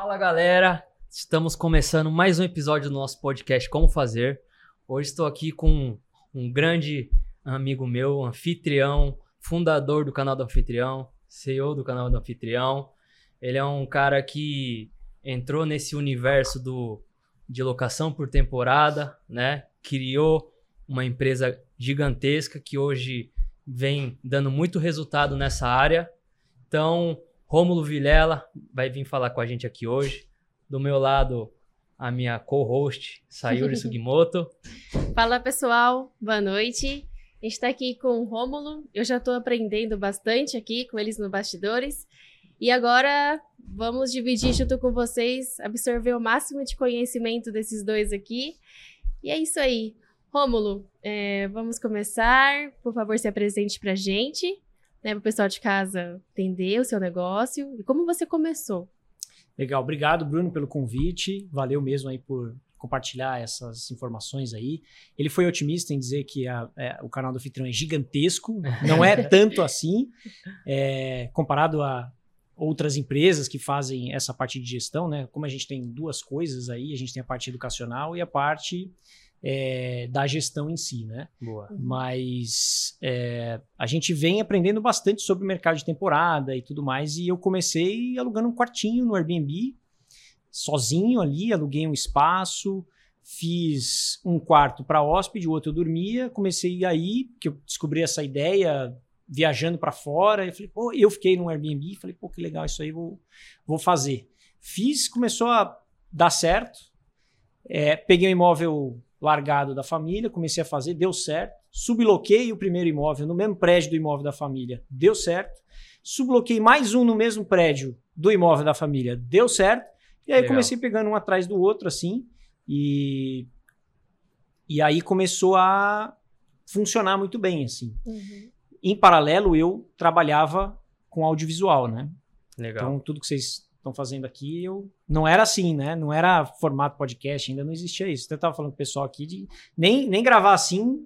Fala galera, estamos começando mais um episódio do nosso podcast Como Fazer. Hoje estou aqui com um grande amigo meu, anfitrião, fundador do canal do Anfitrião, CEO do canal do Anfitrião. Ele é um cara que entrou nesse universo do, de locação por temporada, né? Criou uma empresa gigantesca que hoje vem dando muito resultado nessa área. Então, Rômulo Vilela vai vir falar com a gente aqui hoje. Do meu lado, a minha co-host, Sayuri Sugimoto. Fala pessoal, boa noite. A gente está aqui com o Rômulo. Eu já estou aprendendo bastante aqui com eles no bastidores. E agora vamos dividir junto com vocês, absorver o máximo de conhecimento desses dois aqui. E é isso aí. Rômulo, é, vamos começar. Por favor, se apresente para a gente, né, para o pessoal de casa entender o seu negócio e como você começou. Legal, obrigado, Bruno, pelo convite. Valeu mesmo aí por compartilhar essas informações aí. Ele foi otimista em dizer que a, é, o canal do Fitrão é gigantesco, não é tanto assim, é, comparado a outras empresas que fazem essa parte de gestão, né? Como a gente tem duas coisas aí, a gente tem a parte educacional e a parte é, da gestão em si, né? Boa. Mas é, a gente vem aprendendo bastante sobre o mercado de temporada e tudo mais. E eu comecei alugando um quartinho no Airbnb, sozinho ali, aluguei um espaço, fiz um quarto para hóspede, o outro eu dormia. Comecei aí, que eu descobri essa ideia viajando para fora. Eu falei, pô, eu fiquei no Airbnb, falei, pô, que legal isso aí, vou, vou fazer. Fiz, começou a dar certo. É, peguei um imóvel largado da família, comecei a fazer, deu certo. Subloquei o primeiro imóvel no mesmo prédio do imóvel da família, deu certo. Subloquei mais um no mesmo prédio do imóvel da família, deu certo. E aí Legal. comecei pegando um atrás do outro, assim, e, e aí começou a funcionar muito bem, assim. Uhum. Em paralelo, eu trabalhava com audiovisual, né? Legal. Então, tudo que vocês estão fazendo aqui, eu não era assim, né? Não era formato podcast, ainda não existia isso. Eu tava falando com o pessoal aqui de nem, nem gravar assim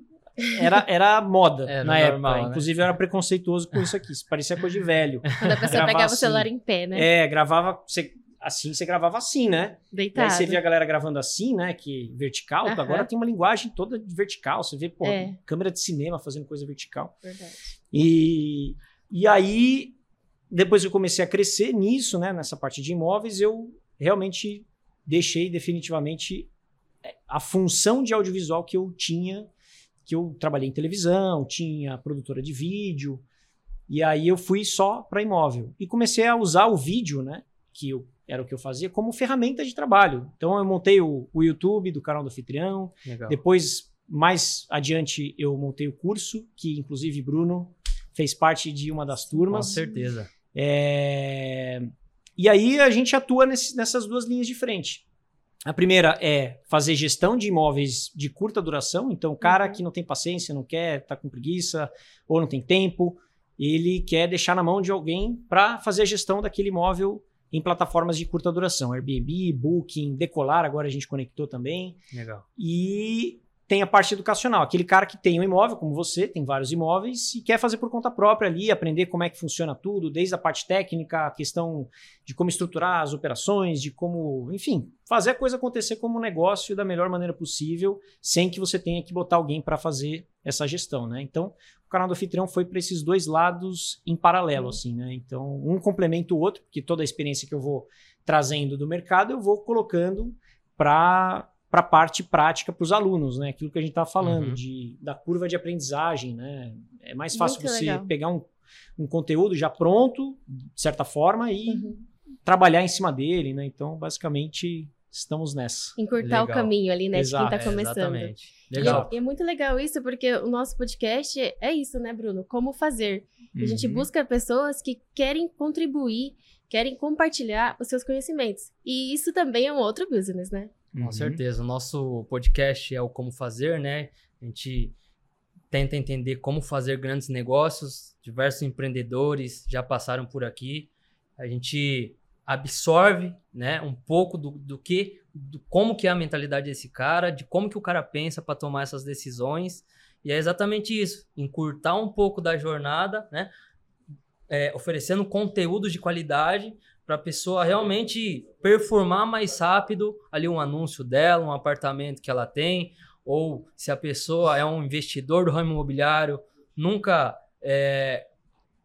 era, era moda é, na época. Normal, né? Inclusive, eu era preconceituoso com isso aqui. Isso parecia coisa de velho. Quando a pessoa pegava assim. o celular em pé, né? É, gravava. Você, assim, você gravava assim, né? Deitado. aí você via a galera gravando assim, né? Que vertical. Uh -huh. Agora tem uma linguagem toda vertical. Você vê, pô, é. câmera de cinema fazendo coisa vertical. Verdade. E, e aí depois que eu comecei a crescer nisso, né, nessa parte de imóveis, eu realmente deixei definitivamente é, a função de audiovisual que eu tinha, que eu trabalhei em televisão, tinha produtora de vídeo, e aí eu fui só para imóvel. E comecei a usar o vídeo, né, que eu, era o que eu fazia, como ferramenta de trabalho. Então eu montei o, o YouTube do canal do Anfitrião, Legal. depois, mais adiante, eu montei o curso, que inclusive Bruno fez parte de uma das turmas. Com certeza. É... E aí a gente atua nesse, nessas duas linhas de frente. A primeira é fazer gestão de imóveis de curta duração. Então, o cara uhum. que não tem paciência, não quer, tá com preguiça ou não tem tempo, ele quer deixar na mão de alguém para fazer a gestão daquele imóvel em plataformas de curta duração. Airbnb, Booking, Decolar, agora a gente conectou também. Legal. E tem a parte educacional, aquele cara que tem um imóvel, como você, tem vários imóveis, e quer fazer por conta própria ali, aprender como é que funciona tudo, desde a parte técnica, a questão de como estruturar as operações, de como, enfim, fazer a coisa acontecer como um negócio da melhor maneira possível, sem que você tenha que botar alguém para fazer essa gestão, né? Então, o canal do anfitrião foi para esses dois lados em paralelo, uhum. assim, né? Então, um complementa o outro, porque toda a experiência que eu vou trazendo do mercado, eu vou colocando para para a parte prática para os alunos, né? Aquilo que a gente estava falando, uhum. de, da curva de aprendizagem, né? É mais fácil Muito você legal. pegar um, um conteúdo já pronto, de certa forma, e uhum. trabalhar em cima dele, né? Então, basicamente, estamos nessa. Encurtar legal. o caminho ali, né? Exato. De quem está começando. exatamente. Legal. E é, e é, muito legal isso, porque o nosso podcast é isso, né, Bruno? Como fazer. Uhum. A gente uhum. busca pessoas que querem contribuir, querem compartilhar os seus conhecimentos. E isso também é um outro business, né? Com uhum. certeza. O nosso podcast é o Como Fazer, né? A gente tenta entender como fazer grandes negócios. Diversos empreendedores já passaram por aqui. A gente absorve, né, um pouco do, do que, do como que é a mentalidade desse cara, de como que o cara pensa para tomar essas decisões. E é exatamente isso, encurtar um pouco da jornada, né, é, oferecendo conteúdos de qualidade para a pessoa realmente performar mais rápido ali um anúncio dela, um apartamento que ela tem, ou se a pessoa é um investidor do ramo imobiliário, nunca é,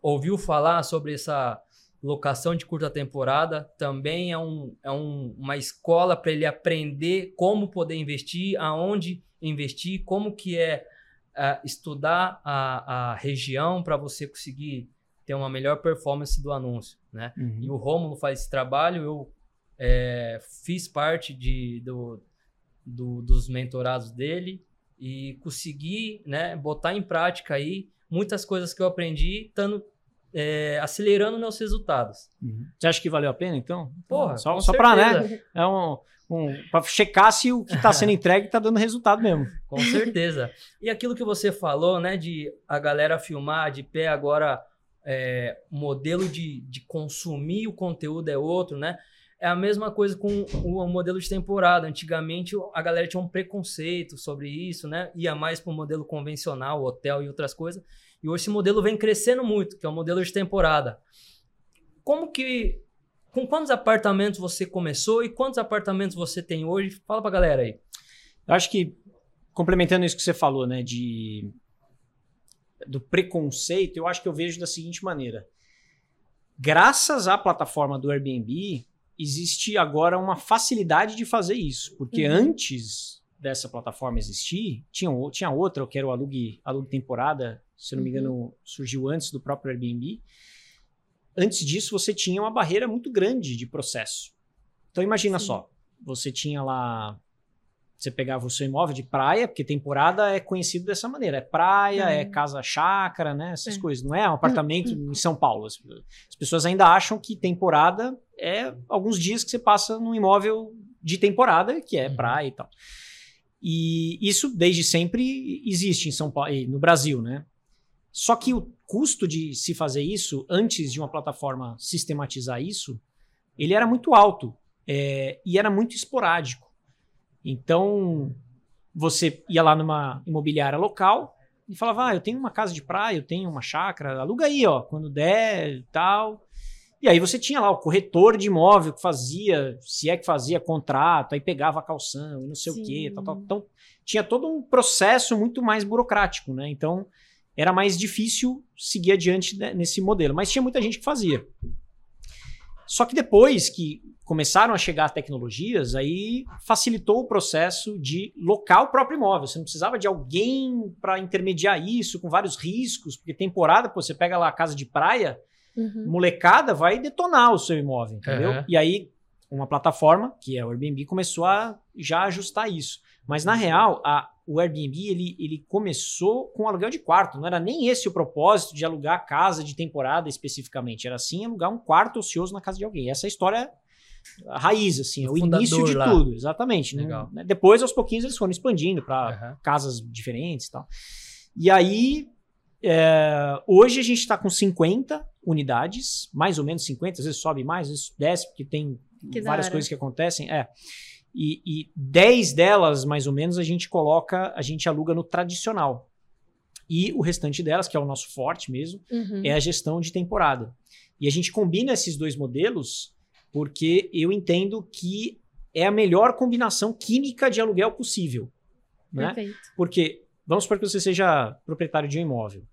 ouviu falar sobre essa locação de curta temporada, também é, um, é um, uma escola para ele aprender como poder investir, aonde investir, como que é uh, estudar a, a região para você conseguir ter uma melhor performance do anúncio, né? Uhum. E o Romulo faz esse trabalho, eu é, fiz parte de, do, do, dos mentorados dele e consegui né, botar em prática aí muitas coisas que eu aprendi, estando é, acelerando meus resultados. Uhum. Você acha que valeu a pena, então? Porra, só, só para né? É um, um para checar se o que está sendo entregue está dando resultado mesmo. Com certeza. E aquilo que você falou, né, de a galera filmar de pé agora é, modelo de, de consumir o conteúdo é outro, né? É a mesma coisa com o modelo de temporada. Antigamente a galera tinha um preconceito sobre isso, né? Ia mais para o modelo convencional, hotel e outras coisas. E hoje esse modelo vem crescendo muito, que é o modelo de temporada. Como que. Com quantos apartamentos você começou e quantos apartamentos você tem hoje? Fala pra galera aí. Eu acho que, complementando isso que você falou, né, de do preconceito, eu acho que eu vejo da seguinte maneira. Graças à plataforma do Airbnb, existe agora uma facilidade de fazer isso. Porque uhum. antes dessa plataforma existir, tinha, tinha outra, que era o Alugue, Alugue Temporada, se eu não me engano, uhum. surgiu antes do próprio Airbnb. Antes disso, você tinha uma barreira muito grande de processo. Então, imagina Sim. só, você tinha lá você pegava o seu imóvel de praia, porque temporada é conhecido dessa maneira. É praia, uhum. é casa chácara, né? Essas é. coisas. Não é um apartamento uhum. em São Paulo. As, as, pessoas ainda acham que temporada é alguns dias que você passa num imóvel de temporada, que é uhum. praia e tal. E isso desde sempre existe em São Paulo, no Brasil, né? Só que o custo de se fazer isso, antes de uma plataforma sistematizar isso, ele era muito alto é, e era muito esporádico. Então, você ia lá numa imobiliária local e falava: Ah, eu tenho uma casa de praia, eu tenho uma chácara, aluga aí, ó, quando der e tal. E aí você tinha lá o corretor de imóvel que fazia, se é que fazia contrato, aí pegava a calção e não sei Sim. o quê, tal, tal. Então, tinha todo um processo muito mais burocrático, né? Então, era mais difícil seguir adiante nesse modelo. Mas tinha muita gente que fazia. Só que depois que começaram a chegar tecnologias, aí facilitou o processo de locar o próprio imóvel. Você não precisava de alguém para intermediar isso, com vários riscos, porque temporada, pô, você pega lá a casa de praia, uhum. molecada vai detonar o seu imóvel, entendeu? Uhum. E aí uma plataforma, que é o Airbnb, começou a já ajustar isso. Mas na real, a, o Airbnb ele, ele começou com aluguel de quarto. Não era nem esse o propósito de alugar casa de temporada especificamente. Era sim alugar um quarto ocioso na casa de alguém. Essa é a história a raiz, assim, o, o início de lá. tudo. Exatamente. Né? Depois, aos pouquinhos, eles foram expandindo para uhum. casas diferentes e tal. E aí, é, hoje a gente está com 50 unidades, mais ou menos 50, às vezes sobe mais, às vezes desce, porque tem que várias coisas que acontecem. É. E, e 10 delas, mais ou menos, a gente coloca, a gente aluga no tradicional. E o restante delas, que é o nosso forte mesmo, uhum. é a gestão de temporada. E a gente combina esses dois modelos porque eu entendo que é a melhor combinação química de aluguel possível. Né? Perfeito. Porque, vamos supor que você seja proprietário de um imóvel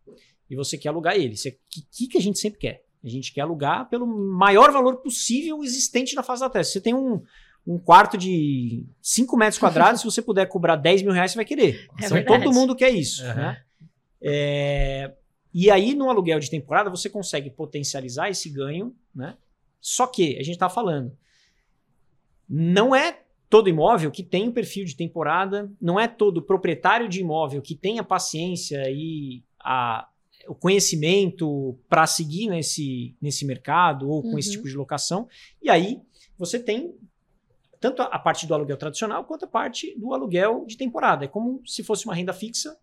e você quer alugar ele. O que, que a gente sempre quer? A gente quer alugar pelo maior valor possível existente na face da terra. Se você tem um, um quarto de 5 metros quadrados, se você puder cobrar 10 mil reais, você vai querer. É então, todo mundo quer isso. Uhum. Né? É, e aí, no aluguel de temporada, você consegue potencializar esse ganho, né? Só que, a gente está falando, não é todo imóvel que tem o um perfil de temporada, não é todo proprietário de imóvel que tem a paciência e a, o conhecimento para seguir nesse, nesse mercado ou com uhum. esse tipo de locação. E aí, você tem tanto a parte do aluguel tradicional quanto a parte do aluguel de temporada. É como se fosse uma renda fixa,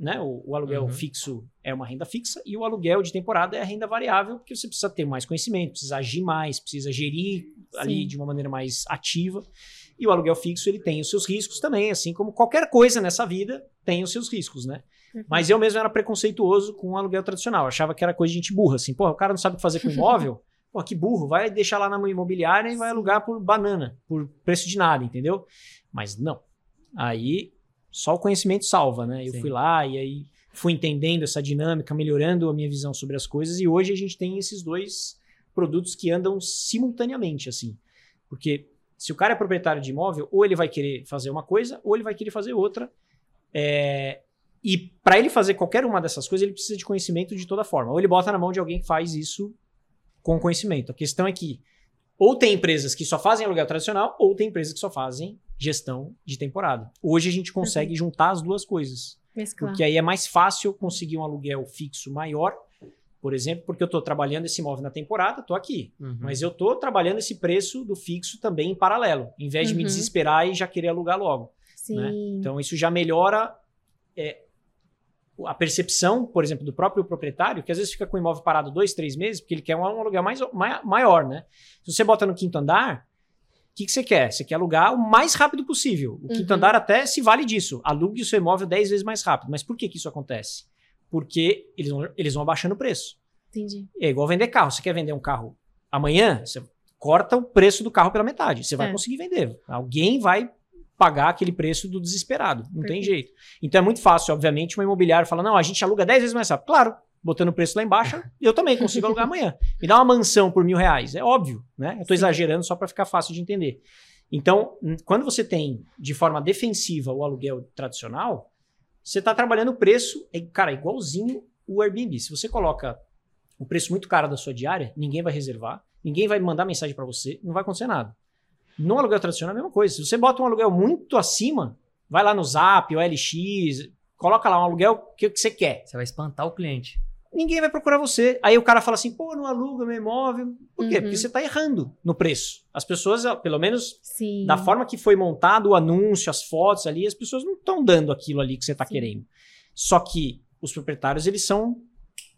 né? O, o aluguel uhum. fixo é uma renda fixa e o aluguel de temporada é a renda variável, porque você precisa ter mais conhecimento, precisa agir mais, precisa gerir Sim. ali de uma maneira mais ativa. E o aluguel fixo ele tem os seus riscos também, assim como qualquer coisa nessa vida tem os seus riscos, né? Uhum. Mas eu mesmo era preconceituoso com o aluguel tradicional, achava que era coisa de gente burra, assim, pô, o cara não sabe o que fazer com imóvel. Pô, que burro, vai deixar lá na imobiliária e vai alugar por banana, por preço de nada, entendeu? Mas não. Aí só o conhecimento salva, né? Eu Sim. fui lá e aí fui entendendo essa dinâmica, melhorando a minha visão sobre as coisas e hoje a gente tem esses dois produtos que andam simultaneamente, assim. Porque se o cara é proprietário de imóvel, ou ele vai querer fazer uma coisa, ou ele vai querer fazer outra. É, E para ele fazer qualquer uma dessas coisas, ele precisa de conhecimento de toda forma. Ou ele bota na mão de alguém que faz isso com conhecimento. A questão é que ou tem empresas que só fazem aluguel tradicional, ou tem empresas que só fazem gestão de temporada. Hoje a gente consegue juntar as duas coisas. Mesclar. Porque aí é mais fácil conseguir um aluguel fixo maior, por exemplo, porque eu estou trabalhando esse imóvel na temporada, estou aqui. Uhum. Mas eu estou trabalhando esse preço do fixo também em paralelo, em vez de me Uhum. desesperar e já querer alugar logo. Sim. né? Então isso já melhora é, a percepção, por exemplo, do próprio proprietário, que às vezes fica com o imóvel parado dois, três meses, porque ele quer um aluguel mais, mai- maior, né? Se você bota no quinto andar, o que, que você quer? Você quer alugar o mais rápido possível. O quinto Uhum. andar até se vale disso. Alugue o seu imóvel 10 vezes mais rápido. Mas por que, que isso acontece? Porque eles vão, eles vão abaixando o preço. Entendi. É igual vender carro. Você quer vender um carro amanhã, você corta o preço do carro pela metade. Você vai É. conseguir vender. Alguém vai pagar aquele preço do desesperado. Não tem Perfeito. jeito. Então é muito fácil, obviamente, uma imobiliária fala: não, a gente aluga 10 vezes mais rápido. Claro, botando o preço lá embaixo, eu também consigo alugar amanhã. Me dá uma mansão por mil reais. É óbvio, né? Eu estou exagerando só para ficar fácil de entender. Então, quando você tem de forma defensiva o aluguel tradicional, você está trabalhando o preço, é, cara, igualzinho o Airbnb. Se você coloca o preço muito caro da sua diária, ninguém vai reservar, ninguém vai mandar mensagem para você, não vai acontecer nada. No aluguel tradicional é a mesma coisa. Se você bota um aluguel muito acima, vai lá no Zap, o LX, coloca lá um aluguel que, que você quer. Você vai espantar o cliente. Ninguém vai procurar você. Aí o cara fala assim, pô, não aluga meu imóvel. Por quê? Uhum. Porque você está errando no preço. As pessoas, pelo menos Sim. da forma que foi montado o anúncio, as fotos ali, as pessoas não estão dando aquilo ali que você está querendo. Só que os proprietários, eles são.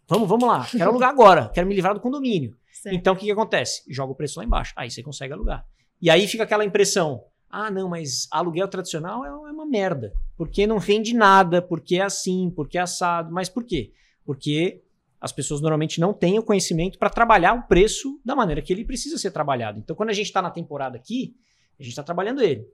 Vamos, vamos lá, quero alugar agora, quero me livrar do condomínio. Certo. Então o que, que acontece? Joga o preço lá embaixo. Aí você consegue alugar. E aí fica aquela impressão: ah, não, mas aluguel tradicional é é uma merda. Porque não vende nada, porque é assim, porque é assado. Mas por quê? Porque as pessoas normalmente não têm o conhecimento para trabalhar o preço da maneira que ele precisa ser trabalhado. Então, quando a gente está na temporada aqui, a gente está trabalhando ele.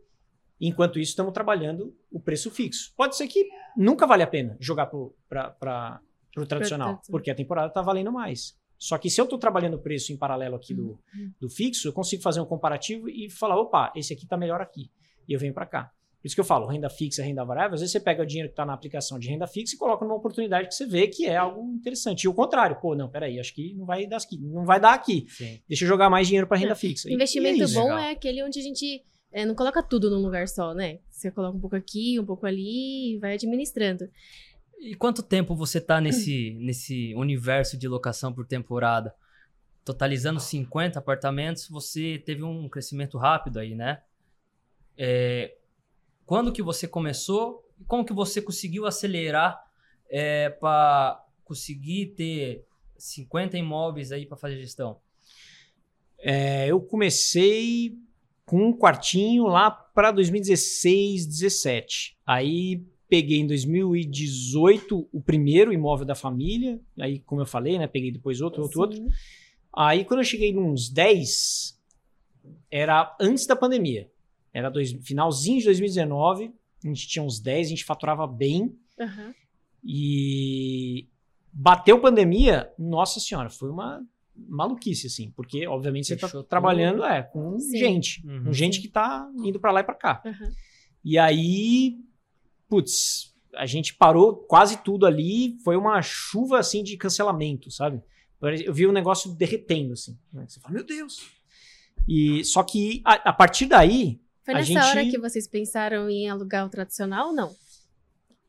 Enquanto isso, estamos trabalhando o preço fixo. Pode ser que nunca vale a pena jogar para o tradicional. porque a temporada está valendo mais. Só que se eu estou trabalhando o preço em paralelo aqui do, do fixo, eu consigo fazer um comparativo e falar, opa, esse aqui está melhor aqui. E eu venho para cá. Por isso que eu falo, renda fixa, renda variável, às vezes você pega o dinheiro que está na aplicação de renda fixa e coloca numa oportunidade que você vê que é algo interessante. E o contrário, pô, não, peraí, acho que não vai dar aqui, não vai dar aqui. Sim. Deixa eu jogar mais dinheiro para renda fixa. E- Investimento e é bom Legal. é aquele onde a gente é, não coloca tudo num lugar só, né? Você coloca um pouco aqui, um pouco ali e vai administrando. E quanto tempo você tá nesse, nesse universo de locação por temporada? Totalizando 50 apartamentos, você teve um crescimento rápido aí, né? É, quando que você começou como que você conseguiu acelerar para conseguir ter 50 imóveis aí para fazer gestão? É, eu comecei com um quartinho lá para 2016, 17. Aí peguei em 2018 o primeiro imóvel da família. Aí, como eu falei, né? Peguei depois outro, outro, outro. Sim. Aí, quando eu cheguei nos 10, era antes da pandemia. Era dois, finalzinho de 2019. A gente tinha uns 10, a gente faturava bem. Aham. E bateu pandemia, nossa senhora, foi uma maluquice, assim. Porque, obviamente, você Fechou tá tudo. trabalhando é, com Sim. gente. Uhum. Com gente que tá indo pra lá e pra cá. Aham. E aí, putz, a gente parou quase tudo ali. Foi uma chuva, assim, de cancelamento, sabe? Eu vi o negócio derretendo, assim. né? Você fala, meu Deus! E, só que, a, a partir daí, Foi A nessa gente- hora que vocês pensaram em alugar o tradicional ou não?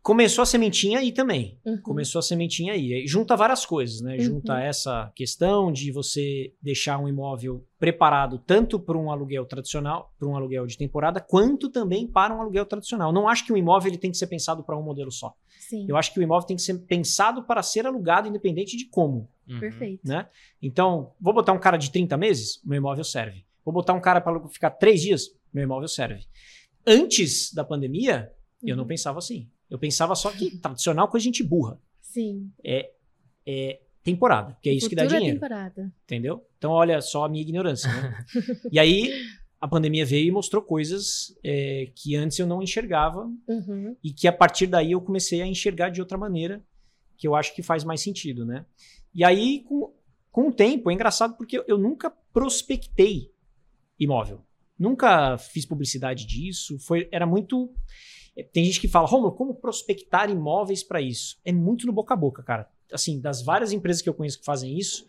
Começou a sementinha aí também. Uhum. Começou a sementinha aí. Aí Junta várias coisas, né? Uhum. Junta essa questão de você deixar um imóvel preparado tanto para um aluguel tradicional, para um aluguel de temporada, quanto também para um aluguel tradicional. Não acho que o imóvel ele tem que ser pensado para um modelo só. Sim. Eu acho que o imóvel tem que ser pensado para ser alugado independente de como, Uhum. Perfeito. né? Então, vou botar um cara de 30 meses, meu imóvel serve. Vou botar um cara para ficar três dias, meu imóvel serve. Antes da pandemia, eu não Uhum. pensava assim. Eu pensava só que tradicional coisa de gente burra Sim. temporada, que é isso que dá Futura dinheiro. temporada. Entendeu? Então, olha só a minha ignorância, né? e aí, a pandemia veio e mostrou coisas é, que antes eu não enxergava Uhum. e que a partir daí eu comecei a enxergar de outra maneira, que eu acho que faz mais sentido, né? E aí, com, com o tempo, é engraçado porque eu nunca prospectei imóvel. Nunca fiz publicidade disso. Foi, era muito. Tem gente que fala, Romulo, como prospectar imóveis para isso? É muito no boca a boca, cara. Assim, das várias empresas que eu conheço que fazem isso,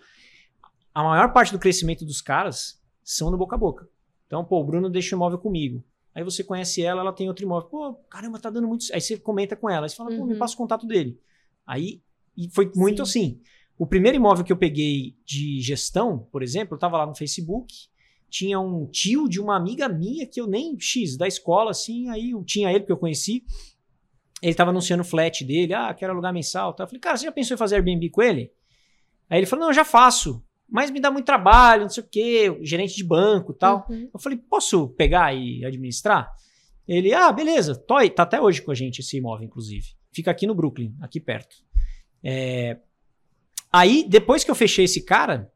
a maior parte do crescimento dos caras são no boca a boca. Então, pô, o Bruno deixa o imóvel comigo. Aí você conhece ela, ela tem outro imóvel. Pô, caramba, tá dando muito. Aí você comenta com ela. Aí você fala, pô, me Uhum. passa o contato dele. Aí, e foi muito Sim. assim. O primeiro imóvel que eu peguei de gestão, por exemplo, eu tava lá no Facebook, tinha um tio de uma amiga minha que eu nem X da escola assim, aí eu tinha ele que eu conheci. Ele tava anunciando o flat dele, ah, quero alugar mensal, tá? Eu falei: "Cara, você já pensou em fazer Airbnb com ele?" Aí ele falou: "Não, eu já faço, mas me dá muito trabalho, não sei o quê, gerente de banco, e tal". Uhum. Eu falei: "Posso pegar e administrar?" Ele: "Ah, beleza. Toy, tá até hoje com a gente esse imóvel inclusive. Fica aqui no Brooklyn, aqui perto." É, Aí, depois que eu fechei esse cara,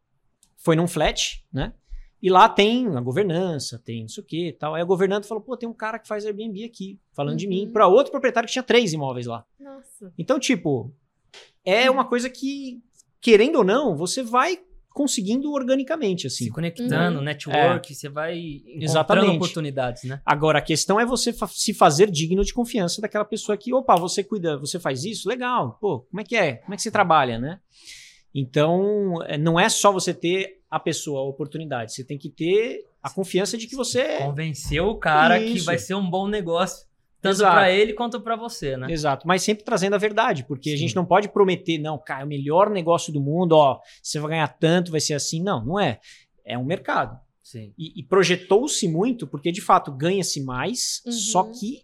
foi num flat, né? E lá tem a governança, tem isso aqui e tal. Aí a governanta falou: pô, tem um cara que faz Airbnb aqui, falando de mim, Uhum. para outro proprietário que tinha três imóveis lá. Nossa. Então, tipo, é uma coisa que, querendo ou não, você vai conseguindo organicamente, assim. Se conectando, Uhum. network, você vai encontrando Exatamente. oportunidades, né? Agora, a questão é você fa- se fazer digno de confiança daquela pessoa que, opa, você cuida, você faz isso? Legal. Pô, como é que é? Como é que você trabalha, né? Então, é, não é só você ter a pessoa, a oportunidade. Você tem que ter a confiança de que você. Convenceu o cara que Isso. vai ser um bom negócio, tanto pra ele quanto pra você, né? Exato, mas sempre trazendo a verdade, porque a Sim. gente não pode prometer, não, cara, é o melhor negócio do mundo, ó, você vai ganhar tanto, vai ser assim. Não, não é. É um mercado. Sim. E, e projetou-se muito, porque de fato ganha-se mais, Uhum. só que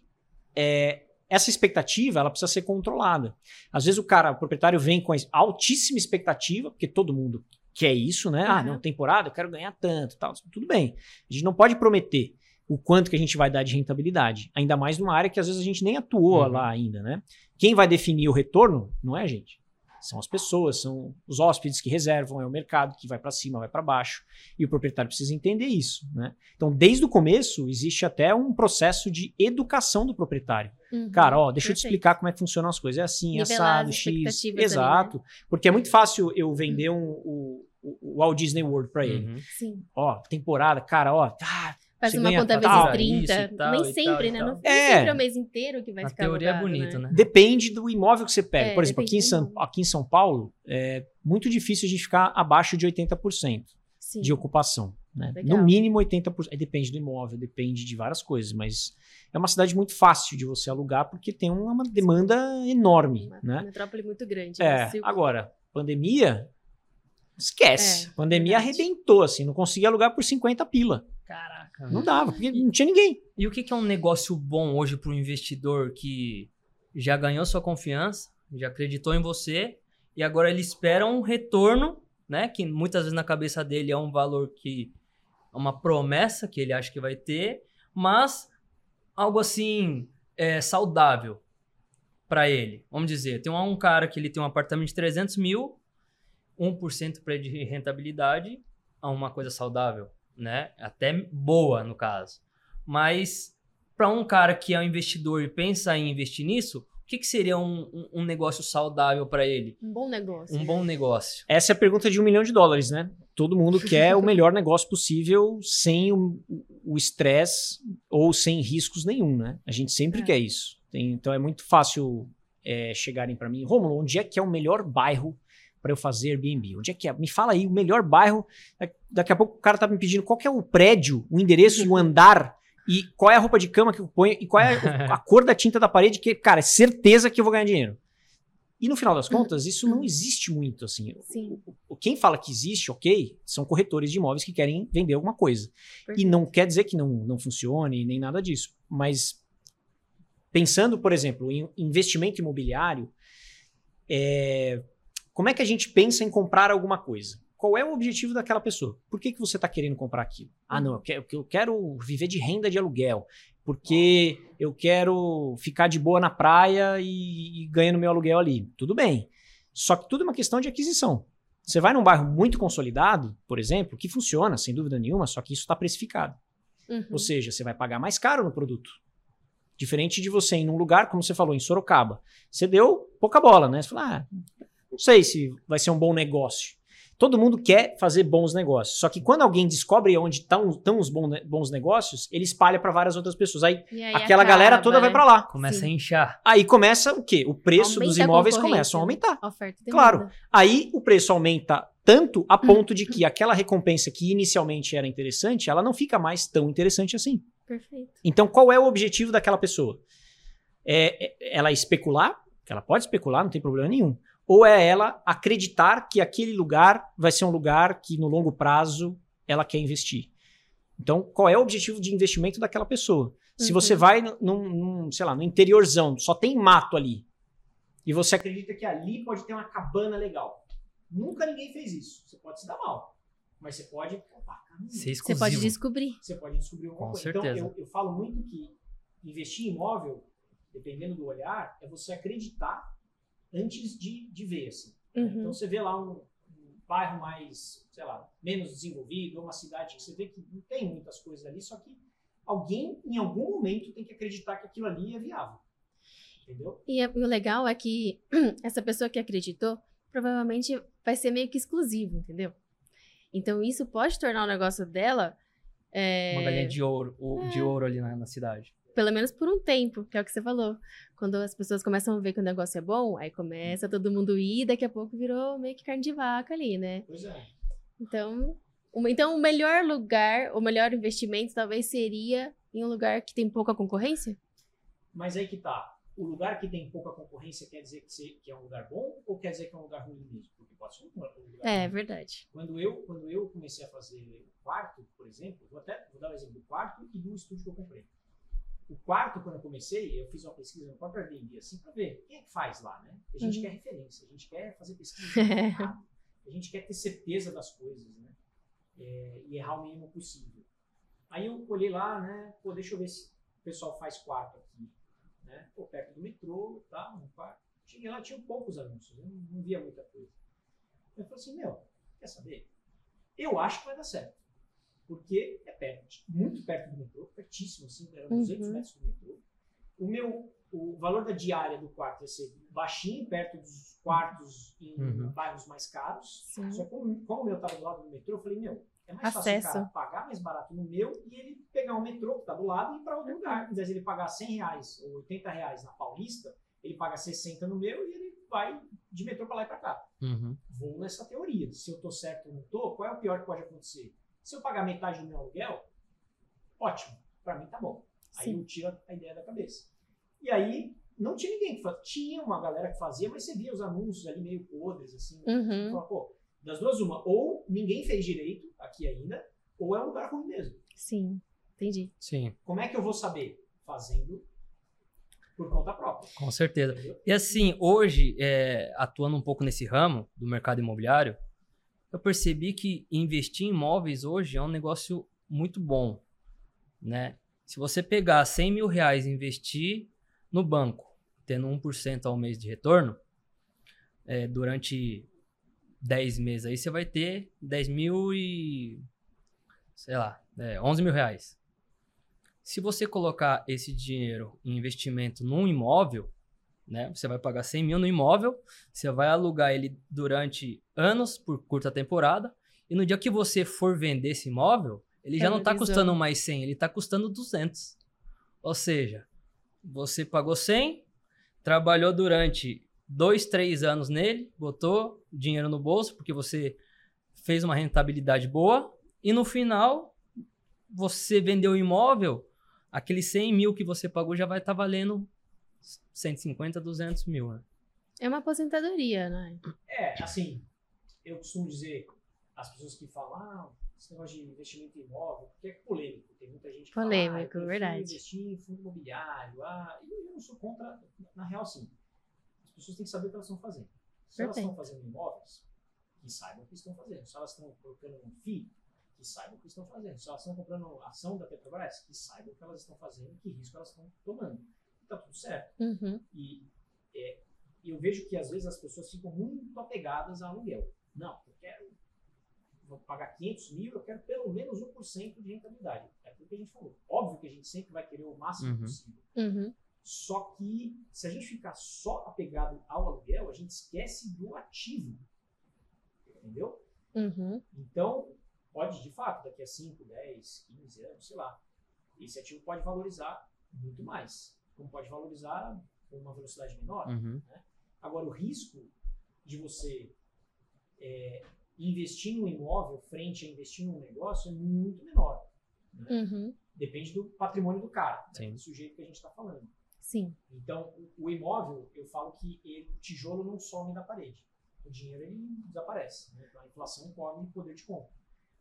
é, essa expectativa ela precisa ser controlada. Às vezes o cara, o proprietário vem com a altíssima expectativa, porque todo mundo quer isso, né? Ah, Uhum. não, temporada, eu quero ganhar tanto, tal. Tudo bem. A gente não pode prometer o quanto que a gente vai dar de rentabilidade, ainda mais numa área que às vezes a gente nem atuou Uhum. lá ainda, né? Quem vai definir o retorno não é a gente. São as pessoas, são os hóspedes que reservam, é o mercado que vai para cima, vai para baixo, e o proprietário precisa entender isso, né? Então, desde o começo, existe até um processo de educação do proprietário. Uhum. Cara, ó, deixa eu te Perfeito. explicar como é que funcionam as coisas. É assim, Nivelar assado, as X. né? Exato. Porque é muito fácil eu vender um, o, o- Walt Disney World para ele. Uhum. Sim. Ó, temporada, cara, ó, ah, Faz uma conta tal, vezes 30. isso e tal, Nem sempre, tal, né? Não, nem É. sempre é o mês inteiro que vai ficar teoria é alugado, bonito, né? Depende do imóvel que você pega. É, Por exemplo, aqui em, São, aqui em São Paulo, é muito difícil a gente ficar abaixo de 80% Sim. de ocupação. Né? No mínimo 80%. Aí depende do imóvel, depende de várias coisas, mas é uma cidade muito fácil de você alugar porque tem uma demanda enorme. Uma né? metrópole muito grande. É, né? Se- agora, pandemia, esquece. É, pandemia verdade. arrebentou, assim, não conseguia alugar por 50 pila. Caraca. Não dava, porque não tinha ninguém. E o que que é um negócio bom hoje para um investidor que já ganhou sua confiança, já acreditou em você e agora ele espera um retorno, né? Que muitas vezes na cabeça dele é um valor que é uma promessa que ele acha que vai ter, mas algo assim é, saudável para ele. Vamos dizer, tem um, um cara que ele tem um apartamento de 300 mil, 1% para de rentabilidade, é uma coisa saudável, né? Até boa no caso. Mas para um cara que é um investidor e pensa em investir nisso, o que, que seria um, um- um negócio saudável para ele? Um bom negócio. Um bom negócio. Essa é a pergunta de um milhão de dólares, né? Todo mundo quer o melhor negócio possível sem o o estresse ou sem riscos nenhum, né? A gente sempre É. quer isso. Tem- então é muito fácil é, chegarem para mim, Romulo, onde é que é o melhor bairro para eu fazer Airbnb? Onde é que é? Me fala aí o melhor bairro. Da- Daqui a pouco o cara tá me pedindo qual que é o prédio, o endereço e o andar e qual é a roupa de cama que eu ponho e qual é a, cor da tinta da parede que, cara, é certeza que eu vou ganhar dinheiro. E no final das contas, isso não existe muito, assim. Sim. Quem fala que existe, ok, são corretores de imóveis que querem vender alguma coisa. E perfeito. não quer dizer que não, não funcione, nem nada disso. Mas pensando, por exemplo, em investimento imobiliário, é, como é que a gente pensa em comprar alguma coisa? Qual é o objetivo daquela pessoa? Por que, que você está querendo comprar aquilo? Ah, não, eu quero, eu quero viver de renda de aluguel, porque eu quero ficar de boa na praia e, e ganhando meu aluguel ali. Tudo bem. Só que tudo é uma questão de aquisição. Você vai num bairro muito consolidado, por exemplo, que funciona, sem dúvida nenhuma, só que isso está precificado. Uhum. Ou seja, você vai pagar mais caro no produto. Diferente de você ir num lugar, como você falou, em Sorocaba. Você deu pouca bola, né? Você falou, ah, não sei se vai ser um bom negócio. Todo mundo quer fazer bons negócios. Só que quando alguém descobre onde estão os bons, ne- bons negócios, ele espalha para várias outras pessoas. Aí aí aquela acaba, galera toda vai né? para lá. Começa Sim. a inchar. Aí começa o quê? O preço Aumenta dos a imóveis concorrência, começam a né? aumentar. Oferta e Claro. Aí o preço aumenta tanto a ponto de que aquela recompensa que inicialmente era interessante, ela não fica mais tão interessante assim. Perfeito. Então, qual é o objetivo daquela pessoa? É, é ela especular? Que ela pode especular, não tem problema nenhum. Ou é ela acreditar que aquele lugar vai ser um lugar que no longo prazo ela quer investir? Então, qual é o objetivo de investimento daquela pessoa? Se Uhum. você vai num, num, sei lá, no interiorzão, só tem mato ali, e você acredita que ali pode ter uma cabana legal. Nunca ninguém fez isso. Você pode se dar mal. Mas você pode. Opa, Você pode descobrir. você pode descobrir alguma Com coisa. certeza. Então, eu, eu falo muito que investir em imóvel, dependendo do olhar, é você acreditar antes de, de ver. Assim. Uhum. Então, você vê lá um, um bairro mais, sei lá, menos desenvolvido, ou uma cidade que você vê que não tem muitas coisas ali, só que alguém, em algum momento, tem que acreditar que aquilo ali é viável. Entendeu? E, é- e o legal é que essa pessoa que acreditou provavelmente vai ser meio que exclusivo, entendeu? Então isso pode tornar o negócio dela, é, Uma galinha de ouro, o- de ouro ali na, na cidade. Pelo menos por um tempo, que é o que você falou. Quando as pessoas começam a ver que o negócio é bom, aí começa todo mundo ir, daqui a pouco virou meio que carne de vaca ali, né? Pois é. Então, uma- então o melhor lugar, o melhor investimento talvez seria em um lugar que tem pouca concorrência? Mas aí que tá. O lugar que tem pouca concorrência quer dizer que, você- que é um lugar bom ou quer dizer que é um lugar ruim mesmo? Porque pode ser um lugar ruim. É, verdade. Quando eu, quando eu comecei a fazer o quarto, por exemplo, vou até vou dar um exemplo do quarto e do estúdio que eu comprei. O quarto, quando eu comecei, eu fiz uma pesquisa no próprio Airbnb, assim, para ver quem é que faz lá, né? A gente Uhum. quer referência, a gente quer fazer pesquisa, a gente quer ter certeza das coisas, né? É, e errar o mínimo possível. Aí eu olhei lá, né? Pô, deixa eu ver se o pessoal faz quarto aqui, né? Pô, perto do metrô, tá? Um quarto. Cheguei lá, tinha poucos anúncios, eu não, não via muita coisa. Eu falei assim, meu, quer saber? Eu acho que vai dar certo. Porque é perto, muito perto do metrô, pertíssimo, assim, era 200 Uhum. metros do metrô. O meu, o valor da diária do quarto ia ser baixinho, perto dos quartos em Uhum. bairros mais caros. Sim. Só que como, como o meu estava do lado do metrô, eu falei, meu, é mais fácil Acesso. o cara pagar mais barato no meu e ele pegar um metrô que tá do lado e ir para outro lugar. Ao invés de ele pagar 100 reais ou 80 reais na Paulista, ele paga 60 no meu e ele vai de metrô para lá e para cá Uhum. vou nessa teoria. Se eu tô certo ou não tô, qual é o pior que pode acontecer? Se eu pagar metade do meu aluguel, ótimo, para mim tá bom. Aí Sim. eu tiro a ideia da cabeça. E aí, não tinha ninguém que fazia. Tinha uma galera que fazia, mas você via os anúncios ali meio podres, assim. Uhum. Você fala, pô, das duas, uma. Ou ninguém fez direito aqui ainda, ou é um lugar ruim mesmo. Sim, entendi. Sim, Como é que eu vou saber? Fazendo por conta própria. com certeza. Entendeu? E assim, hoje, é, atuando um pouco nesse ramo do mercado imobiliário, eu percebi que investir em imóveis hoje é um negócio muito bom, né? Se você pegar 100 mil reais e investir no banco, tendo 1% ao mês de retorno, é, durante 10 meses aí, você vai ter 10 mil e, sei lá, é, 11 mil reais. Se você colocar esse dinheiro em investimento num imóvel, né? Você vai pagar 100 mil no imóvel, você vai alugar ele durante anos, por curta temporada, e no dia que você for vender esse imóvel, ele já não está custando mais 100, ele está custando 200. Ou seja, você pagou 100, trabalhou durante dois, três anos nele, botou dinheiro no bolso, porque você fez uma rentabilidade boa, e no final, você vendeu o imóvel, aquele 100 mil que você pagou já vai estar valendo 150, 200 mil, né? É uma aposentadoria, né? É, assim, eu costumo dizer, as pessoas que falam, ah, esse negócio de investimento em imóvel, porque é polêmico, tem muita gente que fala, ah, verdade. investir em fundo imobiliário, ah, e eu não sou contra, na real, sim. As pessoas têm que saber o que elas estão fazendo. Se elas estão fazendo imóveis, que saibam o que estão fazendo. Se elas estão colocando um FII, que saibam o que estão fazendo. Se elas estão comprando ação da Petrobras, que saibam o que elas estão fazendo, que risco elas estão tomando. Tá tudo certo. Uhum. E é, eu vejo que às vezes as pessoas ficam muito apegadas a aluguel. Não, eu quero vou pagar 500 mil, eu quero pelo menos 1% de rentabilidade. É aquilo que a gente falou. Óbvio que a gente sempre vai querer o máximo Uhum. possível. Uhum. Só que se a gente ficar só apegado ao aluguel, a gente esquece do ativo. Entendeu? Uhum. Então, pode, de fato, daqui a 5, 10, 15 anos, sei lá, esse ativo pode valorizar muito mais. Como pode valorizar com uma velocidade menor. Uhum. Agora, o risco de você é, investir em um imóvel frente a investir em um negócio é muito menor. Uhum. Depende do patrimônio do cara, né, do sujeito que a gente está falando. Sim. Então, o, o imóvel, eu falo que ele- o tijolo não some da parede. O dinheiro ele desaparece. Né? Então, a inflação come o poder de compra.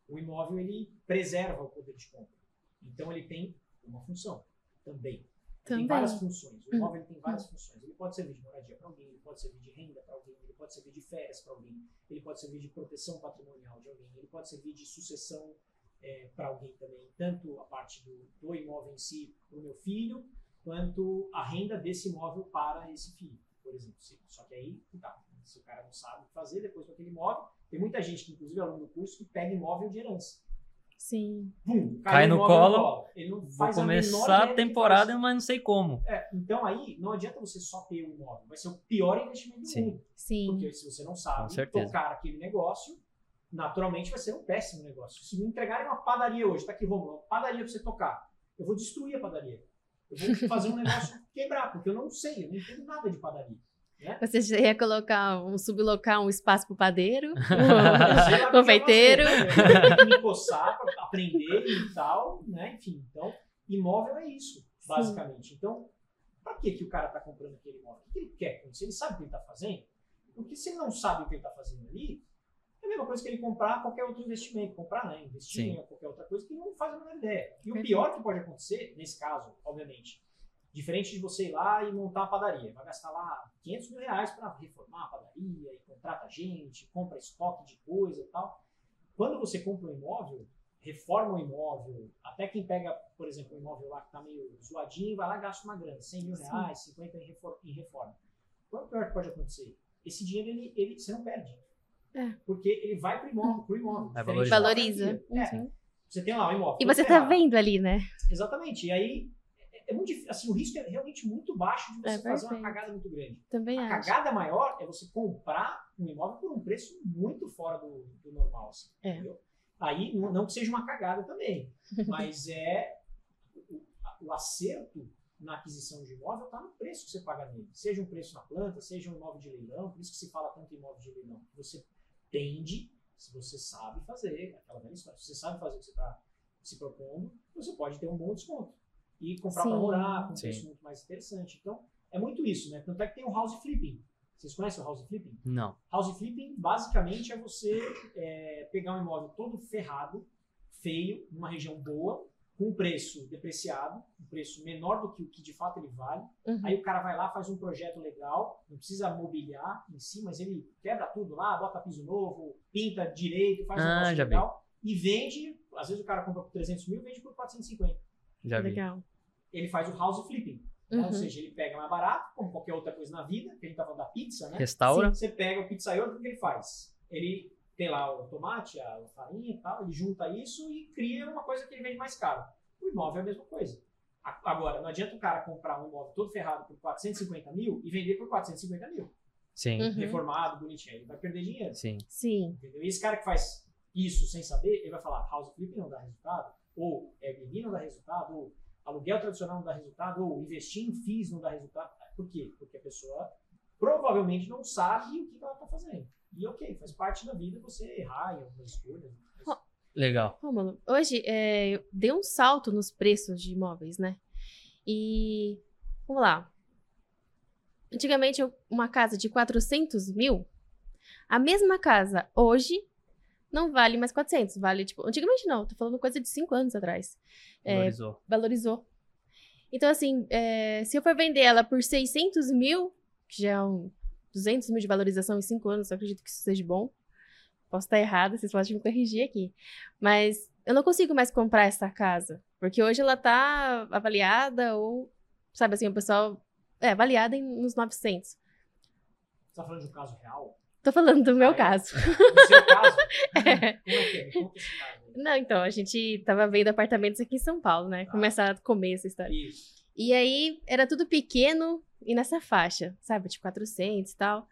O imóvel ele preserva o poder de compra. Então, ele tem uma função também. Também. Tem várias funções. O Hum. imóvel tem várias funções. Ele pode servir de moradia para alguém, ele pode servir de renda para alguém, ele pode servir de férias para alguém, ele pode servir de proteção patrimonial de alguém, ele pode servir de sucessão para alguém também. Tanto a parte do, do imóvel em si para o meu filho, quanto a renda desse imóvel para esse filho, por exemplo. Só que aí, tá, se o cara não sabe o que fazer depois com aquele imóvel, tem muita gente que, inclusive, é aluno do curso, que pega imóvel de herança. Sim. Pum, Cai o no imóvel colo, Ele não faz menor começar a do temporada, faz. mas não sei como. É, então aí não adianta você só ter o imóvel, vai ser o pior investimento do Sim. mundo. Sim. Porque se você não sabe tocar aquele negócio, naturalmente vai ser um péssimo negócio. Se me entregarem uma padaria hoje, tá aqui, Romulo, uma padaria pra você tocar, eu vou destruir a padaria. Eu vou fazer um negócio quebrar, porque eu não sei, eu não entendo nada de padaria. Né? Você ia colocar um sublocar um espaço padeiro, lá o que eu confeiteiro. né? Me coçar para aprender e tal, né? Enfim, então, imóvel é isso, basicamente. Então, para que, que o cara está comprando aquele imóvel? O que ele quer com isso? Ele sabe o que ele está fazendo? Porque se ele não sabe o que ele está fazendo ali, é a mesma coisa que ele comprar qualquer outro investimento. Comprar, né? Investir Sim. em qualquer outra coisa que ele não faz a menor ideia. E o pior que pode acontecer, nesse caso, obviamente, diferente de você ir lá e montar uma padaria. Vai gastar lá 500 mil reais para reformar a padaria e contrata gente, compra estoque de coisa e tal. Quando você compra um imóvel, reforma o imóvel, até quem pega, por exemplo, um imóvel lá que está meio zoadinho, vai lá e gasta uma grana, 100 mil Sim. reais, 50 em refor- em reforma. Qual é o pior que pode acontecer? Esse dinheiro, ele, ele, você não perde. É. Porque ele vai pro imóvel, pro imóvel. Da Valoriza. É, você tem lá um imóvel. E você tá ferrado. vendo ali, né? Exatamente. E aí, é, muito difícil. Assim, o risco é realmente muito baixo de você É fazer uma cagada muito grande. Também A acho. cagada maior é você comprar um imóvel por um preço muito fora do, do normal. Assim, É. entendeu? Aí, não, não que seja uma cagada também, mas é o, o acerto na aquisição de imóvel está no preço que você paga nele. Seja um preço na planta, seja um imóvel de leilão, por isso que se fala tanto em imóvel de leilão. Você tende, se você sabe fazer, aquela velha história, se você sabe fazer o que você está se propondo, você pode ter um bom desconto. E comprar para morar, com um preço muito mais interessante. Então, é muito isso, né? Tanto é que tem o house flipping. Vocês conhecem o house flipping? Não. House flipping, basicamente, é você é, pegar um imóvel todo ferrado, feio, numa região boa, com um preço depreciado, um preço menor do que o que de fato ele vale. Uhum. Aí o cara vai lá, faz um projeto legal, não precisa mobiliar em si, mas ele quebra tudo lá, bota piso novo, pinta direito, faz um Ah, negócio já vi. legal e vende. Às vezes o cara compra por 300 mil, vende por 450. Já vi. Legal. Ele faz o house flipping. né? Ou Uhum. seja, ele pega mais barato, como qualquer outra coisa na vida, que a gente tá falando da pizza, né? Restaura. Você pega o pizzaiolo, o que ele faz? Ele tem lá o tomate, a farinha e tal, ele junta isso e cria uma coisa que ele vende mais caro. O imóvel é a mesma coisa. Agora, não adianta o cara comprar um imóvel todo ferrado por 450 mil e vender por 450 mil. Sim. Uhum. Reformado, bonitinho. Ele vai perder dinheiro. Sim. Sim. Entendeu? E esse cara que faz isso sem saber, ele vai falar house flip não dá resultado, ou Airbnb não dá resultado, ou aluguel tradicional não dá resultado, ou investir em FIIs não dá resultado. Por quê? Porque a pessoa provavelmente não sabe o que ela está fazendo. E ok, faz parte da vida você errar em algumas escolhas. Legal. Rômulo, hoje é, deu um salto nos preços de imóveis, né? E vamos lá. Antigamente, uma casa de 400 mil, a mesma casa hoje não vale mais 400, vale tipo. Antigamente não, tô falando coisa de 5 anos atrás. É, Valorizou. valorizou. Então, assim, é, se eu for vender ela por 600 mil, que já é um 200 mil de valorização em 5 anos, eu acredito que isso seja bom. Posso estar errada, vocês podem me corrigir aqui. Mas eu não consigo mais comprar essa casa, porque hoje ela tá avaliada ou, sabe assim, o pessoal é avaliada em, nos 900. Você está falando de um caso real? Tô falando do meu Ah, é? caso. No seu caso? É. Como é que é? Esse caso. Não, então, a gente tava vendo apartamentos aqui em São Paulo, né? Tá. Começar a comer essa história. Isso. E aí, era tudo pequeno e nessa faixa, sabe? Tipo, 400 e tal.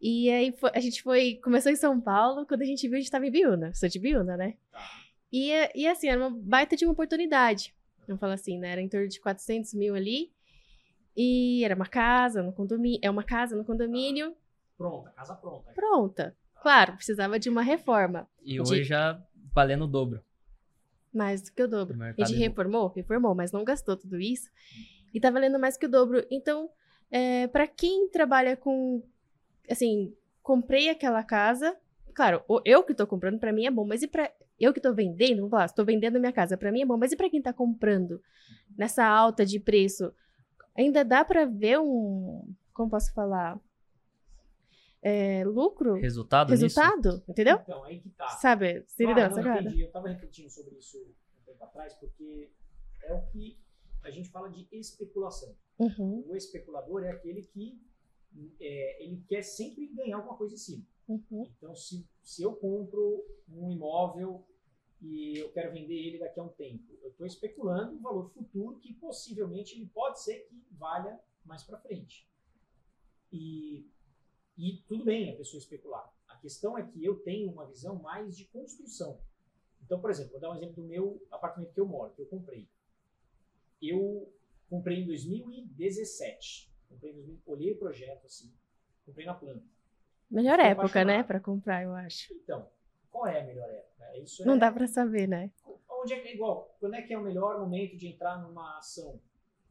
E aí, foi- a gente foi... Começou em São Paulo, quando a gente viu, a gente tava em Biúna. Sou de Biúna, né? Tá. E, e assim, era uma baita de uma oportunidade. Vamos falar assim, né? Era em torno de 400 mil ali. E era uma casa no condomínio. É uma casa no condomínio. Pronta, casa pronta. Pronta. Claro, precisava de uma reforma. E De- hoje já valendo o dobro. Mais do que o dobro. O A mercado gente é- reformou? Reformou, mas não gastou tudo isso. E tá valendo mais que o dobro. Então, é, para quem trabalha com. Assim, comprei aquela casa. Claro, o- eu que tô comprando, pra mim é bom. Mas e pra. Eu que tô vendendo, vamos falar, estou vendendo minha casa, pra mim é bom. Mas e pra quem tá comprando nessa alta de preço? Ainda dá pra ver um. Como posso falar? É, lucro? Resultado, nisso? Resultado? Entendeu? Então, aí que tá. Sabe? Você Claro, entendeu? não, entendi. Eu tava refletindo sobre isso um tempo atrás, porque é o que a gente fala de especulação. Uhum, O especulador é aquele que é, ele quer sempre ganhar alguma coisa em cima. uhum. Então, se, se eu compro um imóvel e eu quero vender ele daqui a um tempo, eu estou especulando um valor futuro que possivelmente ele pode ser que valha mais para frente. E, e tudo bem a pessoa especular. A questão é que eu tenho uma visão mais de construção. Então, por exemplo, vou dar um exemplo do meu apartamento que eu moro, que eu comprei. Eu comprei em 2017. Comprei em 2000, olhei o projeto assim, comprei na planta. Melhor época, né? apaixonado. Pra comprar, eu acho. Então, qual é a melhor época? Isso Não é, dá pra saber, né? Onde é que é igual? Quando é que é o melhor momento de entrar numa ação?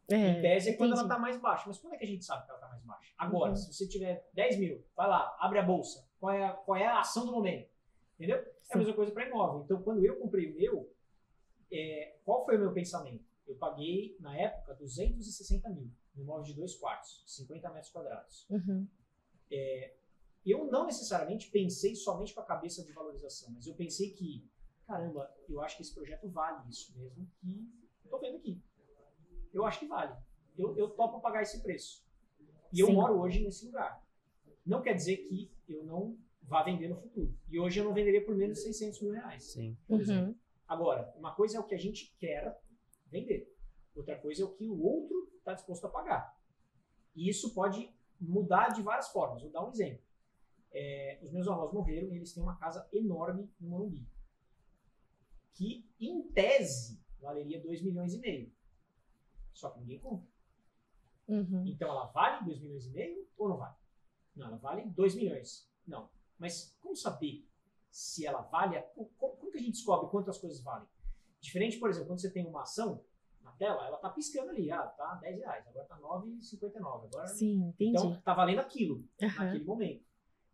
É, em tese é quando ela entendi. está mais baixa. Mas quando é que a gente sabe que ela está mais baixa? Agora, Uhum. se você tiver 10 mil, vai lá, abre a bolsa. Qual é a, qual é a ação do momento? Entendeu? É a Sim. mesma coisa para imóvel. Então, quando eu comprei o meu, é, qual foi o meu pensamento? Eu paguei, na época, 260 mil. Um imóvel de dois quartos, 50 metros quadrados. Uhum. eu não necessariamente pensei somente com a cabeça de valorização, mas eu pensei que, caramba, eu acho que esse projeto vale isso mesmo que eu tô vendo aqui. Eu acho que vale. Eu, eu topo pagar esse preço. E eu Sim. moro hoje nesse lugar. Não quer dizer que eu não vá vender no futuro. E hoje eu não venderia por menos de 600 mil reais. Sim. por exemplo. Uhum. Agora, uma coisa é o que a gente quer vender. Outra coisa é o que o outro está disposto a pagar. E isso pode mudar de várias formas. Vou dar um exemplo. É, os meus avós morreram e eles têm uma casa enorme no Morumbi. Que, em tese, valeria 2 milhões e meio. Só que ninguém compra. Uhum. Então ela vale 2 milhões e meio ou não vale? Não, ela vale 2 milhões. Não. Mas como saber se ela vale? Como, como que a gente descobre quantas coisas valem? Diferente, por exemplo, quando você tem uma ação na tela, ela tá piscando ali, ah, tá 10 reais, agora tá 9,59. Agora, Sim, entendi. então tá valendo aquilo Aham. naquele momento.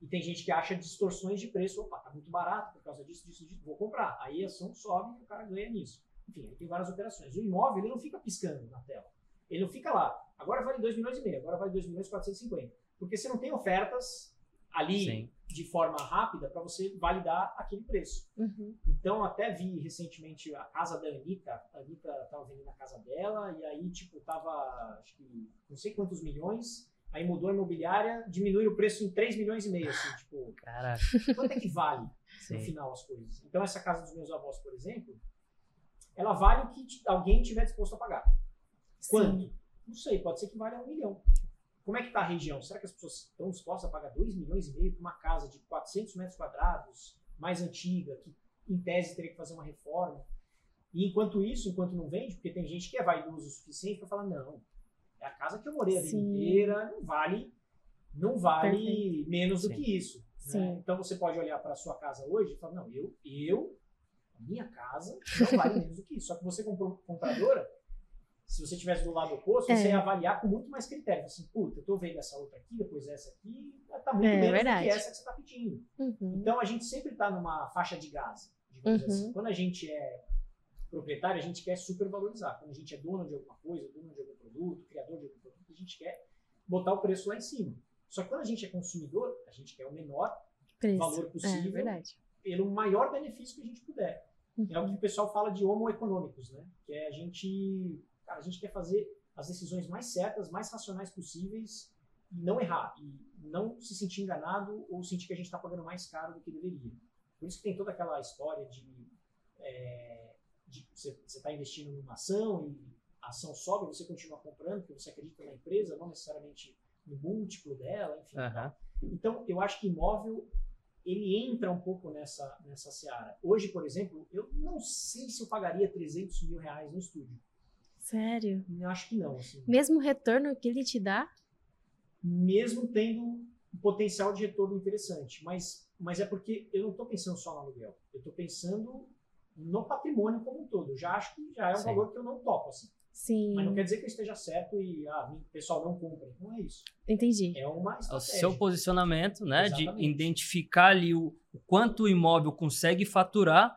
E tem gente que acha distorções de preço, opa, tá muito barato por causa disso, disso, disso, vou comprar. Aí a ação sobe e o cara ganha nisso. Enfim, aí tem várias operações. O imóvel, ele não fica piscando na tela. Ele não fica lá, agora vale 2 milhões e meio, agora vale 2 milhões e 450. Porque você não tem ofertas ali Sim. de forma rápida para você validar aquele preço. Uhum. Então, até vi recentemente a casa da Anitta. A Anitta tava vendendo a casa dela e aí, tipo, tava, acho que, não sei quantos milhões. Aí mudou a imobiliária, diminui o preço em 3 milhões e meio, assim, tipo, Caraca. quanto é que vale no Sim. final as coisas? Então, essa casa dos meus avós, por exemplo, ela vale o que alguém tiver disposto a pagar. Quanto? Sim. Não sei, pode ser que valha um milhão. Como é que está a região? Será que as pessoas estão dispostas a pagar 2 milhões e meio por uma casa de 400 metros quadrados, mais antiga, que em tese teria que fazer uma reforma? E enquanto isso, enquanto não vende, porque tem gente que é vaidoso o suficiente para falar, não, é a casa que eu morei a vida inteira, não vale, não vale Perfeito. menos do Sim. que isso. né? Então você pode olhar para a sua casa hoje e falar, não, eu, eu, minha casa não vale menos do que isso. Só que você comprou compradora, se você estivesse do lado oposto, É. você ia avaliar com muito mais critério. Assim, puta, eu tô vendo essa outra aqui, depois essa aqui, tá muito É, menos verdade. do que essa que você tá pedindo. Uhum. Então a gente sempre tá numa faixa de gás, digamos Uhum. assim. Quando a gente é proprietário, a gente quer supervalorizar. Quando a gente é dono de alguma coisa, dono de algum produto, criador de algum produto, a gente quer botar o preço lá em cima. Só que quando a gente é consumidor, a gente quer o menor Preço. valor É possível verdade. pelo maior benefício que a gente puder. É o que o pessoal fala de homo econômicos, né? Que é a gente, cara, a gente quer fazer as decisões mais certas, mais racionais possíveis não errar, e não se sentir enganado ou sentir que a gente está pagando mais caro do que deveria. Por isso que tem toda aquela história de, é, você está investindo numa ação e a ação sobe, você continua comprando porque você acredita na empresa, não necessariamente no múltiplo dela, enfim. Uhum. Então, eu acho que imóvel ele entra um pouco nessa, nessa seara. Hoje, por exemplo, eu não sei se eu pagaria 300 mil reais no estúdio. Sério? Eu acho que não. Assim. Mesmo retorno que ele te dá? Mesmo tendo um potencial de retorno interessante. Mas, mas é porque eu não estou pensando só no aluguel. Eu estou pensando no patrimônio como um todo. Eu já acho que já é um Sim. valor que eu não topo. Assim. Sim. Mas não quer dizer que eu esteja certo e ah, o pessoal não cumpre. Não é isso. Entendi. É uma estratégia. O seu posicionamento, né? Exatamente. De identificar ali o, o quanto o imóvel consegue faturar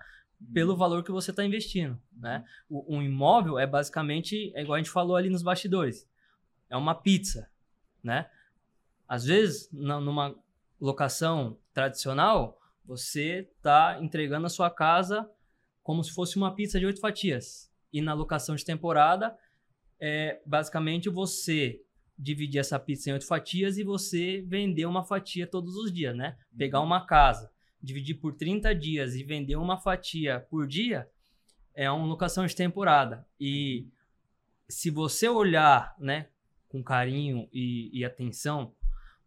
pelo valor que você está investindo, né? O, um imóvel é basicamente, é igual a gente falou ali nos bastidores, é uma pizza, né? Às vezes, na, numa locação tradicional, você está entregando a sua casa como se fosse uma pizza de oito fatias. E na locação de temporada, é basicamente você dividir essa pizza em oito fatias e você vender uma fatia todos os dias, né? Pegar uhum. uma casa dividir por 30 dias e vender uma fatia por dia, é uma locação de temporada. E se você olhar né, com carinho e, e atenção,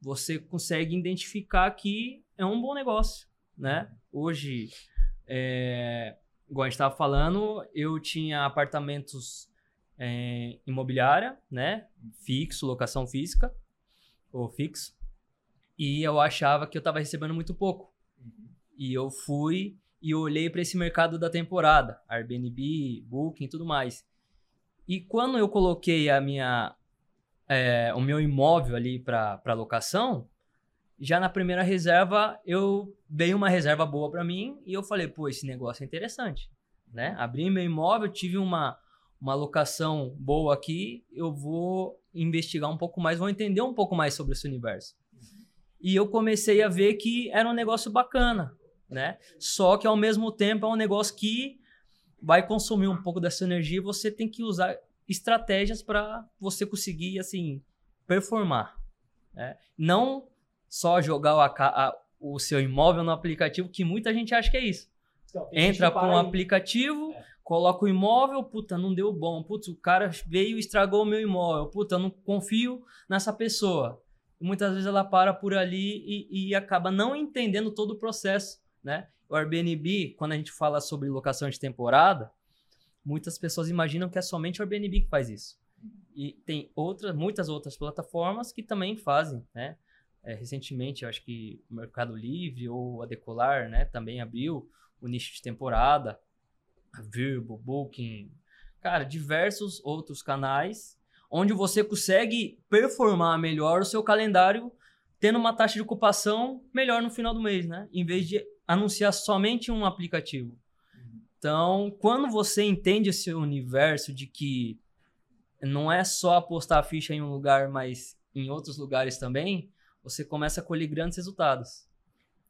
você consegue identificar que é um bom negócio. Né? Hoje, é, igual a gente estava falando, eu tinha apartamentos é, imobiliária, né? Fixo, locação física, ou fixo. E eu achava que eu estava recebendo muito pouco. E eu fui e olhei para esse mercado da temporada, Airbnb, Booking, tudo mais. E quando eu coloquei a minha é, o meu imóvel ali para locação, já na primeira reserva eu dei uma reserva boa para mim e eu falei, pô, esse negócio é interessante, né? Abri meu imóvel, tive uma uma locação boa aqui, eu vou investigar um pouco mais, vou entender um pouco mais sobre esse universo. E eu comecei a ver que era um negócio bacana né? Só que ao mesmo tempo é um negócio que vai consumir um pouco dessa energia e você tem que usar estratégias para você conseguir assim performar, né? Não só jogar o, a, o seu imóvel no aplicativo, que muita gente acha que é isso. Então, Entra para um aplicativo, é. coloca o imóvel, puta, não deu bom. Putz, o cara veio e estragou o meu imóvel. Puta, não confio nessa pessoa. muitas vezes ela para por ali e, e acaba não entendendo todo o processo né? O Airbnb, quando a gente fala sobre locação de temporada, muitas pessoas imaginam que é somente o Airbnb que faz isso. E tem outras, muitas outras plataformas que também fazem, né? É, recentemente, eu acho que o Mercado Livre ou a Decolar, né, também abriu o nicho de temporada, a Virbo, Booking, cara, diversos outros canais onde você consegue performar melhor o seu calendário tendo uma taxa de ocupação melhor no final do mês, né? Em vez de anunciar somente um aplicativo. Então, quando você entende esse universo de que não é só apostar a ficha em um lugar, mas em outros lugares também, você começa a colher grandes resultados.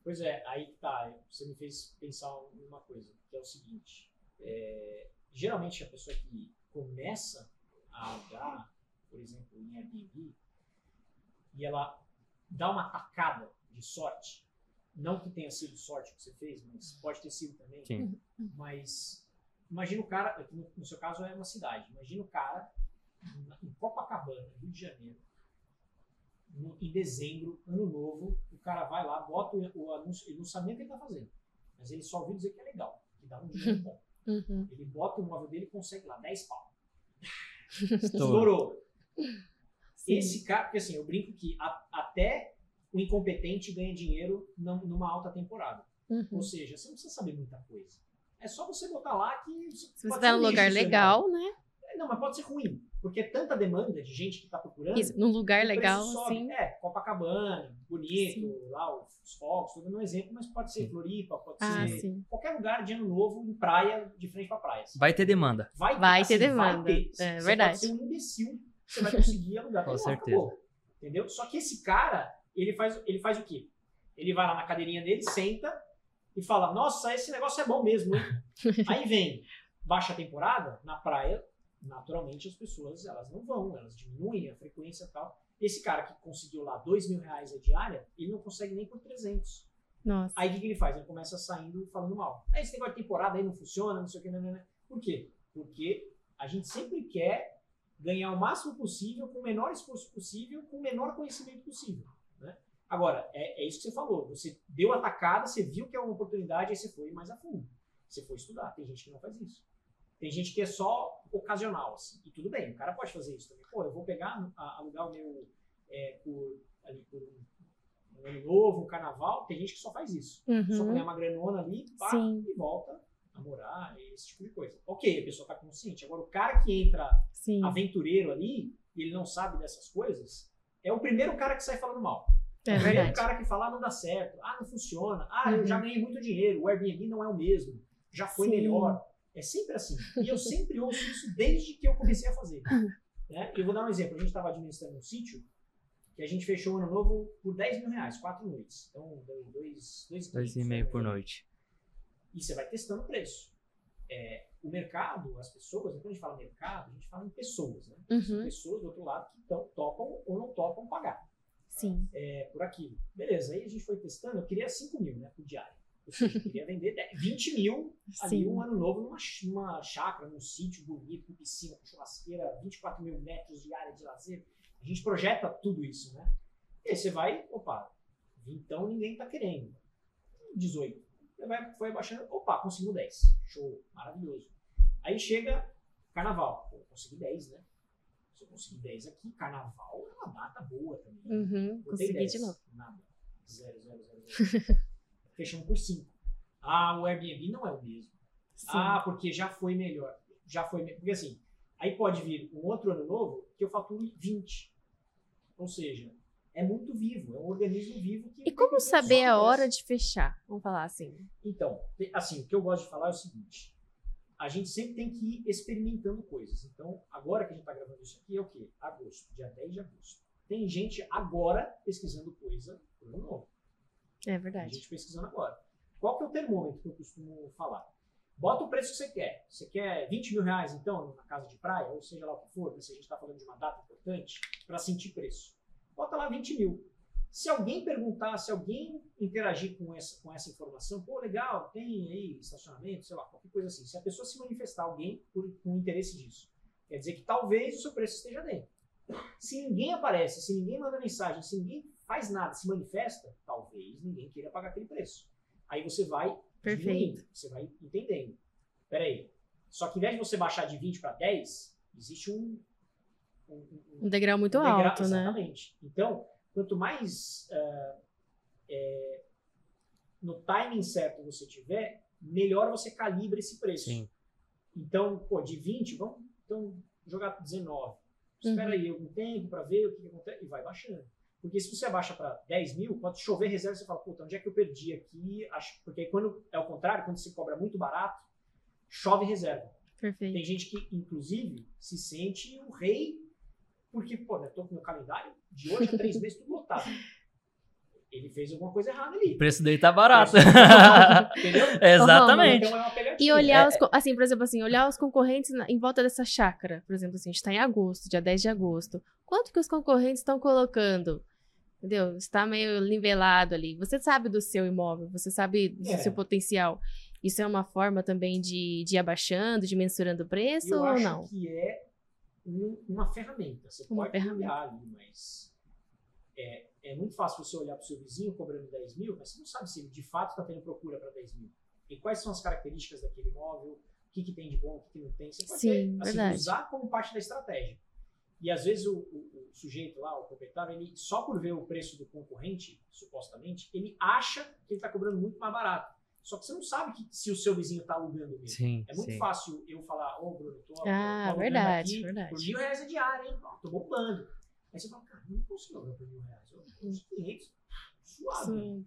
Pois é, aí tá. Você me fez pensar numa coisa, que é o seguinte. É, geralmente a pessoa que começa a alugar, por exemplo, em Airbnb, e ela dá uma tacada de sorte, não que tenha sido sorte que você fez, mas pode ter sido também. Sim. Mas imagina o cara, no seu caso é uma cidade, imagina o cara em Copacabana, Rio de Janeiro, no, em dezembro, ano novo, o cara vai lá, bota o, o anúncio, ele não sabe nem o que ele está fazendo, mas ele só ouviu dizer que é legal, que dá um dinheiro bom. Uhum. Ele bota o móvel dele e consegue lá 10 pau. Estourou. Esse cara, porque assim, eu brinco que a, até o incompetente ganha dinheiro numa alta temporada. Uhum. Ou seja, você não precisa saber muita coisa. É só você botar lá que. Se você está num lugar legal, né? É, não, mas pode ser ruim. Porque é tanta demanda de gente que está procurando. Isso, num lugar legal, assim. É, Copacabana, bonito, sim. lá os fogos, tudo no exemplo, mas pode ser Floripa, pode ah, ser sim. qualquer lugar de ano novo em praia, de frente para praia. Vai ter demanda. Vai, vai assim, ter demanda. Vai ter. É você verdade. Pode ser um imbecil, você vai conseguir alugar. Com certeza. Acabou, entendeu? Só que esse cara, ele faz, ele faz o quê? Ele vai lá na cadeirinha dele, senta e fala: Nossa, esse negócio é bom mesmo, hein? Aí vem, baixa a temporada, na praia, naturalmente as pessoas elas não vão, elas diminuem a frequência e tal. Esse cara que conseguiu lá dois mil reais a diária, ele não consegue nem por 300. Nossa. Aí o que, que ele faz? Ele começa saindo falando mal. Aí esse negócio de temporada aí não funciona, não sei o que, não, não, não. Por quê? Porque a gente sempre quer ganhar o máximo possível, com o menor esforço possível, com o menor conhecimento possível. Né? Agora, é, é isso que você falou. Você deu a tacada, você viu que é uma oportunidade, aí você foi mais a fundo. Você foi estudar. Tem gente que não faz isso. Tem gente que é só ocasional, assim. E tudo bem, o cara pode fazer isso também. Pô, eu vou pegar, a- alugar o meu é, por, ali, por um, um ano novo, um carnaval. Tem gente que só faz isso. Só Uhum. ganhar uma granona ali, pá, Sim. e volta a morar, esse tipo de coisa. Ok, a pessoa tá consciente. Agora, o cara que entra Sim. aventureiro ali, e ele não sabe dessas coisas, é o primeiro cara que sai falando mal. É o primeiro cara que fala, ah, não dá certo, ah, não funciona, ah, eu Uhum. já ganhei muito dinheiro, o Airbnb não é o mesmo, já foi Sim. melhor. É sempre assim. E eu sempre ouço isso desde que eu comecei a fazer. Né? Eu vou dar um exemplo. A gente estava administrando um sítio que a gente fechou o ano novo por 10 mil reais, quatro noites. Então, deu dois, dois, Dois e meio por noite. e você vai testando o preço. É, o mercado, as pessoas, quando a gente fala mercado, a gente fala em pessoas, né? São Uhum. pessoas do outro lado que tão, topam ou não topam pagar Sim. é, por aquilo. Beleza, aí a gente foi testando, eu queria 5 mil, né, por diário. Eu queria vender 10 20 mil ali Sim. um ano novo numa, numa chácara, num sítio bonito, com piscina, com churrasqueira, 24 mil metros de área de lazer. A gente projeta tudo isso, né? E aí você vai, opa, então ninguém tá querendo. 18. Você vai, foi abaixando, opa, conseguiu 10. Show, maravilhoso. Aí chega carnaval. Pô, consegui 10, né? Se eu conseguir 10 aqui, carnaval é uma data boa também. Uhum. Botei Consegui 10. de novo. Nada. Zero, zero, zero, zero. Fechamos por 5. Ah, o Airbnb não é o mesmo. Sim. Ah, porque já foi melhor. Já foi me- Porque assim, aí pode vir um outro ano novo que eu faturo 20. Ou seja, é muito vivo, é um organismo vivo que. E como saber a hora de fechar? Vamos falar assim. Então, assim, o que eu gosto de falar é o seguinte: a gente sempre tem que ir experimentando coisas. Então, agora que a gente está gravando isso aqui, é o quê? Agosto, dia 10 de agosto. Tem gente agora pesquisando coisa pro ano novo. É verdade. gente pesquisando agora. Qual que é o termômetro que eu costumo falar? Bota o preço que você quer. Você quer 20 mil reais, então, na casa de praia, ou seja lá o que for, né, se a gente está falando de uma data importante, para sentir preço. Bota lá 20 mil. Se alguém perguntar, se alguém interagir com essa, com essa informação, pô, legal, tem aí estacionamento, sei lá, qualquer coisa assim. Se a pessoa se manifestar, alguém por, com interesse disso, quer dizer que talvez o seu preço esteja dentro. Se ninguém aparece, se ninguém manda mensagem, se ninguém faz nada, se manifesta, talvez ninguém queira pagar aquele preço. Aí você vai Perfeito. diminuindo, você vai entendendo. Peraí, só que ao invés de você baixar de 20 para 10, existe um, um, um- Um degrau muito um degrau- alto, né? Exatamente. Então, quanto mais ah, é, no timing certo você tiver, melhor você calibra esse preço. Sim. Então, pô, de 20, vamos então, jogar 19. Espera Uhum. aí algum tempo para ver o que, que acontece e vai baixando. Porque se você abaixa para 10 mil, pode chover reserva, você fala, puta, onde é que eu perdi aqui? Porque aí quando é o contrário, quando você cobra muito barato, chove reserva. Perfeito. Tem gente que, inclusive, se sente o rei, porque, pô, eu tô com meu calendário de hoje a três meses tudo lotado. Ele fez alguma coisa errada O ali. preço dele tá barato. Entendeu? Exatamente. Então é. E olhar É- os, assim, por exemplo, assim, olhar os concorrentes na- em volta dessa chácara. Por exemplo, assim, a gente tá em agosto, dia 10 de agosto. Quanto que os concorrentes estão colocando? Entendeu? Está meio nivelado ali. Você sabe do seu imóvel, você sabe do É. seu potencial. Isso é uma forma também de, de ir abaixando, de mensurando o preço eu ou acho não? que é um- uma ferramenta. Você Uma pode ferramenta. olhar ali, mas é, é muito fácil você olhar para o seu vizinho cobrando 10 mil, mas você não sabe se ele de fato está tendo procura para 10 mil. E quais são as características daquele imóvel, o que, que tem de bom, o que, que não tem. Você pode Sim, ter, assim, usar como parte da estratégia. E às vezes o, o- o sujeito lá, o proprietário, ele só por ver o preço do concorrente, supostamente, ele acha que ele está cobrando muito mais barato. Só que você não sabe que- se o seu vizinho está alugando mesmo. Sim, É muito sim. fácil eu falar, ô Bruno, tô, tô Ah, alugando verdade, aqui verdade. por mil reais a diária, hein? Tô bombando. Aí você fala, cara, não consigo alugar por mil reais. Uns 500, suave. Sim.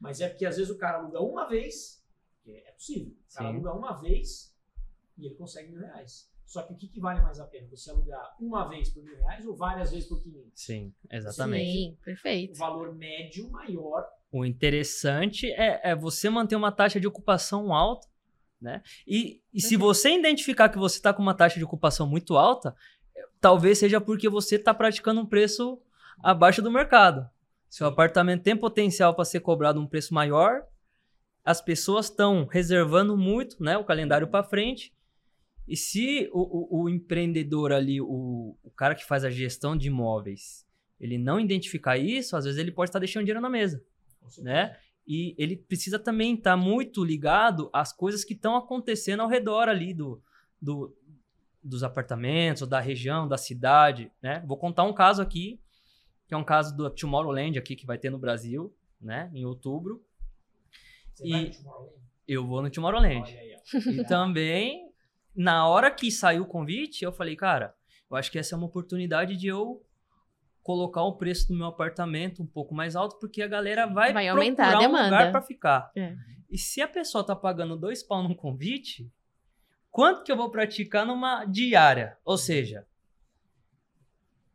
Mas é porque às vezes o cara aluga uma vez, que é possível. O cara Sim. aluga uma vez e ele consegue mil reais. Só que o que, que vale mais a pena? Você alugar uma vez por mil reais ou várias vezes por 500? Sim, exatamente. Sim, O perfeito. valor médio maior. O interessante é, é você manter uma taxa de ocupação alta, né? E, e se você identificar que você está com uma taxa de ocupação muito alta, talvez seja porque você está praticando um preço abaixo do mercado. Se o apartamento tem potencial para ser cobrado um preço maior, as pessoas estão reservando muito, né, o calendário para frente. E se o, o, o empreendedor ali, o, o, cara que faz a gestão de imóveis, ele não identificar isso, às vezes ele pode estar deixando dinheiro na mesa, né? E ele precisa também estar muito ligado às coisas que estão acontecendo ao redor ali do, do, dos apartamentos, da região, da cidade, né? Vou contar um caso aqui, que é um caso do Tomorrowland aqui, que vai ter no Brasil, né? Em outubro. Você E- vai no Tomorrowland? Eu vou no Tomorrowland. Olha aí, ó. E também, na hora que saiu o convite, eu falei, cara, eu acho que essa é uma oportunidade de eu colocar o preço do meu apartamento um pouco mais alto, porque a galera vai, Vai aumentar a procurar um demanda. lugar para ficar. É. E se a pessoa tá pagando dois pau num convite, quanto que eu vou praticar numa diária? Ou seja,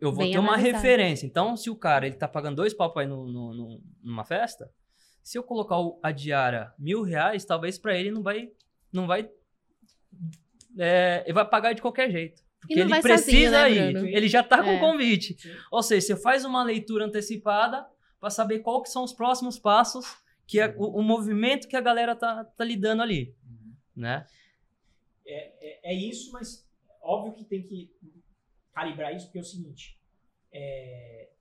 eu vou Bem ter uma analisado. referência. Então, se o cara ele tá pagando dois pau pra ir no, no- no- numa festa, se eu colocar o- a diária mil reais, talvez para ele não vai, não vai, é, ele vai pagar de qualquer jeito. Porque não ele vai precisa sozinho, né, ir. Bruno? Ele já tá com É. o convite. Sim. Ou seja, você faz uma leitura antecipada para saber qual que são os próximos passos que é o, o movimento que a galera tá, tá lidando ali, né? é, é isso, mas óbvio que tem que calibrar isso, porque é o seguinte: é,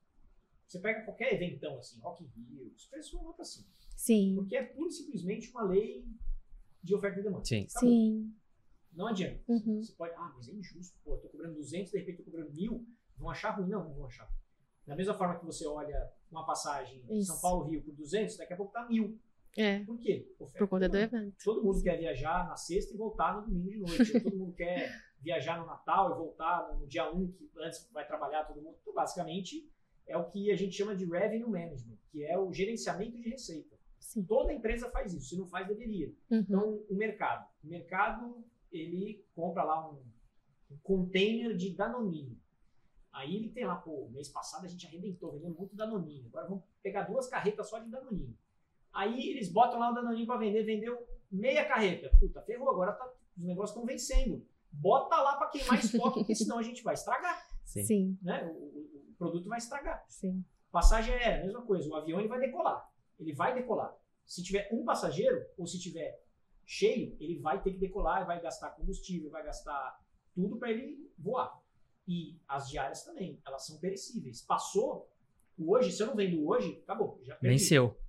você pega qualquer eventão assim, Rock in Rio, os preços vão lá pra cima. Sim. Porque é pura e simplesmente uma lei de oferta e demanda. Sim. Acabou. Sim. Não adianta. Uhum. Você pode, ah, mas é injusto, pô, eu tô cobrando 200, de repente eu tô cobrando 1000, vão achar ruim? Não, não vão achar. Da mesma forma que você olha uma passagem de São Isso. Paulo-Rio por 200, daqui a pouco tá 1000. É. Por quê? Oferta Por conta e do demanda. evento. Todo mundo quer viajar na sexta e voltar no domingo de noite. todo mundo quer viajar no Natal e voltar no dia 1, que antes vai trabalhar todo mundo. Então, basicamente, é o que a gente chama de revenue management, que é o gerenciamento de receita. Sim. Toda empresa faz isso, se não faz, deveria. Uhum. Então, o mercado. O mercado, ele compra lá um, um container de Danoninho. Aí ele tem lá, pô, mês passado a gente arrebentou, vendendo muito Danoninho. Agora vamos pegar duas carretas só de Danoninho. Aí eles botam lá o Danoninho para vender, vendeu meia carreta. Puta, ferrou, agora tá- os negócios estão vencendo. Bota lá para queimar estoque, porque senão a gente vai estragar, Sim. Sim. né? O, o- produto vai estragar. Sim. Passagem aérea, mesma coisa. O avião ele vai decolar. Ele vai decolar. Se tiver um passageiro, ou se tiver cheio, ele vai ter que decolar, vai gastar combustível, vai gastar tudo para ele voar. E as diárias também, elas são perecíveis. Passou o hoje, se eu não vendo hoje, acabou. Já perdi. Venceu.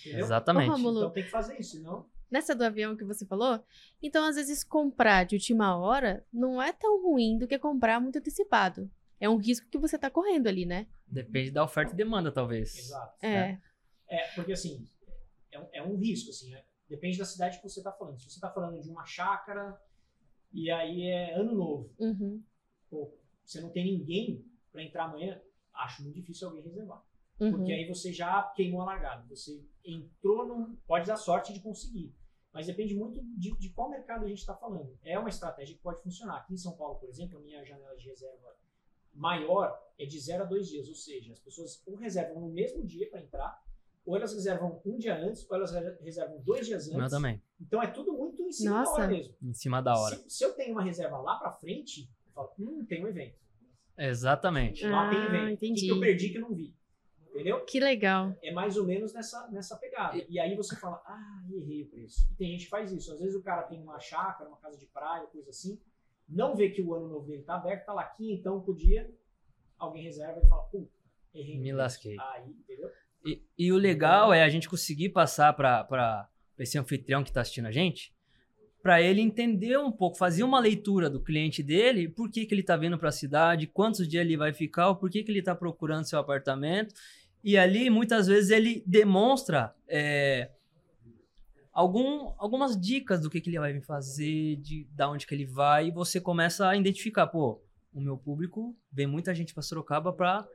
Entendeu? Exatamente. Então tem que fazer isso, senão. Nessa do avião que você falou, então às vezes comprar de última hora não é tão ruim do que comprar muito antecipado. É um risco que você tá correndo ali, né? Depende da oferta e demanda, talvez. Exato. É. É, porque assim, é um, é um risco, assim, é- depende da cidade que você está falando. Se você está falando de uma chácara e aí é ano novo, Uhum. pô, você não tem ninguém para entrar amanhã, acho muito difícil alguém reservar. Uhum. Porque aí você já queimou a largada. Você entrou num. Pode dar sorte de conseguir. Mas depende muito de, de qual mercado a gente está falando. É uma estratégia que pode funcionar. Aqui em São Paulo, por exemplo, a minha janela de reserva maior é de 0 a 2 dias. Ou seja, as pessoas ou reservam no mesmo dia para entrar, ou elas reservam um dia antes, ou elas re- reservam dois dias O antes. também. Então é tudo muito em cima Nossa. da hora mesmo. Em cima da hora. Se, se eu tenho uma reserva lá para frente, eu falo, hum, tem um evento. Exatamente. Lá tem Ah, evento. O que entendi. que eu perdi que eu não vi? Entendeu? Que legal. É mais ou menos nessa, nessa pegada. E aí você fala, ah, errei o preço. E tem gente que faz isso. Às vezes o cara tem uma chácara, uma casa de praia, coisa assim, não vê que o ano novo dele tá aberto, tá lá aqui, então podia. Alguém reserva e fala, puta, errei. no Me preço. lasquei. Aí, entendeu? E, e o legal é a gente conseguir passar para esse anfitrião que está assistindo a gente, para ele entender um pouco, fazer uma leitura do cliente dele, por que, que ele está vindo para a cidade, quantos dias ele vai ficar, por que, que ele está procurando seu apartamento. E ali, muitas vezes, ele demonstra é, algum, algumas dicas do que, que ele vai fazer, de da onde que ele vai, e você começa a identificar, pô, o meu público vem muita gente para Sorocaba para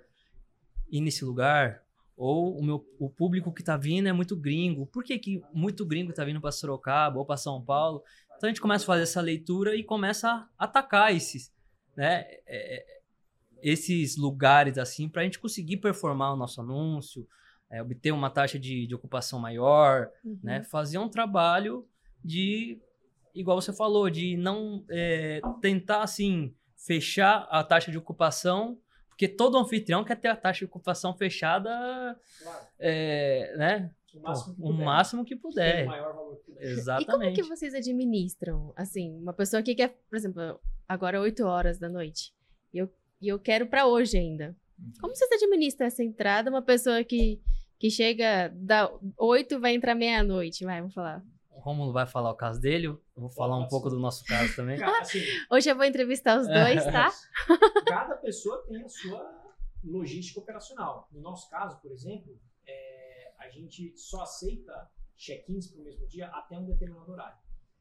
ir nesse lugar, ou o meu o público que tá vindo é muito gringo. Por que, que muito gringo tá vindo para Sorocaba ou para São Paulo? Então a gente começa a fazer essa leitura e começa a atacar esses, né, é, esses lugares assim para a gente conseguir performar o nosso anúncio, é, obter uma taxa de, de ocupação maior, Uhum. né? Fazer um trabalho de, igual você falou, de não é, tentar assim fechar a taxa de ocupação, porque todo anfitrião quer ter a taxa de ocupação fechada, Claro. é, né? O máximo que o puder. máximo que Tem puder. o maior valor que puder. E como Exatamente. que vocês administram? Assim, uma pessoa que quer, por exemplo, agora 8 horas da noite, e eu, e eu quero pra hoje ainda. Como vocês administram essa entrada? Uma pessoa que, que chega da 8 vai entrar meia-noite, vai, vamos falar. O Romulo vai falar o caso dele, eu vou falar um Pode pouco do nosso caso também. Assim, Hoje eu vou entrevistar os dois, tá? cada pessoa tem a sua logística operacional. No nosso caso, por exemplo, é, a gente só aceita check-ins para o mesmo dia até um determinado horário.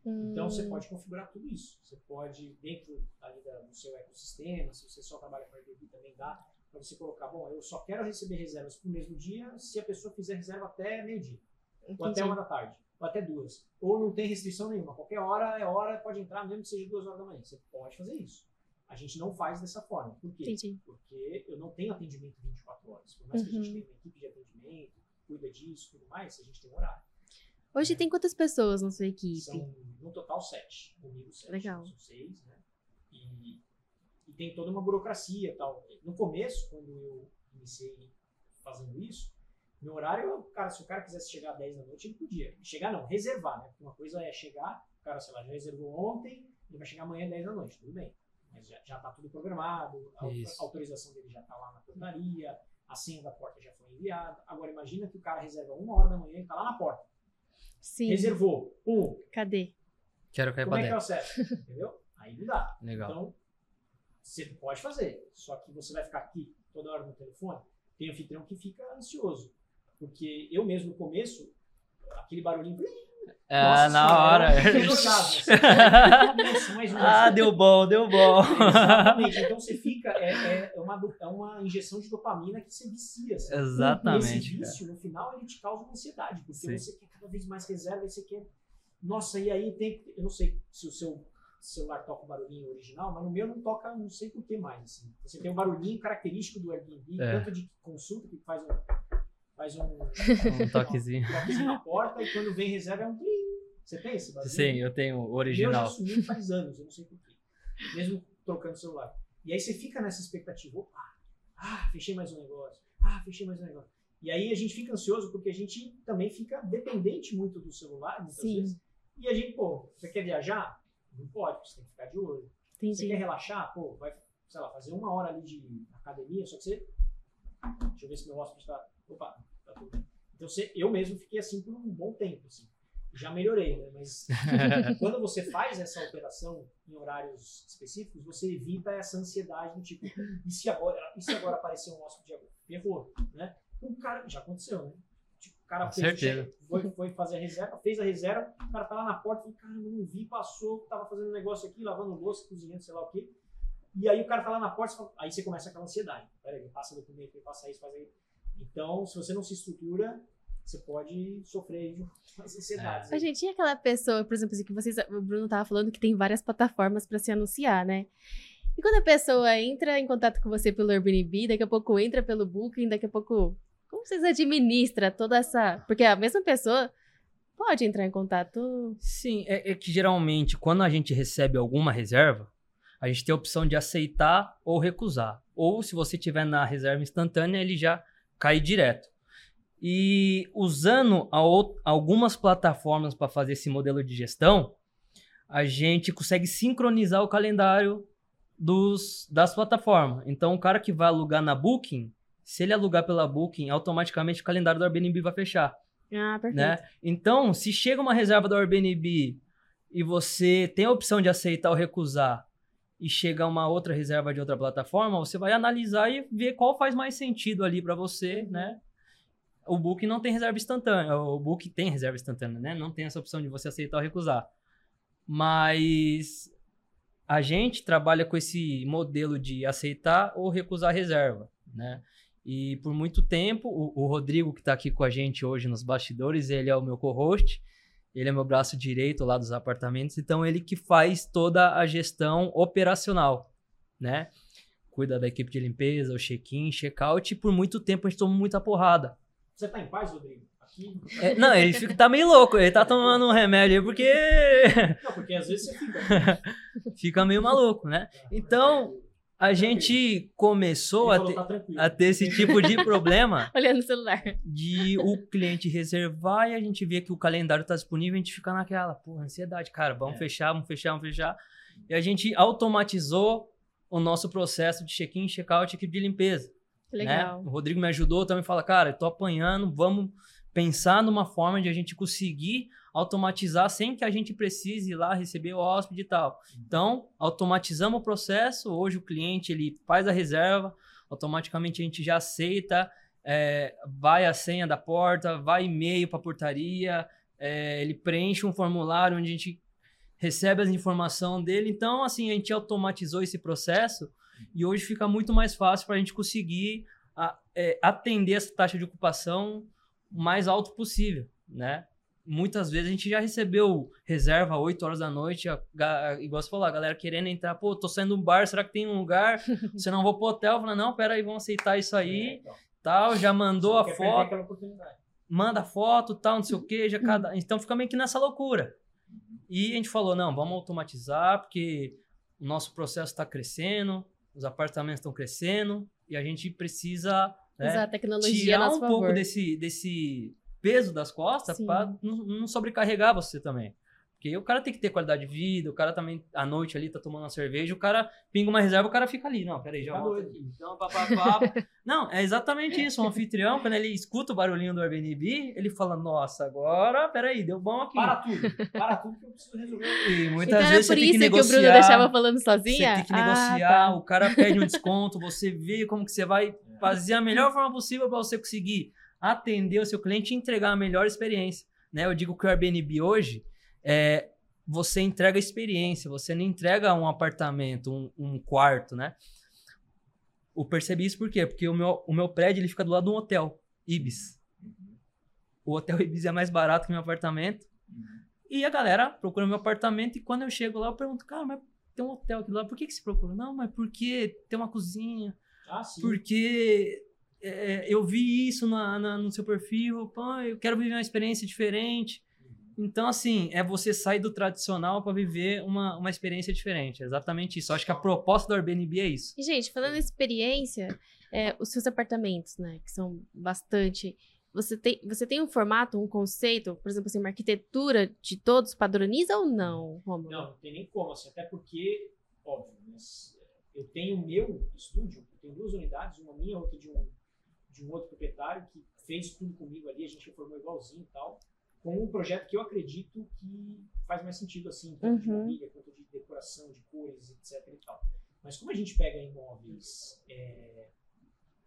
Então você Hum, pode configurar tudo isso. Você pode, dentro ali do seu ecossistema, se você só trabalha com Airbnb também dá, para você colocar, bom, eu só quero receber reservas para o mesmo dia se a pessoa fizer reserva até meio-dia, ou até uma da tarde, ou até duas. Ou não tem restrição nenhuma. Qualquer hora é hora, pode entrar, mesmo que seja duas horas da manhã. Você pode fazer isso. A gente não faz dessa forma. Por quê? Entendi. Porque eu não tenho atendimento 24 horas. Por mais que a gente Uhum. tenha uma equipe de atendimento, cuida disso tudo mais, a gente tem um horário. Hoje tem quantas pessoas na sua equipe? São, no total, sete. Comigo, sete. Legal. São seis, né? E, e tem toda uma burocracia e tal. No começo, quando eu iniciei fazendo isso, meu horário, cara, se o cara quisesse chegar às 10 da noite, ele podia. Chegar não, reservar, né? Porque uma coisa é chegar, o cara, sei lá, já reservou ontem, ele vai chegar amanhã às 10 da noite, tudo bem. Mas já, já tá tudo programado, a, a autorização dele já tá lá na portaria, a senha da porta já foi enviada. Agora imagina que o cara reserva uma hora da manhã e tá lá na porta. Sim. Reservou, pum, Cadê? Quero cair como pra é que é o dentro. acesso? Entendeu? Aí não dá. Legal. Então, você pode fazer, só que você vai ficar aqui toda hora no telefone. Tem anfitrião que fica ansioso. Porque eu mesmo no começo, aquele barulhinho. Ah, Nossa na hora. um um. ah, deu bom, deu bom. Exatamente. Então você fica. É, é, é uma, é uma injeção de dopamina que você vicia. assim. Exatamente, E esse vício, no final, ele te causa uma ansiedade, porque Sim. você quer cada vez mais reserva, você quer. Nossa, e aí tem. Eu não sei se o seu celular toca o barulhinho original, mas no meu não toca, não sei por que mais. Assim. Você tem o barulhinho característico do Airbnb, É. tanto de consulta que faz um. Faz um, Um toquezinho. um toquezinho na porta e quando vem reserva é um trim. Você tem esse barulho? Sim, eu tenho o O meu já original. sumiu faz anos, eu não sei porquê. Mesmo trocando celular. E aí você fica nessa expectativa. Opa, ah, fechei mais um negócio. Ah, fechei mais um negócio. E aí a gente fica ansioso porque a gente também fica dependente muito do celular, muitas Sim. vezes. E a gente, pô, você quer viajar? Não pode, você tem que ficar de olho. Você Entendi. quer relaxar? Pô, vai, sei lá, fazer uma hora ali de academia, só que você. Deixa eu ver se meu hóspede tá. Opa, tá tudo bem. Então você, eu mesmo fiquei assim por um bom tempo, assim. Já melhorei, né? Mas quando você faz essa operação em horários específicos, você evita essa ansiedade do tipo, e se agora, e se agora aparecer um hóspede agora? Ferrou, né? O cara, já aconteceu, né? Tipo, o cara fez foi, foi fazer a reserva, fez a reserva, o cara tá lá na porta, falou, cara, eu não vi, passou, tava fazendo um negócio aqui, lavando louça, cozinhando, sei lá o quê. E aí o cara tá lá na porta, aí você começa aquela ansiedade. Peraí, passa documento, me passa isso, faz aí. Então, se você não se estrutura, você pode sofrer de umas ansiedades. A aí. gente, e aquela pessoa, por exemplo, assim, que vocês, o Bruno tava falando que tem várias plataformas para se anunciar, né? E quando a pessoa entra em contato com você pelo Airbnb, daqui a pouco entra pelo Booking, daqui a pouco. Como vocês administram toda essa. Porque a mesma pessoa pode entrar em contato. Sim, é, é que geralmente quando a gente recebe alguma reserva, a gente tem a opção de aceitar ou recusar. Ou se você tiver na reserva instantânea, ele já cai direto. E usando algumas plataformas para fazer esse modelo de gestão, a gente consegue sincronizar o calendário dos, das plataformas. Então, o cara que vai alugar na Booking, se ele alugar pela Booking, automaticamente o calendário do Airbnb vai fechar Ah, perfeito. né? Então, se chega uma reserva do Airbnb e você tem a opção de aceitar ou recusar e chega uma outra reserva de outra plataforma, você vai analisar e ver qual faz mais sentido ali para você, né? O Booking não tem reserva instantânea, o Booking tem reserva instantânea, né? Não tem essa opção de você aceitar ou recusar. Mas a gente trabalha com esse modelo de aceitar ou recusar reserva, né? E por muito tempo, o, o Rodrigo, que está aqui com a gente hoje nos bastidores, ele é o meu co-host, ele é meu braço direito lá dos apartamentos, então ele que faz toda a gestão operacional, né? Cuida da equipe de limpeza, o check-in, check-out, e por muito tempo a gente tomou muita porrada. Você tá em paz, Rodrigo? Aqui. É, não, ele fica, tá meio louco, ele tá tomando um remédio aí porque Não, porque às vezes você fica. fica meio maluco, né? Então, A gente começou a tá tranquilo. a ter esse tipo de problema Olhando o celular. de o cliente reservar e a gente vê que o calendário tá disponível, a gente fica naquela, pô, ansiedade, cara, vamos É. fechar, vamos fechar, vamos fechar. E a gente automatizou o nosso processo de check-in, check-out, equipe de limpeza. Né? legal. O Rodrigo me ajudou também, fala, cara, eu tô apanhando, vamos pensar numa forma de a gente conseguir automatizar sem que a gente precise ir lá receber o hóspede e tal. Então, automatizamos o processo, hoje o cliente ele faz a reserva, automaticamente a gente já aceita, é, vai a senha da porta, vai e-mail para a portaria, é, ele preenche um formulário onde a gente recebe as informações dele. Então, assim, a gente automatizou esse processo e hoje fica muito mais fácil para a gente conseguir a- é, atender essa taxa de ocupação o mais alto possível, né? Muitas vezes a gente já recebeu reserva 8 horas da noite, a, ga- igual você falou, a galera querendo entrar, pô, tô saindo do bar, será que tem um lugar? Se não vou pro hotel, fala, não, pera aí, vamos aceitar isso É, aí, então. tal, já mandou a foto, manda foto, tal, não sei o que, já cada. Então fica meio que nessa loucura. E a gente falou, não, vamos automatizar, porque o nosso processo está crescendo, os apartamentos estão crescendo, e a gente precisa né, Usar a tecnologia a tirar um favor. pouco desse, desse peso das costas para não, não sobrecarregar você também. Porque o cara tem que ter qualidade de vida, o cara também, à noite ali, tá tomando uma cerveja, o cara pinga uma reserva, o cara fica ali. Não, peraí, já Fica volto aqui. Então, papapá. não, é exatamente isso. O anfitrião, quando ele escuta o barulhinho do Airbnb, ele fala, nossa, agora, peraí, deu bom aqui. Para tudo. Para tudo que eu preciso resolver. E muitas Então era vezes por você tem isso que que, o negociar. Bruno deixava falando sozinha? Você tem que Ah, negociar, tá. o cara pede um desconto, você vê como que você vai fazer a melhor forma possível para você conseguir atender o seu cliente e entregar a melhor experiência. Né? Eu digo que o Airbnb hoje é você entrega experiência, você não entrega um apartamento, um, um quarto, né? Eu percebi isso por quê? Porque o meu, o meu prédio ele fica do lado de um hotel, Ibis. O hotel Ibis é mais barato que meu apartamento. E a galera procura meu apartamento e quando eu chego lá eu pergunto, cara, mas tem um hotel aqui lado, por que, que você procura? Não, mas porque tem uma cozinha, Ah, sim. porque é, eu vi isso na, na- no seu perfil, pô, eu quero viver uma experiência diferente. Então, assim, é você sair do tradicional para viver uma, uma experiência diferente. É exatamente isso. Eu acho que a proposta do Airbnb é isso. E, gente, falando em experiência, é, os seus apartamentos, né, que são bastante. Você tem, você tem um formato, um conceito, por exemplo, assim, uma arquitetura de todos padroniza ou não, Romulo? Não, não tem nem como, assim, até porque, óbvio, mas eu tenho o meu estúdio, eu tenho duas unidades, uma minha, outra de um, de um outro proprietário que fez tudo comigo ali, a gente reformou igualzinho e tal, com um projeto que eu acredito que faz mais sentido, assim, tanto de Uhum. mobília, quanto de decoração, de cores, etc e tal. Mas como a gente pega imóveis é,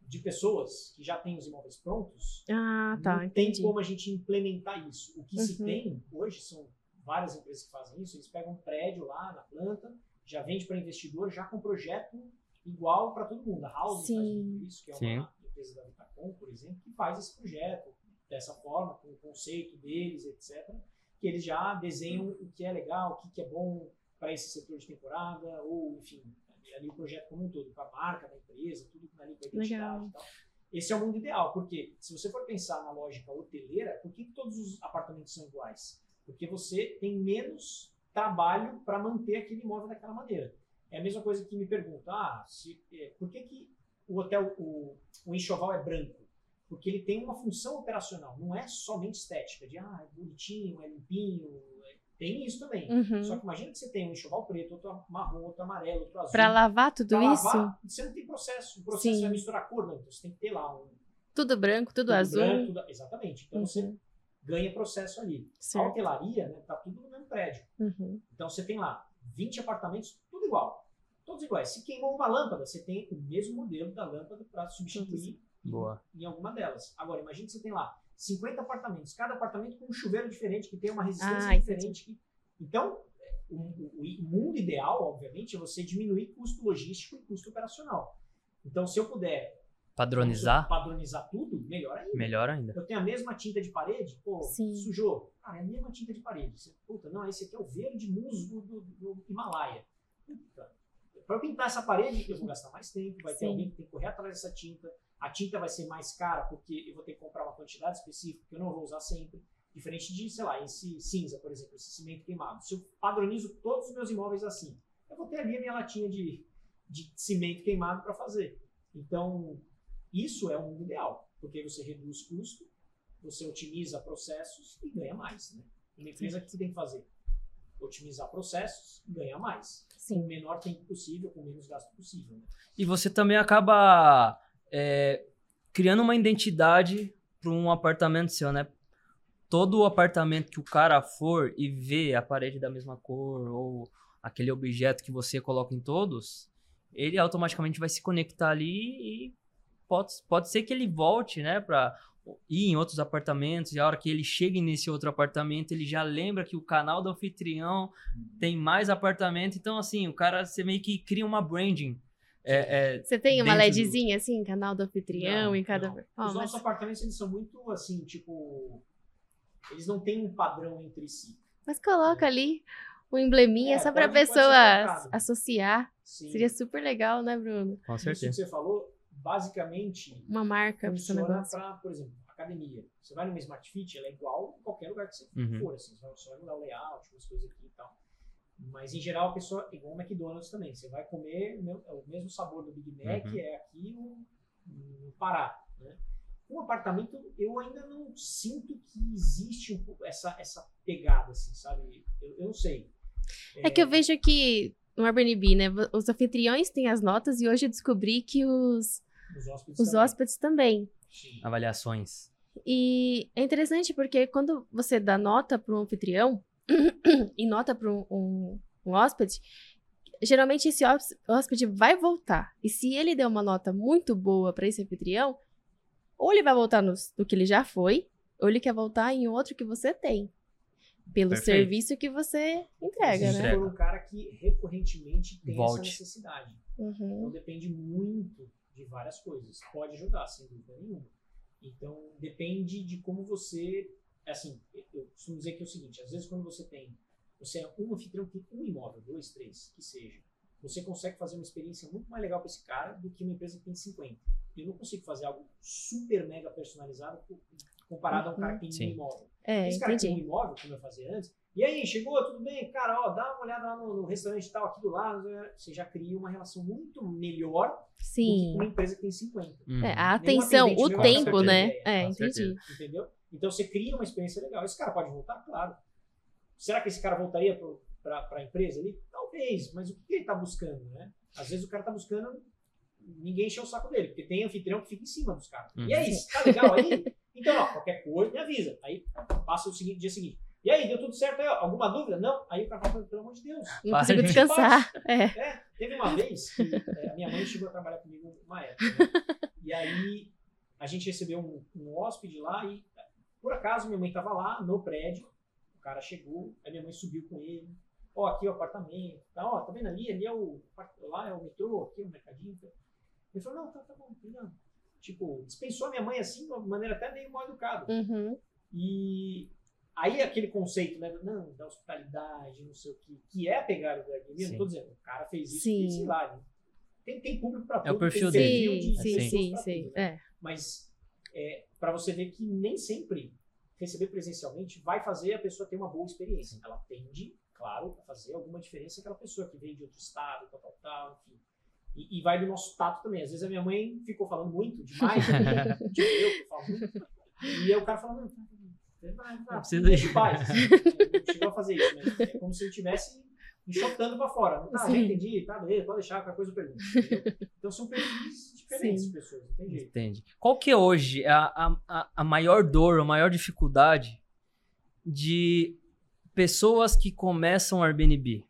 de pessoas que já têm os imóveis prontos, Ah, tá, não entendi. tem como a gente implementar isso. O que se Uhum. tem hoje são várias empresas que fazem isso. Eles pegam um prédio lá na planta, já vende para investidor, já com projeto igual para todo mundo. A House Sim. faz muito isso, que é Sim. uma empresa da Vitacom, por exemplo, que faz esse projeto dessa forma, com o conceito deles, etc. Que eles já desenham o que é legal, o que que é bom para esse setor de temporada, ou enfim, ali o projeto como um todo, com a marca da empresa, tudo ali com a identidade Legal. e tal. Esse é o mundo ideal, porque se você for pensar na lógica hoteleira, por que, todos os apartamentos são iguais? Porque você tem menos trabalho para manter aquele imóvel daquela maneira. É a mesma coisa que me pergunta, ah, se, é, por que, que o hotel, o, o enxoval é branco? Porque ele tem uma função operacional, não é somente estética, de ah, é bonitinho, é limpinho, é- tem isso também. Uhum. Só que imagina que você tem um enxoval preto, outro marrom, outro amarelo, outro azul. Pra lavar tudo Pra isso? lavar, você não tem processo. O processo Sim. é misturar cor, não. Então você tem que ter lá um Tudo branco, tudo, tudo azul. branco, tudo- exatamente. Então você Uhum. ganha processo ali. A Certo. hotelaria, né, tá tudo no mesmo prédio. Uhum. Então você tem lá 20 apartamentos, tudo igual. Todos iguais. Se queimou uma lâmpada, você tem o mesmo modelo da lâmpada para substituir em- Boa. em alguma delas. Agora, imagine que você tem lá 50 apartamentos, cada apartamento com um chuveiro diferente, que tem uma resistência Ah, diferente. que- Então, o, o- o mundo ideal, obviamente, é você diminuir custo logístico e custo operacional. Então, se eu puder Padronizar, padronizar tudo, melhor ainda. melhor ainda. Eu tenho a mesma tinta de parede, pô, Sim. sujou. Cara, é a mesma tinta de parede. Você, puta, não, esse aqui é o verde musgo do, do Himalaia. Puta, para eu pintar essa parede, eu vou gastar mais tempo, vai ter Sim. alguém que tem que correr atrás dessa tinta. A tinta vai ser mais cara porque eu vou ter que comprar uma quantidade específica que eu não vou usar sempre. Diferente de, sei lá, esse cinza, por exemplo, esse cimento queimado. Se eu padronizo todos os meus imóveis assim, eu vou ter ali a minha latinha de, de cimento queimado para fazer. Então, isso é o mundo ideal, porque você reduz custo, você otimiza processos e ganha mais. Né? Uma empresa que tem que fazer otimizar processos, ganha mais. Sim. Com o menor tempo possível, com o menos gasto possível. Né? E você também acaba é, criando uma identidade para um apartamento seu, né? Todo o apartamento que o cara for e vê a parede da mesma cor ou aquele objeto que você coloca em todos, ele automaticamente vai se conectar ali e pode, pode ser que ele volte, né, para ir em outros apartamentos e a hora que ele chega nesse outro apartamento, ele já lembra que o canal do anfitrião tem mais apartamento. Então, assim, o cara, você meio que cria uma branding. É, é, Você tem uma dentro do- LEDzinha assim, canal do anfitrião Não, em cada. não. Ó, Os mas- nossos apartamentos, eles são muito, assim, tipo... Eles não têm um padrão entre si. Mas coloca ali o embleminha É, só pode ser pessoa associar. Sim. Seria super legal, né, Bruno? Com Isso que certeza. você falou, basicamente, Uma marca funciona para, por exemplo, academia. Você vai numa Smart Fit, ela é igual em qualquer lugar que você Uhum. for, assim, você vai- só vai mudar o layout, umas coisas aqui e tal. Mas em geral a pessoa, igual o McDonald's também, você vai comer o me- o mesmo sabor do Big Mac, Uhum. é aqui no, no Pará, né? Um apartamento, eu ainda não sinto que existe um pouco essa, essa pegada, assim, sabe? Eu, eu não sei. É que eu vejo que no Airbnb, né? Os anfitriões têm as notas e hoje eu descobri que os, Os hóspedes os também. hóspedes também. Sim. Avaliações. E é interessante porque quando você dá nota para um anfitrião e nota para um, um, um hóspede, geralmente esse hós- hóspede vai voltar. E se ele der uma nota muito boa para esse anfitrião, ou ele vai voltar no, no que ele já foi, ou ele quer voltar em outro que você tem. Pelo Perfeito. serviço que você entrega, Mas né? se for um cara que recorrentemente tem Volte. essa necessidade. Uhum. Então depende muito de várias coisas. Pode ajudar, sem dúvida nenhuma. Então depende de como você. Assim, eu costumo dizer que é o seguinte: às vezes quando você tem. Você é um anfitrião que tem um imóvel, dois, três, que seja. Você consegue fazer uma experiência muito mais legal para esse cara do que uma empresa que tem 50. Eu não consigo fazer algo super mega personalizado co- comparado a um cara que tem Sim. um imóvel. É, Esse cara que tem um entendi. imóvel, como eu fazia antes, e aí, chegou, tudo bem? Cara, ó, dá uma olhada lá no, no restaurante tal, aqui do lado. Você já cria uma relação muito melhor do que Sim. uma empresa que tem 50. Uhum. É, a Nenhum atenção, o tempo, né? ideia, É, entendi. certeza. Entendeu? Então você cria uma experiência legal. Esse cara pode voltar? Claro. Será que esse cara voltaria para a empresa ali? Talvez, mas o que ele está buscando, né? Às vezes o cara está buscando ninguém encher o saco dele, porque tem anfitrião que fica em cima dos caras. Uhum. E é isso, tá legal aí? Então, ó, qualquer coisa, me avisa. Aí passa o seguinte, dia seguinte. E aí, deu tudo certo aí? ó? Alguma dúvida? Não? Aí o cara fala, pelo amor de Deus. Não consigo de- descansar. É. É, teve uma vez que é, a minha mãe chegou a trabalhar comigo uma época. né? E aí a gente recebeu um, um hóspede lá e, por acaso, minha mãe estava lá no prédio. O cara chegou, aí minha mãe subiu com ele. Ó, aqui é o apartamento. Tá, ó, tá vendo ali? Ali é o. Lá é o metrô, aqui é o mercadinho. Ele falou: não, tá, tá bom, não. Tipo, dispensou a minha mãe assim, de uma maneira até meio mal educada. Uhum. E aí aquele conceito, né, não, da hospitalidade, não sei o que, que é a pegada do Airbnb, não tô dizendo, o cara fez isso Sim. porque, sei lá, né? tem, tem público para É o tudo, perfil dele. de sim, sim, sim. tudo, né? É. Mas é, para você ver que nem sempre receber presencialmente vai fazer a pessoa ter uma boa experiência. Ela tende, claro, a fazer alguma diferença aquela pessoa que veio de outro estado, tal, tal, tal, enfim. E, e vai do nosso tato também. Às vezes a minha mãe ficou falando muito demais, tipo eu que falo muito. E aí o cara fala, tá, vai, vai, precisa ir. paz. assim. Não chegou a fazer isso, mas é como se eu estivesse enxotando pra fora. Tá, já entendi, tá, beleza, pode deixar, qualquer coisa eu pergunto. entendeu? Então são perfis diferentes Sim. de pessoas, jeito. Entende. Qual que é hoje a, a, a- maior dor, a maior dificuldade de pessoas que começam Airbnb?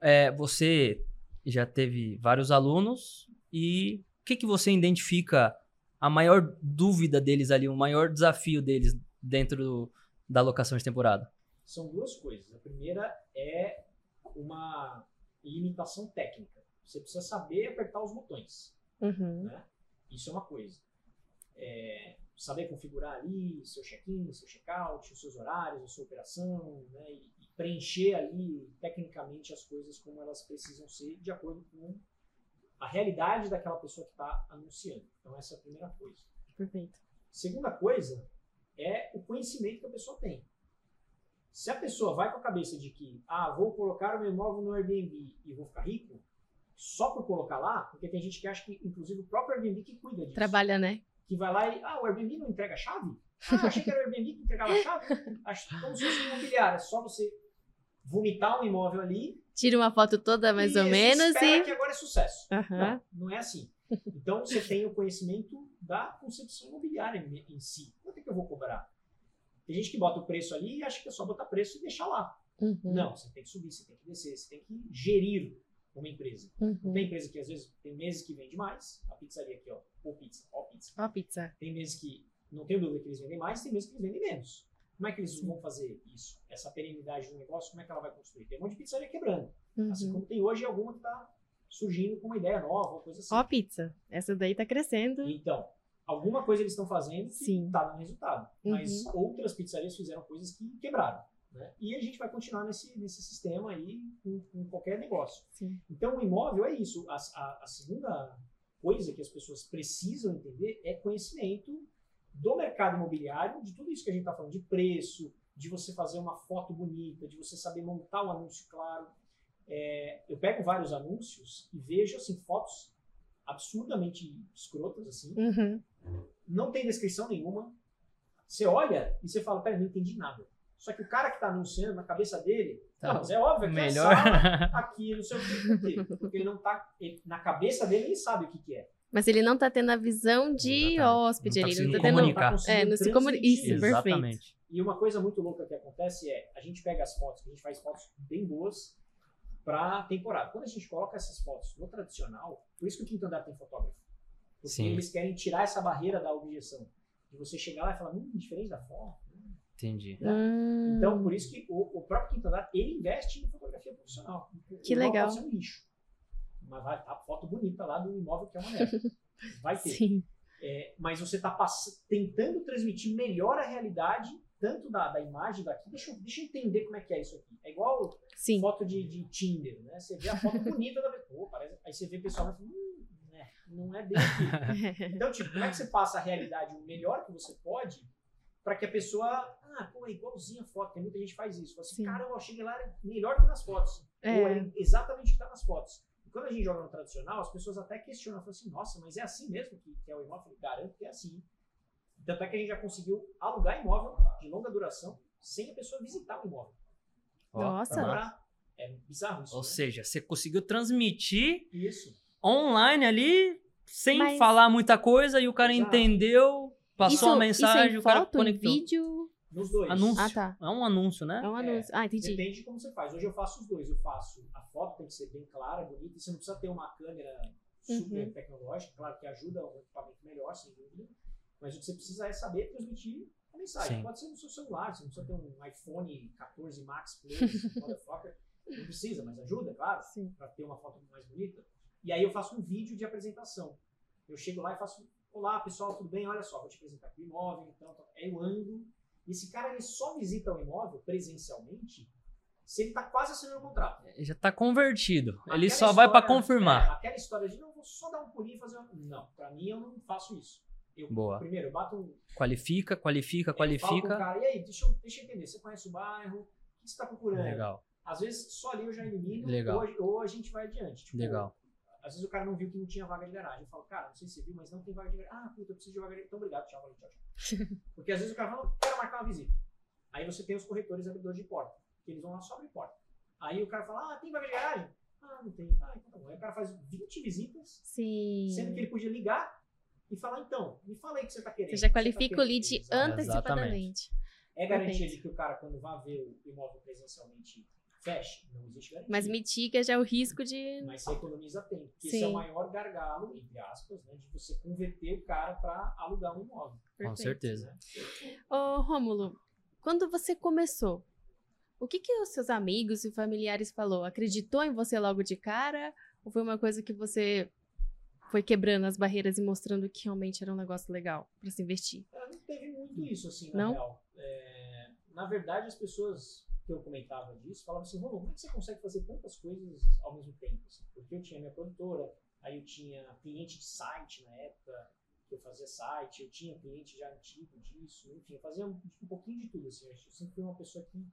É, você já teve vários alunos e o que, que você identifica a maior dúvida deles ali, o maior desafio deles dentro do- da locação de temporada? São duas coisas. A primeira é uma limitação técnica. Você precisa saber apertar os botões. Uhum. né? Isso é uma coisa. É, saber configurar ali seu check-in, seu check-out, os seus horários, a sua operação, né? e, e preencher ali tecnicamente as coisas como elas precisam ser de acordo com a realidade daquela pessoa que está anunciando. Então essa é a primeira coisa. Perfeito. Segunda coisa é o conhecimento que a pessoa tem. Se a pessoa vai com a cabeça de que, ah, vou colocar o meu imóvel no Airbnb e vou ficar rico, só por colocar lá, porque tem gente que acha que, inclusive, o próprio Airbnb que cuida disso. Trabalha, né? Que vai lá e, ah, o Airbnb não entrega a chave? Ah, achei que era o Airbnb que entregava a chave. Acho como se fosse imobiliário, é só você vomitar um imóvel ali. Tira uma foto toda mais ou menos espera e. que agora é sucesso. Aham. Não, não é assim. Então você tem o conhecimento da concepção imobiliária em, em si. Quanto é que eu vou cobrar? Tem gente que bota o preço ali e acha que é só botar preço e deixar lá. Uhum. Não, você tem que subir, você tem que descer, você tem que gerir uma empresa. Uhum. Tem empresa que às vezes tem meses que vende mais, a pizzaria aqui, ó, ou pizza, ó pizza. Ó, pizza. Tem meses que não tenho dúvida que eles vendem mais, tem meses que eles vendem menos. Como é que eles vão fazer isso? Essa perenidade do negócio, como é que ela vai construir? Tem um monte de pizzaria quebrando. Assim Uhum. como tem hoje alguma que está surgindo com uma ideia nova, uma coisa assim. Ó, pizza. Essa daí tá crescendo. Então, alguma coisa eles estão fazendo que Sim. está dando resultado. Mas Uhum. outras pizzarias fizeram coisas que quebraram. Né? E a gente vai continuar nesse, nesse sistema aí com, com qualquer negócio. Sim. Então, o imóvel é isso. A, a- a segunda coisa que as pessoas precisam entender é conhecimento do mercado imobiliário, de tudo isso que a gente está falando, de preço, de você fazer uma foto bonita, de você saber montar um anúncio claro. É, eu pego vários anúncios e vejo assim fotos absurdamente escrotas assim, Uhum. não tem descrição nenhuma. Você olha e você fala, pera, não entendi nada. Só que o cara que está anunciando na cabeça dele, Tá. não, mas é óbvio que Melhor. sala, aqui, não sei o que, por quê? porque ele não tá, ele- na cabeça dele ele sabe o que, que é. Mas ele não tá tendo a visão de hóspede, Não tá ele não conseguindo tá tendo. comunicar. Não tá É, não se comunica. Isso, perfeito. E uma coisa muito louca que acontece é, a gente pega as fotos, a gente faz fotos bem boas para temporada. Quando a gente coloca essas fotos no tradicional, por isso que o quinto andar tem fotógrafo. Porque Sim. eles querem tirar essa barreira da objeção. De você chegar lá e falar, hum, diferente da foto. hum, Entendi. Hum. Então, por isso que o, o próprio Quinto Andar, ele investe em fotografia profissional. Que O imóvel legal. Pode ser um lixo. Mas vai estar foto bonita lá do imóvel que é uma merda. Vai ter. Sim. É, mas você está tentando transmitir melhor a realidade, tanto da, da imagem daqui. Deixa, eu- deixa eu entender como é que é isso aqui. É igual Sim. foto de, de Tinder, né? Você vê a foto bonita da pessoa, parece, aí você vê o pessoal e fala, hum, né, não é bem aqui. Então, tipo, como é que você passa a realidade o melhor que você pode para que a pessoa, ah, pô, é igualzinha a foto, tem muita gente que faz isso. Fala assim, Sim. cara, eu cheguei lá, era melhor que nas fotos. É. Ou é exatamente o que está nas fotos. E quando a gente joga no tradicional, as pessoas até questionam, falam assim, nossa, mas é assim mesmo que, que é o imóvel? Garanto que é assim. Tanto é que a gente já conseguiu alugar imóvel de longa duração sem a pessoa visitar o imóvel. Nossa. Agora, é bizarro isso. Ou né? seja, você conseguiu transmitir Isso. online ali, sem Mas- falar muita coisa, e o cara Exato. entendeu, passou isso, a mensagem, isso em o cara foto, conectou. vídeo. Nos dois. Anúncio. Ah, tá. É um anúncio, né? É um anúncio. Ah, entendi. Depende de como você faz. Hoje eu faço os dois. Eu faço a foto tem que ser bem clara, bonita, e você não precisa ter uma câmera super Uhum. tecnológica, claro que ajuda um equipamento melhor, sem dúvida. Mas o que você precisa é saber transmitir a mensagem. Sim. Pode ser no seu celular, você não precisa ter um iPhone 14 Max Plus, motherfucker. Não precisa, mas ajuda, claro, para ter uma foto mais bonita. E aí eu faço um vídeo de apresentação. Eu chego lá e faço, olá pessoal, tudo bem? Olha só, vou te apresentar aqui o imóvel, então. Aí eu ando. Esse cara ele só visita o imóvel presencialmente se ele está quase assinando o contrato. Já tá convertido. Ele Aquela só vai pra história- confirmar. é, aquela história de não, vou só dar um pulinho e fazer uma... Não, pra mim eu não faço isso. Eu, Boa. Primeiro, eu bato um. Qualifica, qualifica, eu falo com o qualifica. cara, e aí, deixa eu, deixa eu entender, você conhece o bairro? O que você está procurando? Legal, Às vezes só ali eu já elimino, Legal. Ou, ou a gente vai adiante. Tipo, legal. Às vezes o cara não viu que não tinha vaga de garagem. Eu falo, cara, não sei se você viu, mas não tem vaga de garagem. Ah, puta, eu preciso de vaga de garagem. Então obrigado, tchau, valeu, tchau, tchau. Porque às vezes o cara fala, quero marcar uma visita. Aí você tem os corretores abridores de porta, que eles vão lá só abrir porta. Aí o cara fala, ah, tem vaga de garagem? Ah, não tem. Ah, então tá bom. Aí o cara faz 20 visitas, Sim. sendo que ele podia ligar e falar, então, me fala aí o que você tá querendo. Você já que qualifica tá o lead antecipadamente. É garantia Perfeito. de que o cara, quando vá ver o imóvel presencialmente, feche? Não existe garantia. Mas mitiga já o risco de. Mas você economiza tempo. Porque esse é o maior gargalo, entre aspas, né, de você converter o cara para alugar um imóvel. Com Perfeito. certeza. Ô, Rômulo, quando você começou, o que que os seus amigos e familiares falou? Acreditou em você logo de cara? Ou foi uma coisa que você foi quebrando as barreiras e mostrando que realmente era um negócio legal para se investir? Não teve muito isso, assim, na Não? real. É, na verdade, as pessoas que eu comentava disso falavam assim, Rô, como é que você consegue fazer tantas coisas ao mesmo tempo? assim? Porque eu tinha minha produtora, aí eu tinha cliente de site na época, que eu fazia site, eu tinha cliente já antigo disso, enfim, eu fazia um, um pouquinho de tudo, assim. Eu sempre fui uma pessoa que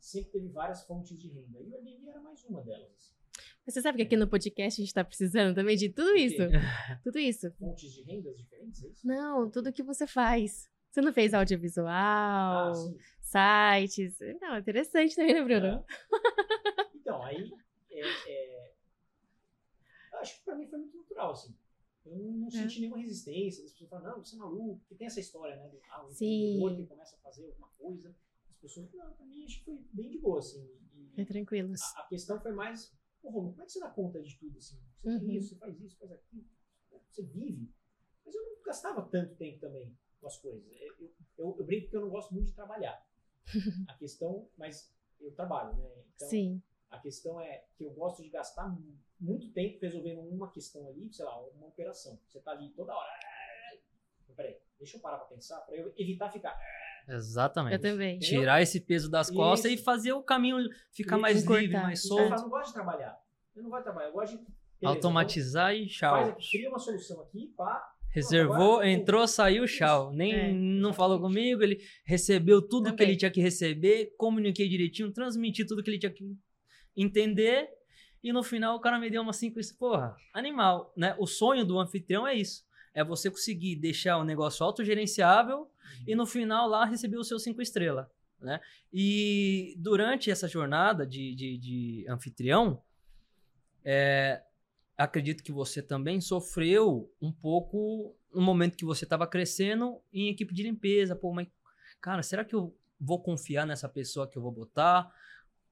sempre teve várias fontes de renda. E o Airbnb era mais uma delas. assim. Você sabe que aqui no podcast a gente tá precisando também de tudo isso. Tudo isso. Fontes de rendas diferentes, é isso? Não, tudo que você faz. Você não fez audiovisual, Ah, sites. Não, interessante também, né, Bruno? É. Então, aí. é, é, eu acho que pra mim foi muito natural, assim. Eu não, não senti nenhuma resistência. As pessoas falam, não, você é maluco. Porque tem essa história, né? Do, ah, o empreendedor que começa a fazer alguma coisa. As pessoas, não, pra mim acho que foi bem de boa, assim. E É tranquilo. a, a questão foi mais, pô, Romulo, como é que você dá conta de tudo, assim? Você Uhum. tem isso, você faz isso, faz aquilo. Você vive. Mas eu não gastava tanto tempo também com as coisas. Eu, eu, eu, eu brinco que eu não gosto muito de trabalhar. a questão, mas eu trabalho, né? Então, Sim. a questão é que eu gosto de gastar mu- muito tempo resolvendo uma questão ali, sei lá, uma operação. Você tá ali toda hora. "Ah, Peraí, deixa eu parar pra pensar, pra eu evitar ficar. Exatamente. Eu também. Tirar esse peso das costas Isso. e fazer o caminho ficar Isso. mais livre, Encurtar. mais eu solto. falo, não gosto de trabalhar. Eu não gosto de trabalhar, eu gosto de. beleza, Automatizar e então tchau. Faz aqui, cria uma solução aqui, pá. Reservou, Agora, entrou, saiu, tchau. Nem É, não falou comigo, ele recebeu tudo que Também. ele tinha que receber, comuniquei direitinho, transmiti tudo que ele tinha que entender. E no final o cara me deu uma 5 estrelas. Porra, animal, né? O sonho do anfitrião é isso. É você conseguir deixar o negócio autogerenciável e no final lá receber o seu 5 estrelas, né? E durante essa jornada de, de, de anfitrião, é, acredito que você também sofreu um pouco no momento que você estava crescendo em equipe de limpeza. Pô, mas, cara, será que eu vou confiar nessa pessoa que eu vou botar?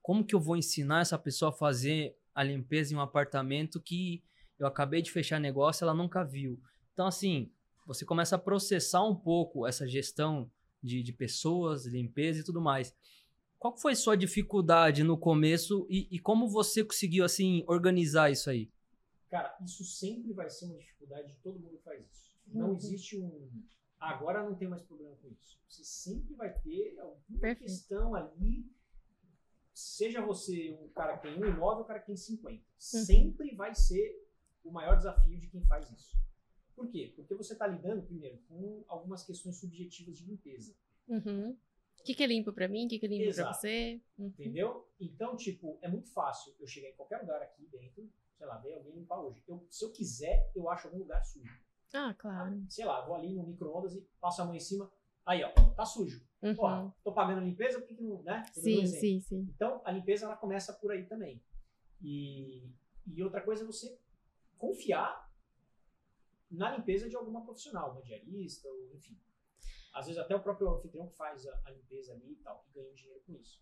Como que eu vou ensinar essa pessoa a fazer a limpeza em um apartamento que eu acabei de fechar negócio ela nunca viu? Então, assim, você começa a processar um pouco essa gestão de, de pessoas, limpeza e tudo mais. Qual foi sua dificuldade no começo e, e como você conseguiu, assim, organizar isso aí? Cara, isso sempre vai ser uma dificuldade de todo mundo que faz isso. Não Uhum. existe um. "Ah, agora não tem mais problema com isso. Você sempre vai ter alguma Perfeito. questão ali. Seja você um cara que tem um imóvel, um cara que tem 50. Uhum. Sempre vai ser o maior desafio de quem faz isso. Por quê? Porque você está lidando, primeiro, com algumas questões subjetivas de limpeza. Uhum. O que, que é limpo pra mim? O que, que é limpo Exato. você? Uhum. Entendeu? Então, tipo, é muito fácil eu chegar em qualquer lugar aqui dentro, sei lá, ver alguém limpar hoje. Eu, se eu quiser, eu acho algum lugar sujo. Ah, claro. Sei lá, vou ali no micro-ondas e passo a mão em cima. Aí, ó, tá sujo. Uhum. Porra, tô pagando a limpeza, por que, não, né? Tô Sim, sim, sim. Então, a limpeza, ela começa por aí também. E, e outra coisa é você confiar na limpeza de alguma profissional, uma diarista, ou enfim. Às vezes até o próprio anfitrião que faz a, a limpeza ali e tal, e ganha dinheiro com isso.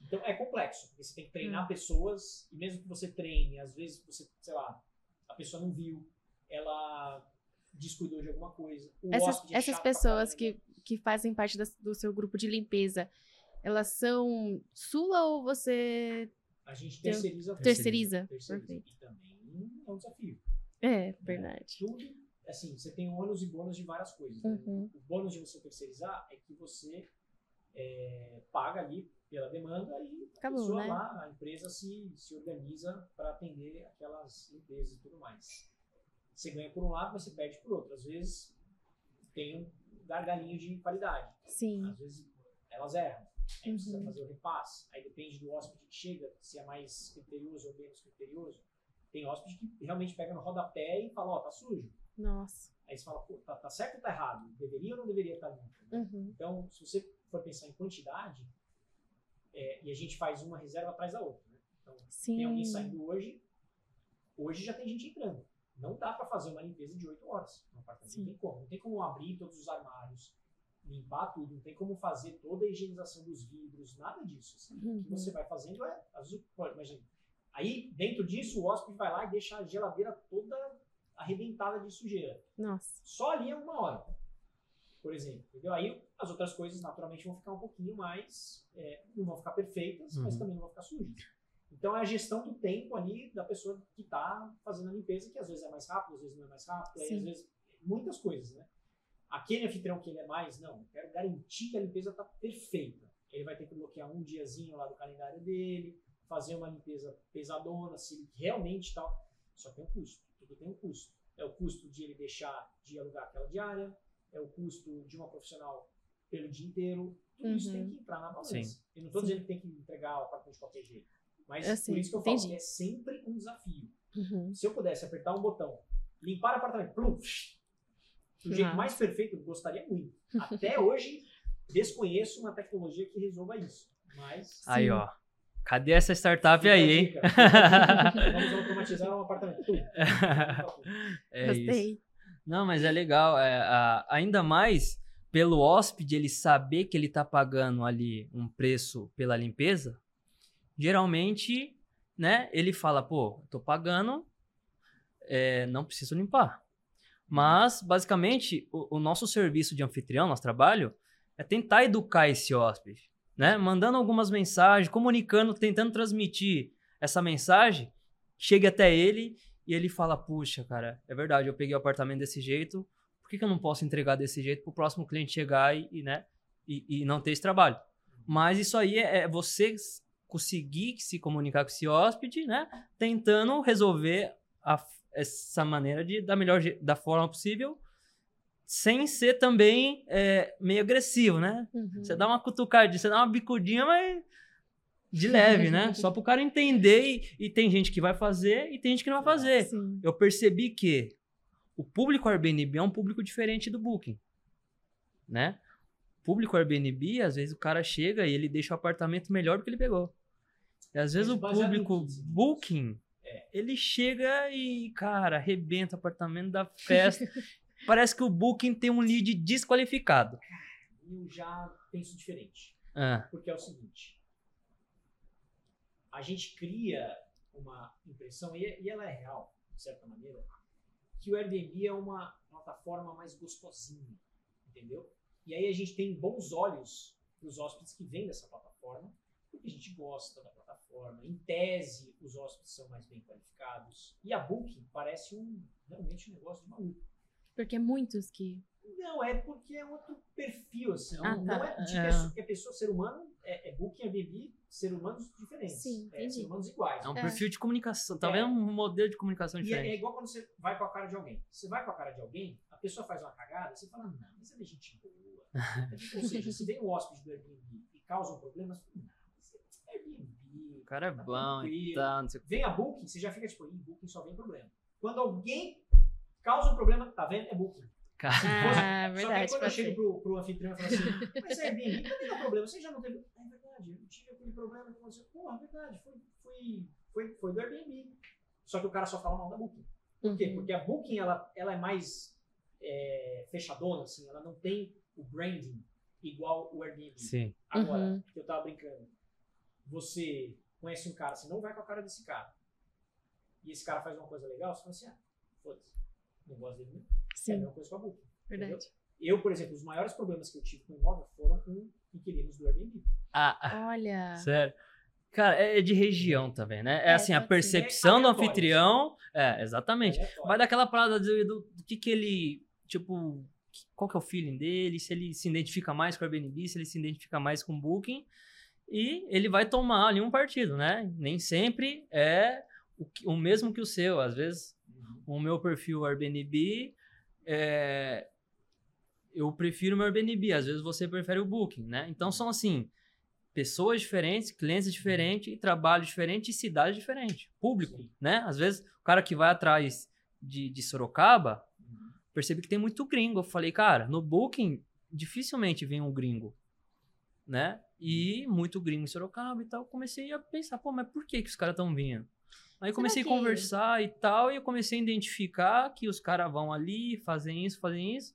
Então é complexo, porque você tem que treinar pessoas, e mesmo que você treine, às vezes você, sei lá, a pessoa não viu, ela descuidou de alguma coisa. Essas, é essas pessoas que, que fazem parte das- do seu grupo de limpeza, elas são sua ou você A gente terceiriza. terceiriza? terceiriza. Perfeito. E também é um desafio. É, verdade. Tudo, assim, você tem ônus e bônus de várias coisas. né? Uhum. O bônus de você terceirizar é que você é, paga ali pela demanda e Acabou, a pessoa né? lá, a empresa se, se organiza para atender aquelas limpezas e tudo mais. Você ganha por um lado, mas você perde por outro. Às vezes tem um gargalinho de qualidade. Sim. Às vezes elas erram. Aí precisa Uhum. fazer o repasse. Aí depende do hóspede que chega, se é mais criterioso ou menos criterioso. Tem hóspede que realmente pega no rodapé e fala, ó, tá sujo. Nossa. Aí você fala, pô, tá, tá certo ou tá errado? Deveria ou não deveria estar limpo? né? Uhum. Então, se você for pensar em quantidade, é, e a gente faz uma reserva atrás da outra. Né? Então, Sim. tem alguém saindo hoje, hoje já tem gente entrando. Não dá para fazer uma limpeza de 8 horas no apartamento. Não tem como. Não tem como abrir todos os armários, limpar tudo, não tem como fazer toda a higienização dos vidros, nada disso. assim. O que Uhum. você vai fazendo é. às vezes, pô, imagina. Aí, dentro disso, o hóspede vai lá e deixa a geladeira toda arrebentada de sujeira. Nossa. Só ali é uma hora, por exemplo. Entendeu? Aí as outras coisas naturalmente vão ficar um pouquinho mais. é, não vão ficar perfeitas, mas Uhum. também não vão ficar sujas. Então é a gestão do tempo ali da pessoa que está fazendo a limpeza, que às vezes é mais rápido, às vezes não é mais rápido, aí às vezes muitas coisas, né? Aquele anfitrião que ele é mais, não, eu quero garantir que a limpeza está perfeita. Ele vai ter que bloquear um diazinho lá do calendário dele, fazer uma limpeza pesadona, se ele realmente tal. Só tem um custo, tudo tem um custo. É o custo de ele deixar de alugar aquela diária, é o custo de uma profissional pelo dia inteiro. Tudo isso Uhum. tem que entrar na balança. Sim. Eu não estou dizendo que tem que entregar o apartamento de qualquer jeito. Mas sei, por isso que eu entendi. falo que é sempre um desafio. Uhum. Se eu pudesse apertar um botão, limpar o apartamento, plum, do jeito Nossa. mais perfeito, eu gostaria muito. Até hoje, desconheço uma tecnologia que resolva isso. Mas. Aí, Sim. ó. Cadê essa startup aí, hein? Vamos automatizar um apartamento. É isso. Gostei. Não, mas é legal. é, a- ainda mais pelo hóspede ele saber que ele tá pagando ali um preço pela limpeza. Geralmente, né? Ele fala, pô, tô pagando, é, não preciso limpar. Mas, basicamente, o, o nosso serviço de anfitrião, nosso trabalho, é tentar educar esse hóspede, né? Mandando algumas mensagens, comunicando, tentando transmitir essa mensagem, chegue até ele e ele fala: Puxa, cara, é verdade, eu peguei o apartamento desse jeito, por que, que eu não posso entregar desse jeito para o próximo cliente chegar e, né, e, e não ter esse trabalho? Mas isso aí é, é você conseguir se comunicar com esse hóspede, né? Tentando resolver a essa maneira de, da melhor da forma possível, sem ser também é, meio agressivo, né? Uhum. Você dá uma cutucadinha, você dá uma bicudinha, mas de leve, né? Só pro cara entender e, e tem gente que vai fazer e tem gente que não vai fazer. Sim. Eu percebi que o público Airbnb é um público diferente do Booking, né? O público Airbnb, às vezes o cara chega e ele deixa o apartamento melhor do que ele pegou. E às vezes Mas o público? Booking, ele chega e, cara, arrebenta o apartamento da festa. Parece que o Booking tem um lead desqualificado. Eu já penso diferente. Ah, Porque é o seguinte: a gente cria uma impressão, e, ela é real, de certa maneira, que o Airbnb é uma plataforma mais gostosinha, entendeu? E aí a gente tem bons olhos para os hóspedes que vêm dessa plataforma, porque a gente gosta da plataforma. Em tese, os hóspedes são mais bem qualificados. E a Booking parece um realmente um negócio de maluco. Porque é muitos que. Não, é porque é outro perfil, assim. Ah, não tá. é de É. pessoa, que a pessoa, ser humano, é, é Booking, Airbnb, ser humanos diferentes. Sim, é, ser humanos iguais. é um É. perfil de comunicação, É. talvez um modelo de comunicação E é, é diferente. igual quando você vai com a cara de alguém. Você vai com a cara de alguém, a pessoa faz uma cagada, você fala, não, mas ela é gente boa. Ou seja, se vem um hóspede do Airbnb e causa um problema, você fala, não, mas é Airbnb. O cara é tá bom e tranquilo. tal, não sei. Vem a Booking, você já fica tipo, Ih, Booking só vem problema. Quando alguém causa um problema, tá vendo? É Booking. Ah, Só que verdade. aí quando eu chego pro, pro anfitrião e falo assim, mas Airbnb também dá problema, você já não teve. É verdade, eu tive aquele problema que aconteceu. Porra, é verdade, foi, foi, foi, foi do Airbnb. Só que o cara só fala mal da Booking. Por quê? Uhum. Porque a Booking ela, ela é mais é, fechadona, assim, ela não tem o branding igual o Airbnb. Sim. Agora, Uhum. que eu tava brincando, você conhece um cara, você não vai com a cara desse cara. E esse cara faz uma coisa legal, você fala assim, ah, foda-se, não gosto dele mesmo. É a Sim, mesma coisa com a Booking. verdade. Eu, por exemplo, os maiores problemas que eu tive com o imóvel foram com inquilinos do Airbnb. Ah, Olha. sério. Cara, é de região também, né? É, É, assim, a percepção É do aleatório, anfitrião. É, exatamente. Vai daquela parada do, do, do que que ele, tipo, qual que é o feeling dele, se ele se identifica mais com o Airbnb, se ele se identifica mais com o Booking, e ele vai tomar ali um partido, né? Nem sempre é o, que- o mesmo que o seu. Às vezes, o meu perfil Airbnb, é, eu prefiro o meu Airbnb, às vezes você prefere o Booking, né? Então são assim, pessoas diferentes, clientes diferentes, e trabalho diferente e cidade diferente, público, Sim. né? Às vezes o cara que vai atrás de, de Sorocaba, percebi que tem muito gringo. Eu falei, cara, no Booking dificilmente vem um gringo, né? E muito gringo em Sorocaba e tal. Comecei a pensar, pô, mas por que, que os caras estão vindo? Aí Será comecei que- a conversar e tal, e eu comecei a identificar que os caras vão ali, fazem isso, fazem isso.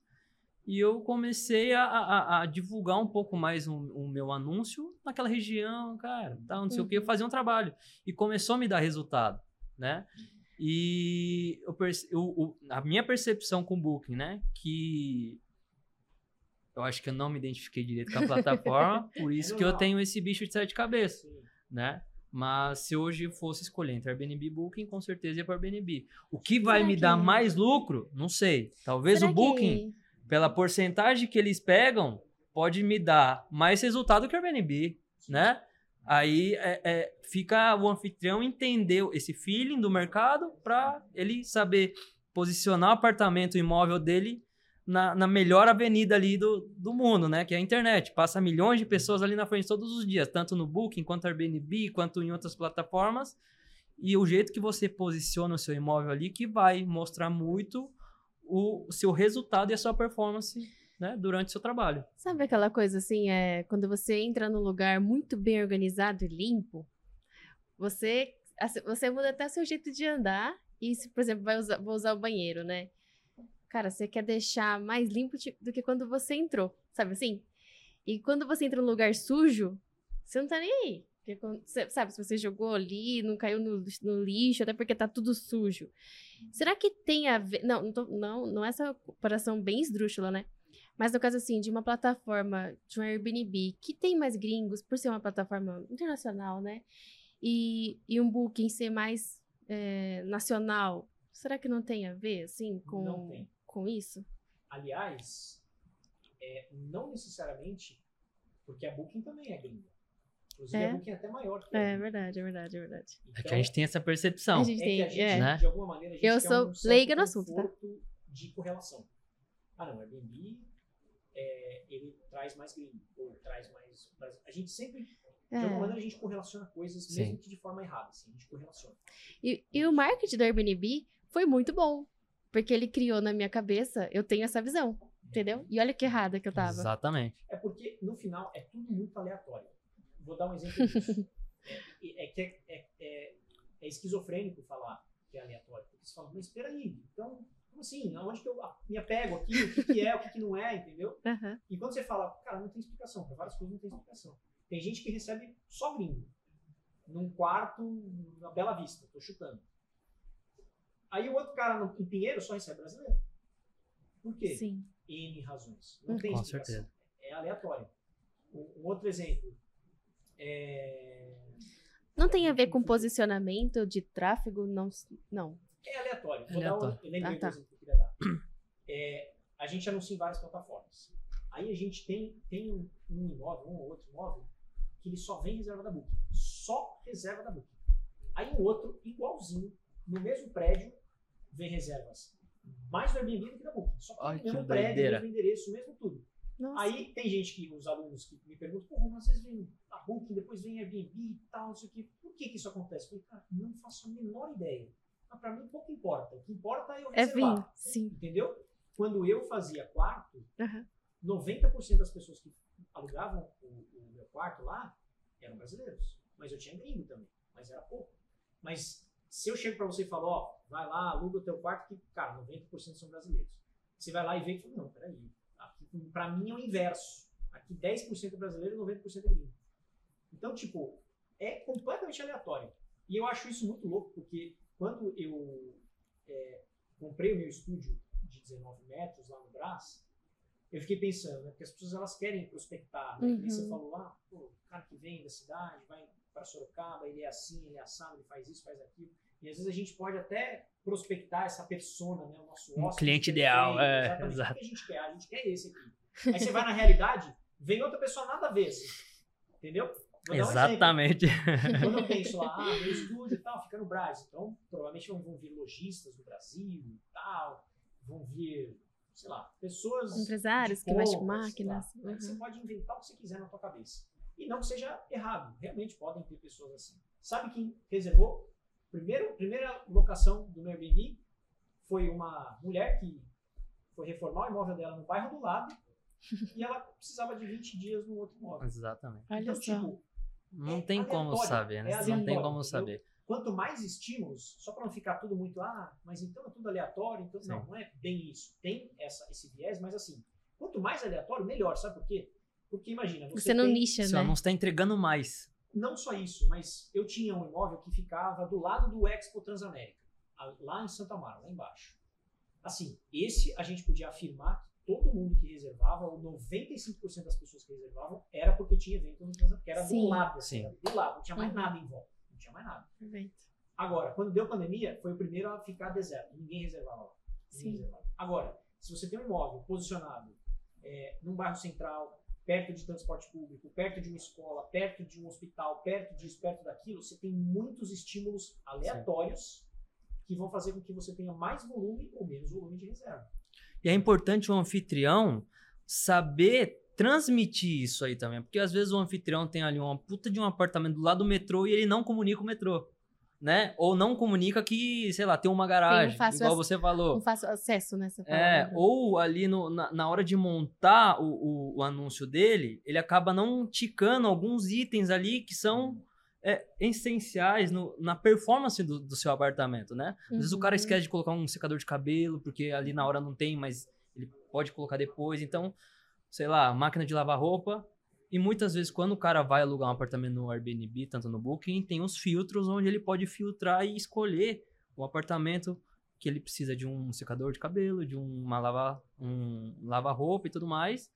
E eu comecei a, a- a divulgar um pouco mais o, o meu anúncio naquela região, cara, tal, não sei o que, Uhum. fazer um trabalho. E começou a me dar resultado, né? E eu o- a minha percepção com o Booking, né? Que eu acho que eu não me identifiquei direito com a plataforma, por isso que eu tenho esse bicho de sete cabeças, Sim. né? Mas se hoje fosse escolher entre Airbnb e Booking, com certeza ia para Airbnb. O que vai Será me que- dar mais lucro? Não sei. Talvez Será o Booking, que- pela porcentagem que eles pegam, pode me dar mais resultado que o Airbnb, né? Aí é, é, fica o anfitrião entender esse feeling do mercado para ele saber posicionar o apartamento, o imóvel dele na, na melhor avenida ali do, do mundo, né? Que é a internet. Passa milhões de pessoas ali na frente todos os dias, tanto no Booking, quanto no Airbnb, quanto em outras plataformas. E o jeito que você posiciona o seu imóvel ali que vai mostrar muito o seu resultado e a sua performance né, durante o seu trabalho. Sabe aquela coisa assim, é quando você entra num lugar muito bem organizado e limpo, você, você muda até seu jeito de andar e se, por exemplo, vai usar, vou usar o banheiro, né? Cara, você quer deixar mais limpo do que quando você entrou, sabe assim? E quando você entra num lugar sujo, você não tá nem aí. Porque, quando, sabe, se você jogou ali, não caiu no, no, lixo, até porque tá tudo sujo. Será que tem a ver. Não, não, tô, não, não é essa comparação bem esdrúxula, né? Mas no caso, assim, de uma plataforma, de um Airbnb, que tem mais gringos, por ser uma plataforma internacional, né? E, e um Booking ser mais é, nacional, será que não tem a ver, assim, com, com isso? Aliás, é, não necessariamente, porque a Booking também é gringa. Inclusive, é. a Booking é até maior que a É verdade, é verdade, é verdade. Então, é que a gente tem essa percepção. A gente tem, é a gente, é. Né? de alguma maneira, a gente Eu sou um leiga no assunto, tá? de correlação. Ah, não, Airbnb, é, ele traz mais gringo, ou traz mais... A gente sempre de alguma é. maneira a gente correlaciona coisas, Sim. mesmo que de forma errada, assim, a gente correlaciona. E, e o marketing do Airbnb foi muito bom, porque ele criou na minha cabeça, eu tenho essa visão, entendeu? E olha que errada que eu tava. Exatamente. É porque, no final, é tudo muito aleatório. Vou dar um exemplo disso. é, é, que é, é, é, é, esquizofrênico falar que é aleatório. Porque você fala, mas espera aí, então, como assim? Aonde que eu me apego aqui? O que, que é, o que, que não é, entendeu? Uhum. E quando você fala, cara, não tem explicação, para várias coisas não tem explicação. Tem gente que recebe só gringo. Num quarto, na Bela Vista, tô chutando. Aí o outro cara no, em Pinheiro só recebe brasileiro. Por quê? Sim. N razões. Não hum. tem Com explicação. certeza. É aleatório. Um, um outro exemplo. É... Não tem a ver com posicionamento de tráfego, não. não. É aleatório. Vou aleatório. dar um, lembrei ah, tá. exemplo que eu queria dar. É, a gente anuncia em várias plataformas. Aí a gente tem, tem um, um imóvel, um ou outro imóvel, que ele só vem reserva da Booking. Só reserva da Booking. Aí um outro, igualzinho, no mesmo prédio, vem reservas mais do Airbnb do que da Booking. Só que Ai, no mesmo que prédio, doideira. mesmo endereço, mesmo tudo. Nossa. Aí tem gente que, os alunos que me perguntam, pô, mas vocês vêm a Booking, depois vem Airbnb e tal, não sei o quê. Por que que isso acontece? Eu falei, cara, não faço a menor ideia. Mas pra mim pouco importa. O que importa é eu É reservar. vir, sim. Entendeu? Quando eu fazia quarto, Uhum. 90% das pessoas que alugavam o, o, meu quarto lá eram brasileiros. Mas eu tinha gringo também, mas era pouco. Mas se eu chego para você e falo, ó, vai lá, aluga o teu quarto, que, cara, 90% são brasileiros. Você vai lá e vê e fala, não, peraí, para mim é o inverso. Aqui 10% é brasileiro e 90% é gringo. Então, tipo, é completamente aleatório. E eu acho isso muito louco, porque quando eu é, comprei o meu estúdio de 19 metros lá no Brás, eu fiquei pensando, né? Porque as pessoas elas querem prospectar, né? Uhum. Você falou lá, pô, o cara que vem da cidade, vai para Sorocaba, ele é assim, ele é assado, ele faz isso, faz aquilo. E às vezes a gente pode até prospectar essa persona, né? O nosso Um hóspede cliente perfeito, ideal, é, exatamente. exato. O que a gente quer? A gente quer esse aqui. Aí você vai na realidade, vem outra pessoa nada a ver, assim. Entendeu? Vou dar um. Exatamente. Quando eu penso lá, ah, meu estúdio e tal, fica no Brasil. Então, provavelmente vão, vir lojistas do Brasil e tal, vão vir, sei lá, pessoas. Empresários que mexem com máquinas. Aí Você Uhum. pode inventar o que você quiser na tua cabeça. E não que seja errado. Realmente podem ter pessoas assim. Sabe quem reservou? Primeiro, primeira locação do meu Airbnb foi uma mulher que foi reformar o imóvel dela no bairro do lado e ela precisava de 20 dias no outro imóvel. Exatamente. Olha então, só. tipo, Não É tem como saber, né? é Não tem como entendeu? saber. quanto mais estímulos, só para não ficar tudo muito, ah, mas então é tudo aleatório, então Sim. não, não é bem isso. Tem essa, esse viés, mas assim, quanto mais aleatório, melhor, sabe por quê? Porque imagina, você, Você não tem, nicha, Seu né? anúncio está entregando mais. não só isso, mas eu tinha um imóvel que ficava do lado do Expo Transamérica, lá em Santa Mara, lá embaixo. Assim, esse a gente podia afirmar que todo mundo que reservava, ou 95% das pessoas que reservavam, era porque tinha evento no Transamérica, que era Sim. do lado, assim, Sim. ali, do lado, não tinha mais Uhum. nada em volta, não tinha mais nada. Perfeito. Agora, quando deu pandemia, foi o primeiro a ficar deserto. Ninguém reservava lá. Ninguém Sim. reservava. Agora, se você tem um imóvel posicionado é, num bairro central, perto de transporte público, perto de uma escola, perto de um hospital, perto disso, perto daquilo, você tem muitos estímulos aleatórios que vão fazer com que você tenha mais volume ou menos volume de reserva. E é importante o anfitrião saber transmitir isso aí também. Porque às vezes o anfitrião tem ali uma puta de um apartamento do lado do metrô e ele não comunica o metrô. Né? Ou não comunica que, sei lá, tem uma garagem, igual você falou. Um fácil acesso nessa É, palavra. ou ali no- na, na hora de montar o, o- o anúncio dele, ele acaba não ticando alguns itens ali que são é, essenciais no- na performance do, do seu apartamento, né? Às vezes o cara Uhum. esquece de colocar um secador de cabelo, porque ali na hora não tem, mas ele pode colocar depois. Então, sei lá, máquina de lavar roupa. E muitas vezes, quando o cara vai alugar um apartamento no Airbnb, tanto no Booking, tem os filtros onde ele pode filtrar e escolher o apartamento que ele precisa de um secador de cabelo, de uma lava, um lava-roupa e tudo mais.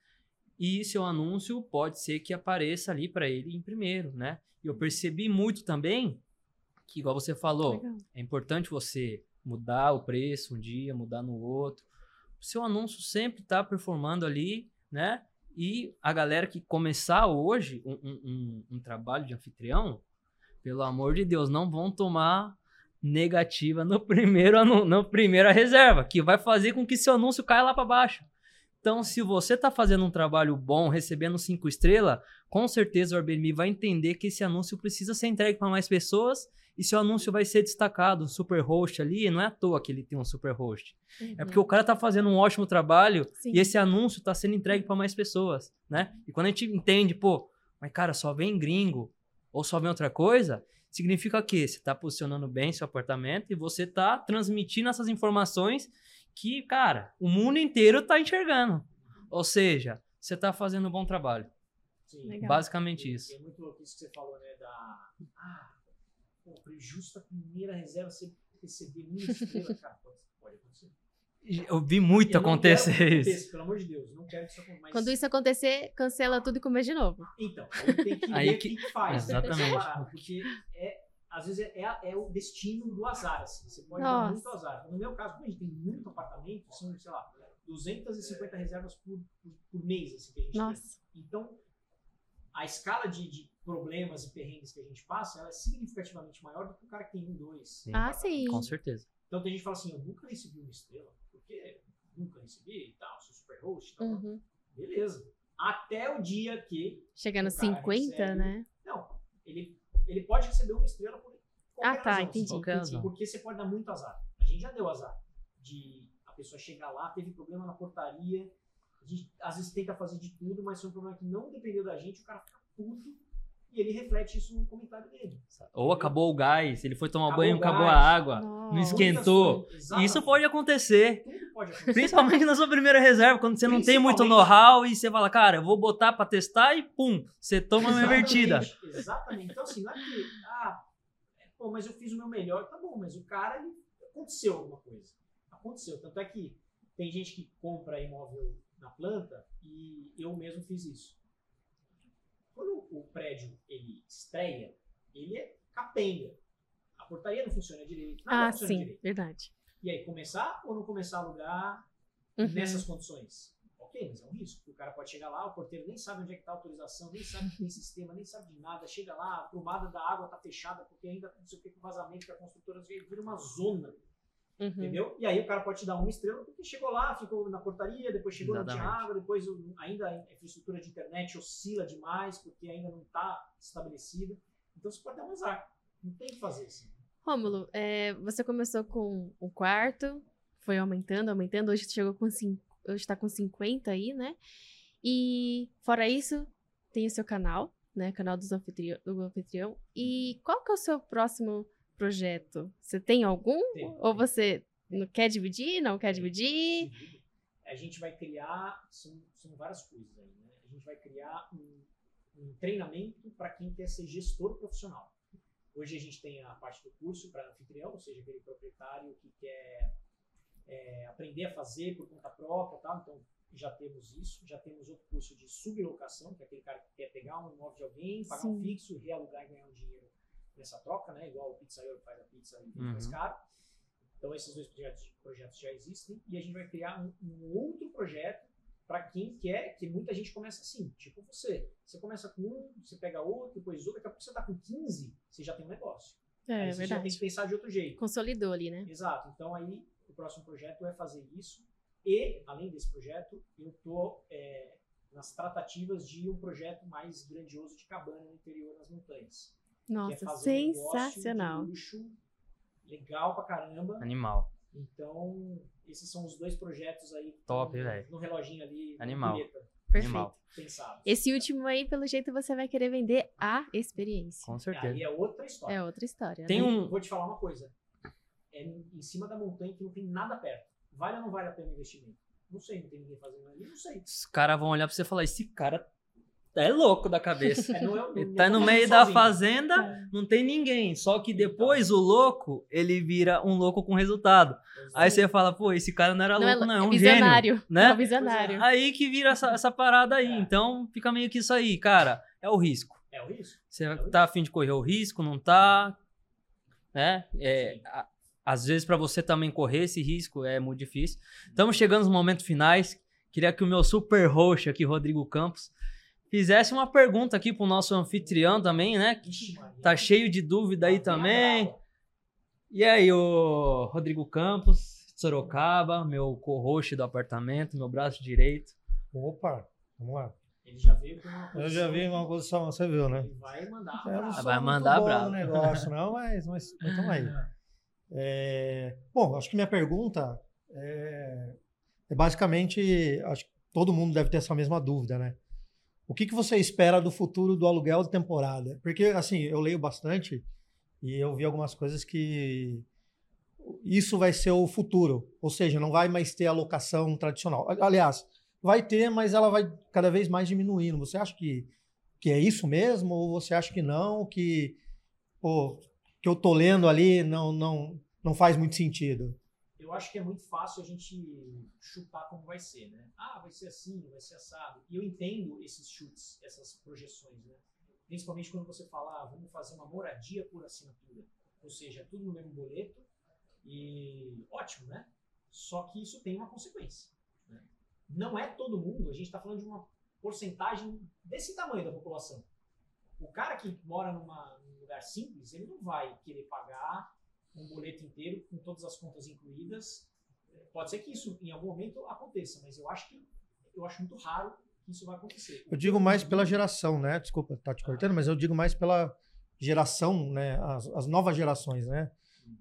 E seu anúncio pode ser que apareça ali para ele em primeiro, né? E eu percebi muito também que, igual você falou, Legal. é importante você mudar o preço um dia, mudar no outro. O seu anúncio sempre tá performando ali, né? E a galera que começar hoje um, um- um- trabalho de anfitrião, pelo amor de Deus, não vão tomar negativa no primeiro no primeira reserva, que vai fazer com que seu anúncio caia lá para baixo. Então, se você tá fazendo um trabalho bom, recebendo cinco estrelas, com certeza o Airbnb vai entender que esse anúncio precisa ser entregue para mais pessoas e seu anúncio vai ser destacado. Um super host ali, não é à toa que ele tem um super host. É porque o cara tá fazendo um ótimo trabalho Sim. e esse anúncio tá sendo entregue para mais pessoas, né? E quando a gente entende, pô, mas cara, só vem gringo ou só vem outra coisa, significa que você tá posicionando bem seu apartamento e você tá transmitindo essas informações que, cara, o mundo inteiro tá enxergando. Ou seja, você tá fazendo um bom trabalho. Sim. Legal. Basicamente isso. É muito louco isso que você falou, né? Da. Ah, pô, prejusto a primeira reserva você receber mil estrelas, cara. Pode, pode acontecer. Eu vi muito Eu acontecer quero que isso. Pelo amor de Deus, não quero que isso aconteça. Mas, Quando isso acontecer, cancela tudo e começa de novo. Então, aí tem que Aí ver o que- que, faz. né, Exatamente. parada, Porque é, às vezes é, é, é o destino do azar, assim. Você pode Nossa. dar muito azar. No meu caso, como a gente tem muito apartamento, são, sei lá, 250 reservas por, por, por mês, assim, que a gente tem. Nossa. Então, a escala de, de problemas e perrengues que a gente passa, ela é significativamente maior do que o cara que tem um, dois. Sim. Ah, sim. Com certeza. Então tem gente que fala assim, eu nunca recebi uma estrela, porque nunca recebi e tal, sou super host e tal. Uhum. Beleza. Até o dia que. Chegando a O cara 50, recebe- né? Não, ele, ele pode receber uma estrela por qualquer Ah, tá, razão, entendi. Razão. Porque você pode dar muito azar. A gente já deu azar. De a pessoa chegar lá, teve problema na portaria. A gente às vezes tenta fazer de tudo, mas foi um problema que não dependeu da gente, o cara fica puto e ele reflete isso no comentário dele. Ou acabou o gás, ele foi tomar Acabou banho, acabou a água, não Nossa. esquentou. Isso pode acontecer. Tudo pode acontecer. Principalmente na sua primeira reserva, quando você não tem muito know-how e você fala, cara, eu vou botar pra testar e pum, você toma uma invertida. Exatamente, Exatamente. Então, assim, não é que, ah, é, pô, mas eu fiz o meu melhor, tá bom, mas o cara, ele, aconteceu alguma coisa. Aconteceu. Tanto é que tem gente que compra imóvel na planta e eu mesmo fiz isso. Quando o prédio, ele estreia, ele é capenga. A portaria não funciona direito, Ah, funciona sim, direito. verdade. E aí, começar ou não começar a alugar Uhum. nessas condições. Ok, mas é um risco. O cara pode chegar lá, o porteiro nem sabe onde é que está a autorização, nem sabe que tem sistema, nem sabe de nada. Chega lá, a tomada da água está fechada porque ainda não sei o que com vazamento que a construtora vira uma zona, Uhum. entendeu? E aí o cara pode te dar uma estrela porque chegou lá, ficou na portaria, depois chegou, não tinha Exatamente. água, depois ainda a infraestrutura de internet oscila demais porque ainda não está estabelecida. Então você pode dar um azar. Não tem o que fazer assim. Rômulo, é, você começou com um quarto, foi aumentando, aumentando, hoje chegou com cinco, hoje tá com 50 aí, né? E fora isso, tem o seu canal, né? Canal dos anfitrião, do anfitrião. E qual que é o seu próximo projeto? Você tem algum? Tem, Ou você não quer dividir? Não quer dividir? A gente vai criar, são, são várias coisas aí, né? A gente vai criar um, um treinamento para quem quer ser gestor profissional. Hoje a gente tem a parte do curso para anfitrião, ou seja, aquele proprietário que quer é, aprender a fazer por conta própria, tá? Então já temos isso, já temos outro curso de sublocação, que é aquele cara que quer pegar um imóvel de alguém, pagar um Sim. fixo, realugar e ganhar um dinheiro nessa troca, né? Igual o pizzaiolo faz a pizza e vende mais Uhum. caro. Então esses dois projetos, projetos já existem e a gente vai criar um, um outro projeto para quem quer, que muita gente começa assim, tipo você. Você começa com um, você pega outro, depois outro, daqui a pouco você tá com 15, você já tem um negócio. É, aí você já tem verdade. que pensar de outro jeito. Consolidou ali, né? Exato. Então aí o próximo projeto é fazer isso E, além desse projeto, eu estou é, nas tratativas de um projeto mais grandioso de cabana no interior das montanhas. Nossa, que é fazer um negócio sensacional. de luxo, legal pra caramba. Animal. Então, esses são os dois projetos aí que Top, estão velho. no reloginho ali. Animal. Perfeito. Animal. pensados. Esse último aí, pelo jeito, você vai querer vender a experiência. Com certeza. Aí é outra história. É outra história. Tem né? um. Vou te falar uma coisa. É em cima da montanha que não tem nada perto. Vale ou não vale a pena o investimento? Não sei, não tem ninguém fazendo ali, não sei. Os caras vão olhar pra você e falar: esse cara é louco da cabeça. É, não é- não tá no fazendo meio da sozinho. fazenda, não tem ninguém. Só que depois o louco, ele vira um louco com resultado. Aí você fala, pô, esse cara não era Não é, louco, não, é um gênio. visionário. né? É um visionário. Aí que vira essa, essa parada aí. É. Então fica meio que isso aí, cara. É o risco. É o risco. Você É tá afim de correr o risco, não tá? Né? É, a- às vezes para você também correr esse risco é muito difícil. Estamos chegando nos momentos finais. Queria que o meu super host aqui, Rodrigo Campos, fizesse uma pergunta aqui pro nosso anfitrião também, né? Maria. Tá cheio de dúvida aí também. E aí, o Rodrigo Campos, de Sorocaba, meu co-host do apartamento, meu braço direito. Opa, vamos lá. Ele já veio com uma Eu já vi uma posição, você viu, né? Ele vai mandar. Sou Vai mandar bravo. negócio, não, mas, mas, mas tamo aí. É, bom, acho que minha pergunta é, é basicamente, acho que todo mundo deve ter essa mesma dúvida, né? O que, que você espera do futuro do aluguel de temporada? Porque, assim, eu leio bastante e eu vi algumas coisas que isso vai ser o futuro. Ou seja, não vai mais ter a locação tradicional. Aliás, vai ter, mas ela vai cada vez mais diminuindo. Você acha que, que é isso mesmo? Ou você acha que não? Que, pô, que eu tô lendo ali não, não, não faz muito sentido? Eu acho que é muito fácil a gente chutar como vai ser, né? Ah, vai ser assim, vai ser assado. E eu entendo esses chutes, essas projeções, né? Principalmente quando você fala, ah, vamos fazer uma moradia por assinatura. Ou seja, tudo no mesmo boleto. E ótimo, né? Só que isso tem uma consequência. né? Não é todo mundo, a gente está falando de uma porcentagem desse tamanho da população. O cara que mora numa, num lugar simples, ele não vai querer pagar um boleto inteiro com todas as contas incluídas. Pode ser que isso em algum momento aconteça, mas eu acho que eu acho muito raro que isso vai acontecer. Eu digo mais pela geração, né? Desculpa estar te cortando, mas eu digo mais pela geração, né? As, as novas gerações, né?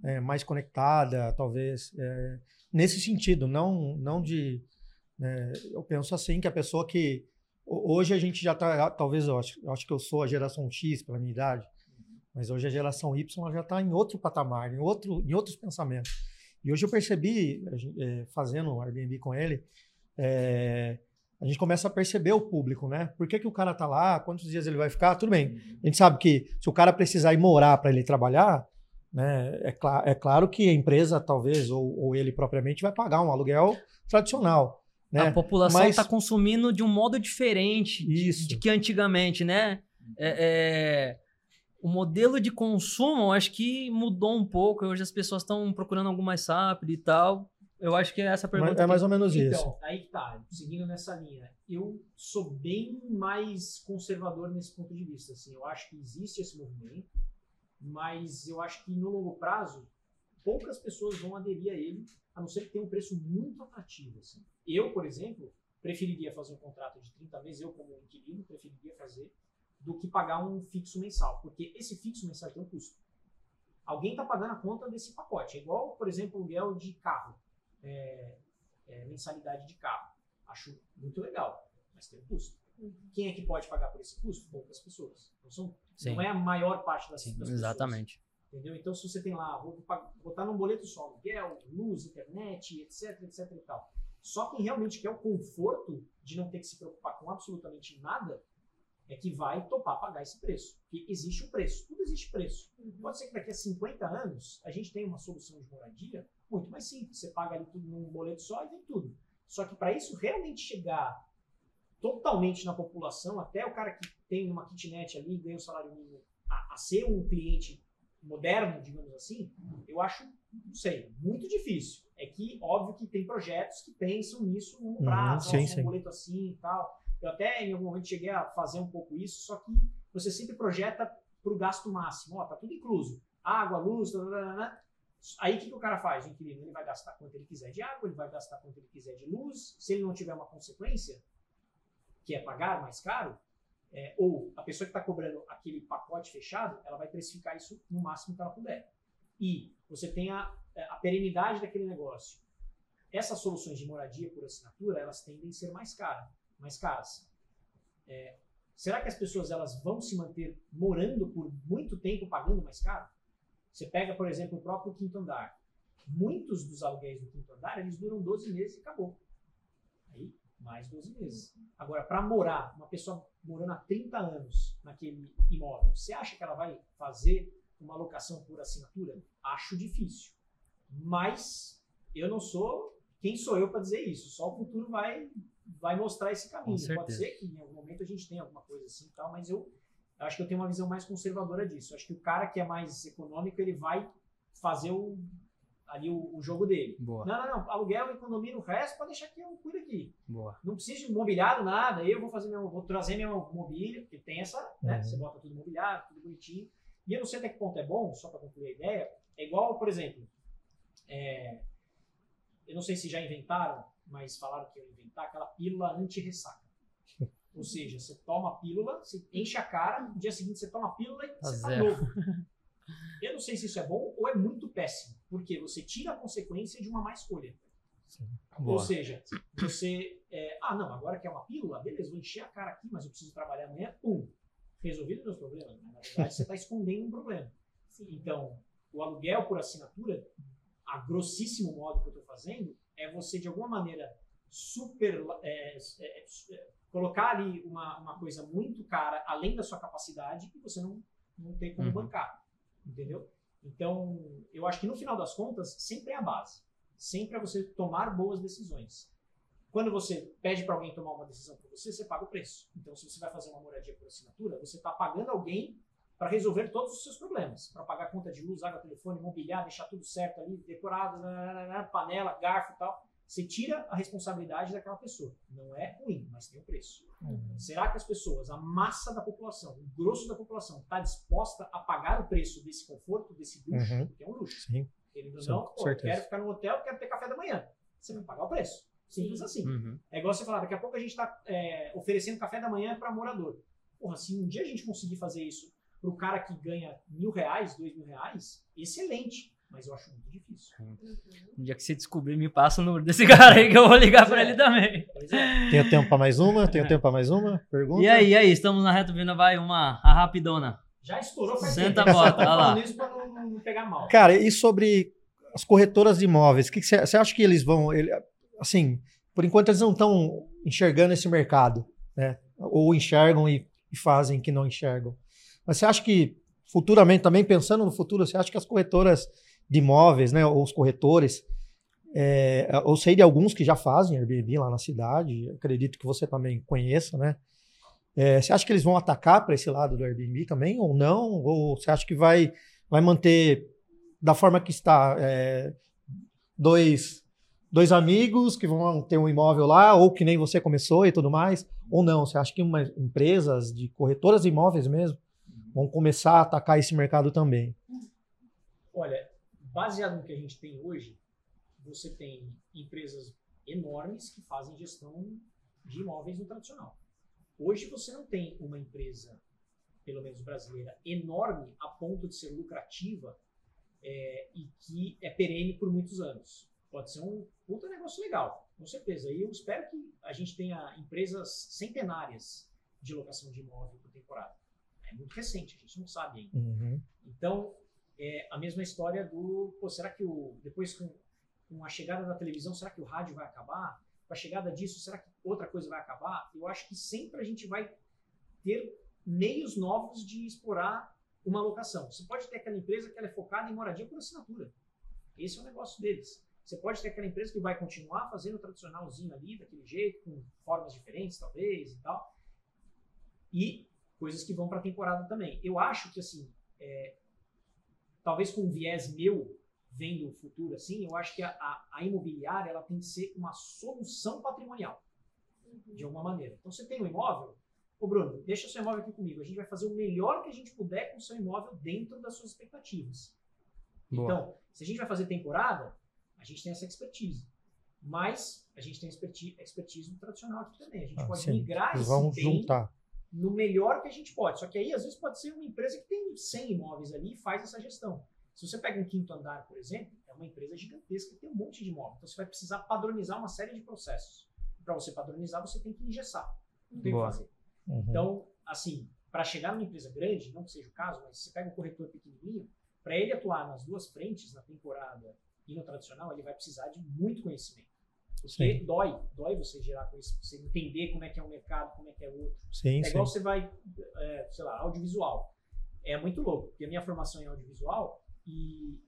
É, mais conectada, talvez. é, nesse sentido, não, não de. né, eu penso assim que a pessoa que. ho- Hoje a gente já está. Talvez eu acho, eu acho que eu sou a geração X pela minha idade, mas hoje a geração Y já está em outro patamar, em, outro, em outros pensamentos. E hoje eu percebi, é, fazendo o Airbnb com ele, é, a gente começa a perceber o público, né? Por que, que o cara tá lá? Quantos dias ele vai ficar? Tudo bem. A gente sabe que se o cara precisar ir morar para ele trabalhar, né? É, cla- é claro que a empresa, talvez, ou, ou ele propriamente, vai pagar um aluguel tradicional. Né? A população Mas- está consumindo de um modo diferente de, de que antigamente, né? É, é, o modelo de consumo, eu acho que mudou um pouco. Hoje as pessoas estão procurando algo mais rápido e tal. Eu acho que é essa pergunta. É mais ou menos isso. Então, aí que tá, seguindo nessa linha. Eu sou bem mais conservador nesse ponto de vista. Assim, eu acho que existe esse movimento, mas eu acho que no longo prazo poucas pessoas vão aderir a ele, a não ser que tenha um preço muito atrativo. Assim. Eu, por exemplo, preferiria fazer um contrato de 30 meses, eu como inquilino, preferiria fazer, do que pagar um fixo mensal, porque esse fixo mensal tem um custo. Alguém está pagando a conta desse pacote. É igual, por exemplo, o aluguel de carro, é, é, mensalidade de carro. Acho muito legal, mas tem um custo. Quem é que pode pagar por esse custo? Poucas pessoas. Não, são, Sim. não é a maior parte das, Sim, das pessoas. exatamente. Entendeu? Então, se você tem lá, vou botar num boleto só, aluguel, luz, internet, etc, etc e tal. Só quem realmente quer o conforto de não ter que se preocupar com absolutamente nada é que vai topar pagar esse preço. Porque existe um preço. Tudo existe preço. Pode ser que daqui a 50 anos a gente tenha uma solução de moradia muito mais simples. Você paga ali tudo num boleto só e vem tudo. Só que para isso realmente chegar totalmente na população, até o cara que tem uma kitnet ali e ganha um salário mínimo a, a ser um cliente moderno, digamos assim, eu acho, não sei, muito difícil. É que, óbvio que tem projetos que pensam nisso no Uhum, prazo, sim, ó, um sim. boleto assim e tal. Eu até em algum momento cheguei a fazer um pouco isso, só que você sempre projeta para o gasto máximo. Ó, tá tudo incluso. Água, luz, tá. Aí o que, que o cara faz? Inquilino ele vai gastar quanto ele quiser de água, ele vai gastar quanto ele quiser de luz. Se ele não tiver uma consequência, que é pagar mais caro, é, ou a pessoa que está cobrando aquele pacote fechado, ela vai precificar isso no máximo que ela puder. E você tem a, a perenidade daquele negócio. Essas soluções de moradia por assinatura, elas tendem a ser mais caras. Mais caras. É, será que as pessoas elas vão se manter morando por muito tempo pagando mais caro? Você pega, por exemplo, o próprio quinto andar. Muitos dos aluguéis do quinto andar, eles duram 12 meses e acabou. Aí, mais 12 meses. Agora, para morar, uma pessoa morando há 30 anos naquele imóvel, você acha que ela vai fazer uma locação por assinatura? Acho difícil. Mas eu não sou. Quem sou eu para dizer isso? Só o futuro vai, vai mostrar esse caminho. Pode ser que em algum momento a gente tenha alguma coisa assim e tal, mas eu acho que eu tenho uma visão mais conservadora disso. Eu acho que o cara que é mais econômico, ele vai fazer o, ali o, o jogo dele. Boa. Não, não, não. Aluguel, economia, o resto, pode deixar que eu cuido aqui. Boa. Não precisa de mobiliário, nada. Eu vou fazer meu, vou trazer minha mobília, porque tem essa, né? Uhum. Você bota tudo mobiliário, tudo bonitinho. E eu não sei até que ponto é bom, só para concluir a ideia. É igual, por exemplo, é, eu não sei se já inventaram, mas falaram que iam inventar aquela pílula anti-ressaca. Ou seja, você toma a pílula, você enche a cara, no dia seguinte você toma a pílula e Tá você tá zero. novo. Eu não sei se isso é bom ou é muito péssimo, porque você tira a consequência de uma má escolha. Ou Boa. seja, você. é, ah, não, agora que é uma pílula, beleza, vou encher a cara aqui, mas eu preciso trabalhar amanhã. Pum, resolvido meus problemas. Na verdade, você está escondendo um problema. Então, o aluguel por assinatura, a grossíssimo modo que eu estou fazendo, é você, de alguma maneira, super. é, é, é, colocar ali uma, uma coisa muito cara, além da sua capacidade, e você não, não tem como Uhum. bancar. Entendeu? Então, eu acho que no final das contas, sempre é a base. Sempre é você tomar boas decisões. Quando você pede para alguém tomar uma decisão por você, você paga o preço. Então, se você vai fazer uma moradia por assinatura, você está pagando alguém para resolver todos os seus problemas. Para pagar conta de luz, água, telefone, mobiliar, deixar tudo certo ali, decorado, nananana, panela, garfo e tal. Você tira a responsabilidade daquela pessoa. Não é ruim, mas tem um preço. Será que as pessoas, a massa da população, o grosso da população, está disposta a pagar o preço desse conforto, desse luxo? Uhum. Porque é um luxo. Sim. Querendo ou Sim, não, pô, quero ficar no hotel, quero ter café da manhã. Você vai pagar o preço. Simples Sim. assim. Uhum. É igual você falar, daqui a pouco a gente está oferecendo café da manhã para morador. Porra, se um dia a gente conseguir fazer isso para o cara que ganha mil reais, dois mil reais, excelente. Mas eu acho muito difícil. Uhum. Um dia que você descobrir, me passa o número desse cara aí que eu vou ligar pra É. ele também. Pois é. Tenho tempo para mais uma? Tenho tempo para mais uma? Pergunta? E aí, e aí, estamos na reta final, vai uma a rapidona. Já estourou faz Senta tempo. a bota, tô olha lá. isso para não, não pegar mal. Cara, e sobre as corretoras de imóveis? O que você você acha que eles vão. ele- assim, por enquanto eles não estão enxergando esse mercado, né? Ou enxergam e, e fazem que não enxergam. Mas você acha que futuramente, também pensando no futuro, você acha que as corretoras de imóveis, né? Ou os corretores. é, eu sei de alguns que já fazem Airbnb lá na cidade, acredito que você também conheça, né? É, você acha que eles vão atacar para esse lado do Airbnb também, ou não? Ou você acha que vai, vai manter da forma que está? é, dois, dois amigos que vão ter um imóvel lá, ou que nem você começou e tudo mais, ou não? Você acha que uma, empresas de corretoras de imóveis mesmo vão começar a atacar esse mercado também? Olha, baseado no que a gente tem hoje, você tem empresas enormes que fazem gestão de imóveis no tradicional. Hoje você não tem uma empresa, pelo menos brasileira, enorme a ponto de ser lucrativa é, e que é perene por muitos anos. Pode ser um puta negócio legal, com certeza. E eu espero que a gente tenha empresas centenárias de locação de imóvel por temporada. É muito recente, a gente não sabe ainda. Uhum. Então, é a mesma história do, pô, será que o, depois com, com a chegada da televisão, será que o rádio vai acabar? Com a chegada disso, será que outra coisa vai acabar? Eu acho que sempre a gente vai ter meios novos de explorar uma locação. Você pode ter aquela empresa que ela é focada em moradia por assinatura. Esse é o negócio deles. Você pode ter aquela empresa que vai continuar fazendo o tradicionalzinho ali, daquele jeito, com formas diferentes, talvez, e tal. E coisas que vão para a temporada também. Eu acho que, assim, é, talvez com um viés meu, vendo o futuro assim, eu acho que a, a, a imobiliária ela tem que ser uma solução patrimonial, de alguma maneira. Então, você tem um imóvel, ô Bruno, deixa seu imóvel aqui comigo, a gente vai fazer o melhor que a gente puder com o seu imóvel dentro das suas expectativas. Boa. Então, se a gente vai fazer temporada, a gente tem essa expertise. Mas a gente tem expertise, expertise no tradicional aqui também. A gente Ah, pode sim. migrar esse Vamos bem juntar. No melhor que a gente pode. Só que aí, às vezes, pode ser uma empresa que tem 100 imóveis ali e faz essa gestão. Se você pega um quinto andar, por exemplo, é uma empresa gigantesca que tem um monte de imóvel. Então, você vai precisar padronizar uma série de processos. Para você padronizar, você tem que engessar. Não tem o que fazer. Uhum. Então, assim, para chegar numa empresa grande, não que seja o caso, mas se você pega um corretor pequenininho, para ele atuar nas duas frentes, na temporada e no tradicional, ele vai precisar de muito conhecimento. Porque Sim. dói, dói você gerar conhecimento, você entender como é que é um mercado, como é que é outro. sim, É sim. igual você vai, é, sei lá, audiovisual. É muito louco, porque a minha formação é audiovisual e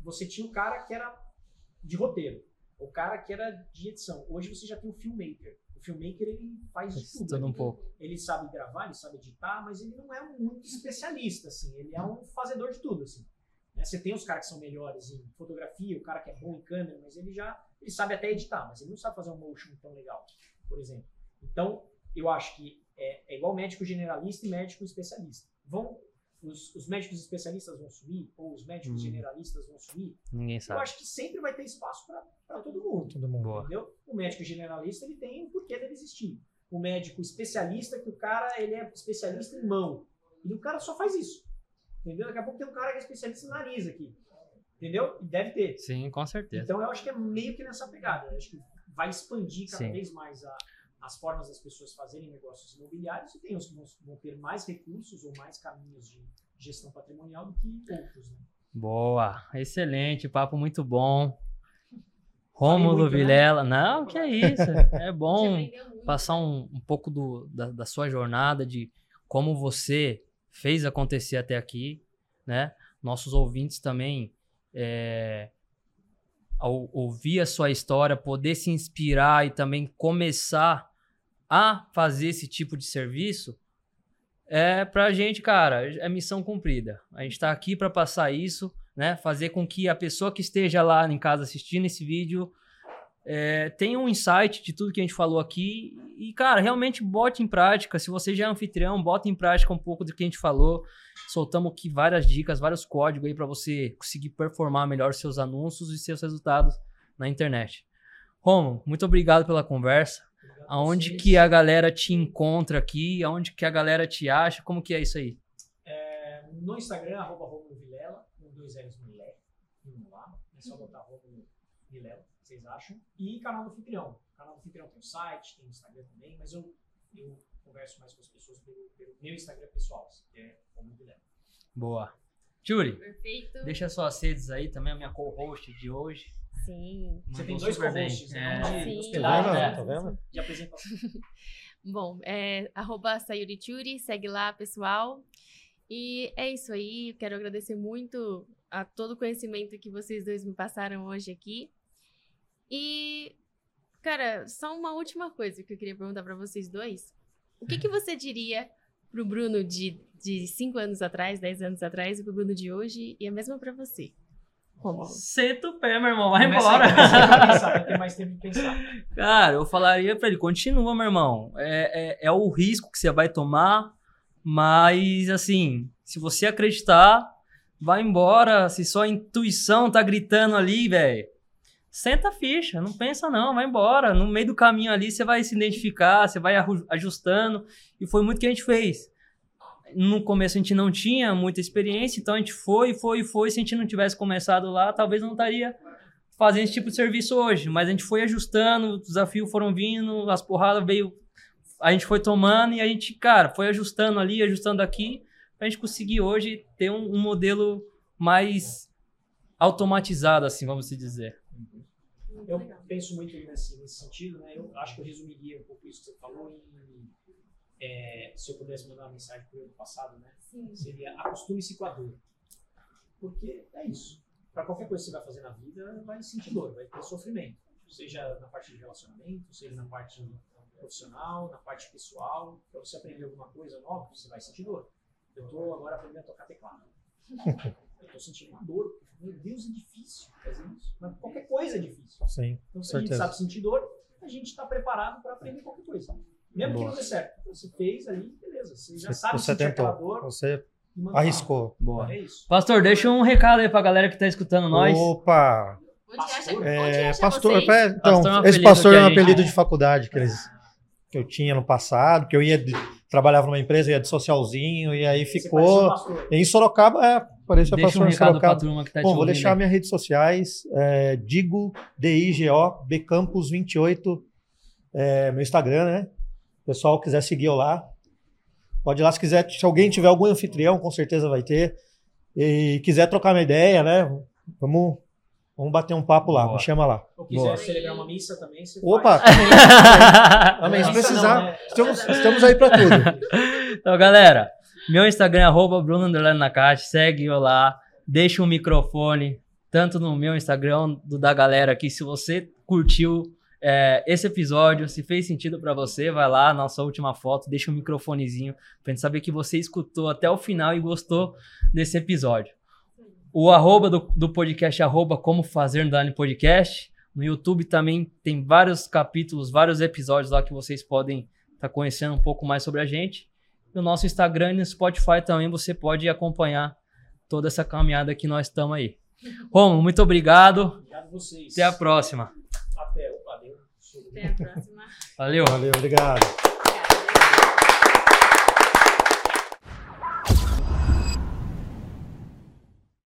você tinha um cara que era de roteiro, o cara que era de edição. Hoje você já tem o filmmaker. O filmmaker ele faz de tudo. Tudo um Ele- pouco. Ele sabe gravar, ele sabe editar, mas ele não é muito especialista, assim. Ele é um fazedor de tudo, assim. Né? Você tem os caras que são melhores em fotografia, o cara que é bom em câmera, mas ele já ele sabe até editar, mas ele não sabe fazer um motion tão legal, por exemplo. Então, eu acho que é, é igual médico generalista e médico especialista. Vão os, os médicos especialistas vão sumir ou os médicos Hum. generalistas vão sumir? Ninguém Eu sabe. acho que sempre vai ter espaço para todo mundo. Todo mundo. Boa. Entendeu? O médico generalista ele tem o porquê dele existir. O médico especialista, que o cara ele é especialista em mão. E o cara só faz isso. Entendeu? Daqui a pouco tem um cara que é especialista em nariz aqui. Entendeu? Deve ter. Sim, com certeza. Então eu acho que é meio que nessa pegada. Eu acho que vai expandir cada Sim. vez mais a- as formas das pessoas fazerem negócios imobiliários e tem uns que vão, vão ter mais recursos ou mais caminhos de gestão patrimonial do que outros. Né? Boa, excelente, papo muito bom. Rômulo né? Vilela, não, que é isso, é bom passar né? um, um pouco do- da, da sua jornada, de como você fez acontecer até aqui, né? Nossos ouvintes também, é, ao ouvir a sua história, poder se inspirar e também começar a fazer esse tipo de serviço, é pra gente, cara, é missão cumprida. A gente tá aqui para passar isso, né? Fazer com que a pessoa que esteja lá em casa assistindo esse vídeo é, tenha um insight de tudo que a gente falou aqui e, cara, realmente bote em prática. Se você já é anfitrião, bota em prática um pouco do que a gente falou. Soltamos aqui várias dicas, vários códigos aí para você conseguir performar melhor seus anúncios e seus resultados na internet. Romo, muito obrigado pela conversa. Obrigado Aonde vocês. que a galera te encontra aqui? Aonde que a galera te acha? Como que é isso aí? É, no Instagram, arroba Romulo Vilela, com dois L's no Lé, um lá. É só botar Romulo Vilela, vocês acham. E canal do Anfitrião. O canal do Anfitrião tem o site, tem o Instagram também, mas eu, eu converso mais com as pessoas pelo, pelo meu Instagram pessoal, que é Romulo Vilela. Boa. Júri, Perfeito. deixa suas redes aí também, a minha co-host de hoje. Sim. Você tem dois co-hosts, É. né? Um de Sim. Tá hospedagem, vendo? né? Tá vendo? de apresentação. Bom, é arroba Sayurichuri, segue lá, pessoal. E é isso aí, quero agradecer muito a todo o conhecimento que vocês dois me passaram hoje aqui. E, cara, só uma última coisa que eu queria perguntar pra vocês dois. O que, que você diria pro Bruno de, de 5 anos atrás, 10 anos atrás, e pro Bruno de hoje, e a mesma pra você? Romulo. Senta o pé, meu irmão, vai Começa embora. aí, mais tempo de pensar. Cara, eu falaria pra ele, continua, meu irmão. É, é, é o risco que você vai tomar, mas assim, se você acreditar, vai embora. Se sua intuição tá gritando ali, velho, senta a ficha, não pensa não, vai embora. No meio do caminho ali você vai se identificar, você vai ajustando, e foi muito que a gente fez. No começo a gente não tinha muita experiência, então a gente foi, foi, foi. Se a gente não tivesse começado lá, talvez não estaria fazendo esse tipo de serviço hoje, mas a gente foi ajustando, os desafios foram vindo, as porradas veio, a gente foi tomando e a gente, cara, foi ajustando ali, ajustando aqui, pra gente conseguir hoje ter um, um modelo mais automatizado, assim, vamos dizer. Eu legal. penso muito nesse, nesse sentido, né? Eu acho que eu resumiria um pouco isso que você falou em, é, se eu pudesse mandar uma mensagem para o ano passado, né? Sim. Seria acostume-se com a dor. Porque é isso. Para qualquer coisa que você vai fazer na vida, vai sentir dor, vai ter sofrimento. Seja na parte de relacionamento, seja na parte profissional, na parte pessoal. Para você aprender alguma coisa nova, você vai sentir dor. Eu estou agora aprendendo a tocar teclado. Eu estou sentindo uma dor. Meu Deus, é difícil fazer isso. Mas qualquer coisa é difícil. Sim, Então, se a gente certeza. sabe sentir dor, a gente está preparado para aprender qualquer coisa. Mesmo que Boa. não dê certo. Você fez ali, beleza. Você já Você- sabe você sentir tentou. aquela dor. Você Arriscou. Boa. É isso. Pastor, deixa um recado aí pra galera que tá escutando nós. Opa! Onde É, pastor, é, então, Pastor é um esse pastor que é um a gente- apelido de faculdade que, eles, que eu tinha no passado, que eu ia trabalhava numa empresa, ia de socialzinho, e aí ficou. um. Em Sorocaba, é, parecia Deixa um pastor em recado pra Sorocaba. turma que tá te Bom, vou ouvindo deixar aí. minhas redes sociais, é, Digo, D-I-G-O, Bcampus28, é, meu Instagram, né? O pessoal quiser seguir eu lá, pode ir lá se quiser. Se alguém tiver algum anfitrião, com certeza vai ter. E quiser trocar uma ideia, né? Vamos, vamos bater um papo lá, Boa. me chama lá. Ou quiser Boa. celebrar uma missa também, você Opa, faz. também, também, se precisar, não, né? estamos, estamos aí para tudo. Então, galera, meu Instagram é arroba Bruno Nakati, segue eu lá, deixa um microfone, tanto no meu Instagram, do da galera aqui, se você curtiu é, esse episódio, se fez sentido pra você, vai lá, nossa última foto, deixa um microfonezinho, pra gente saber que você escutou até o final e gostou desse episódio. O arroba do, do podcast, arroba como fazer underline podcast, no YouTube também tem vários capítulos, vários episódios lá que vocês podem estar conhecendo um pouco mais sobre a gente. No nosso Instagram e no Spotify também você pode acompanhar toda essa caminhada que nós estamos aí. Romo, muito obrigado. Obrigado a vocês. Até a próxima. Até. Opa, deu. Até a próxima. Valeu. Valeu, obrigado.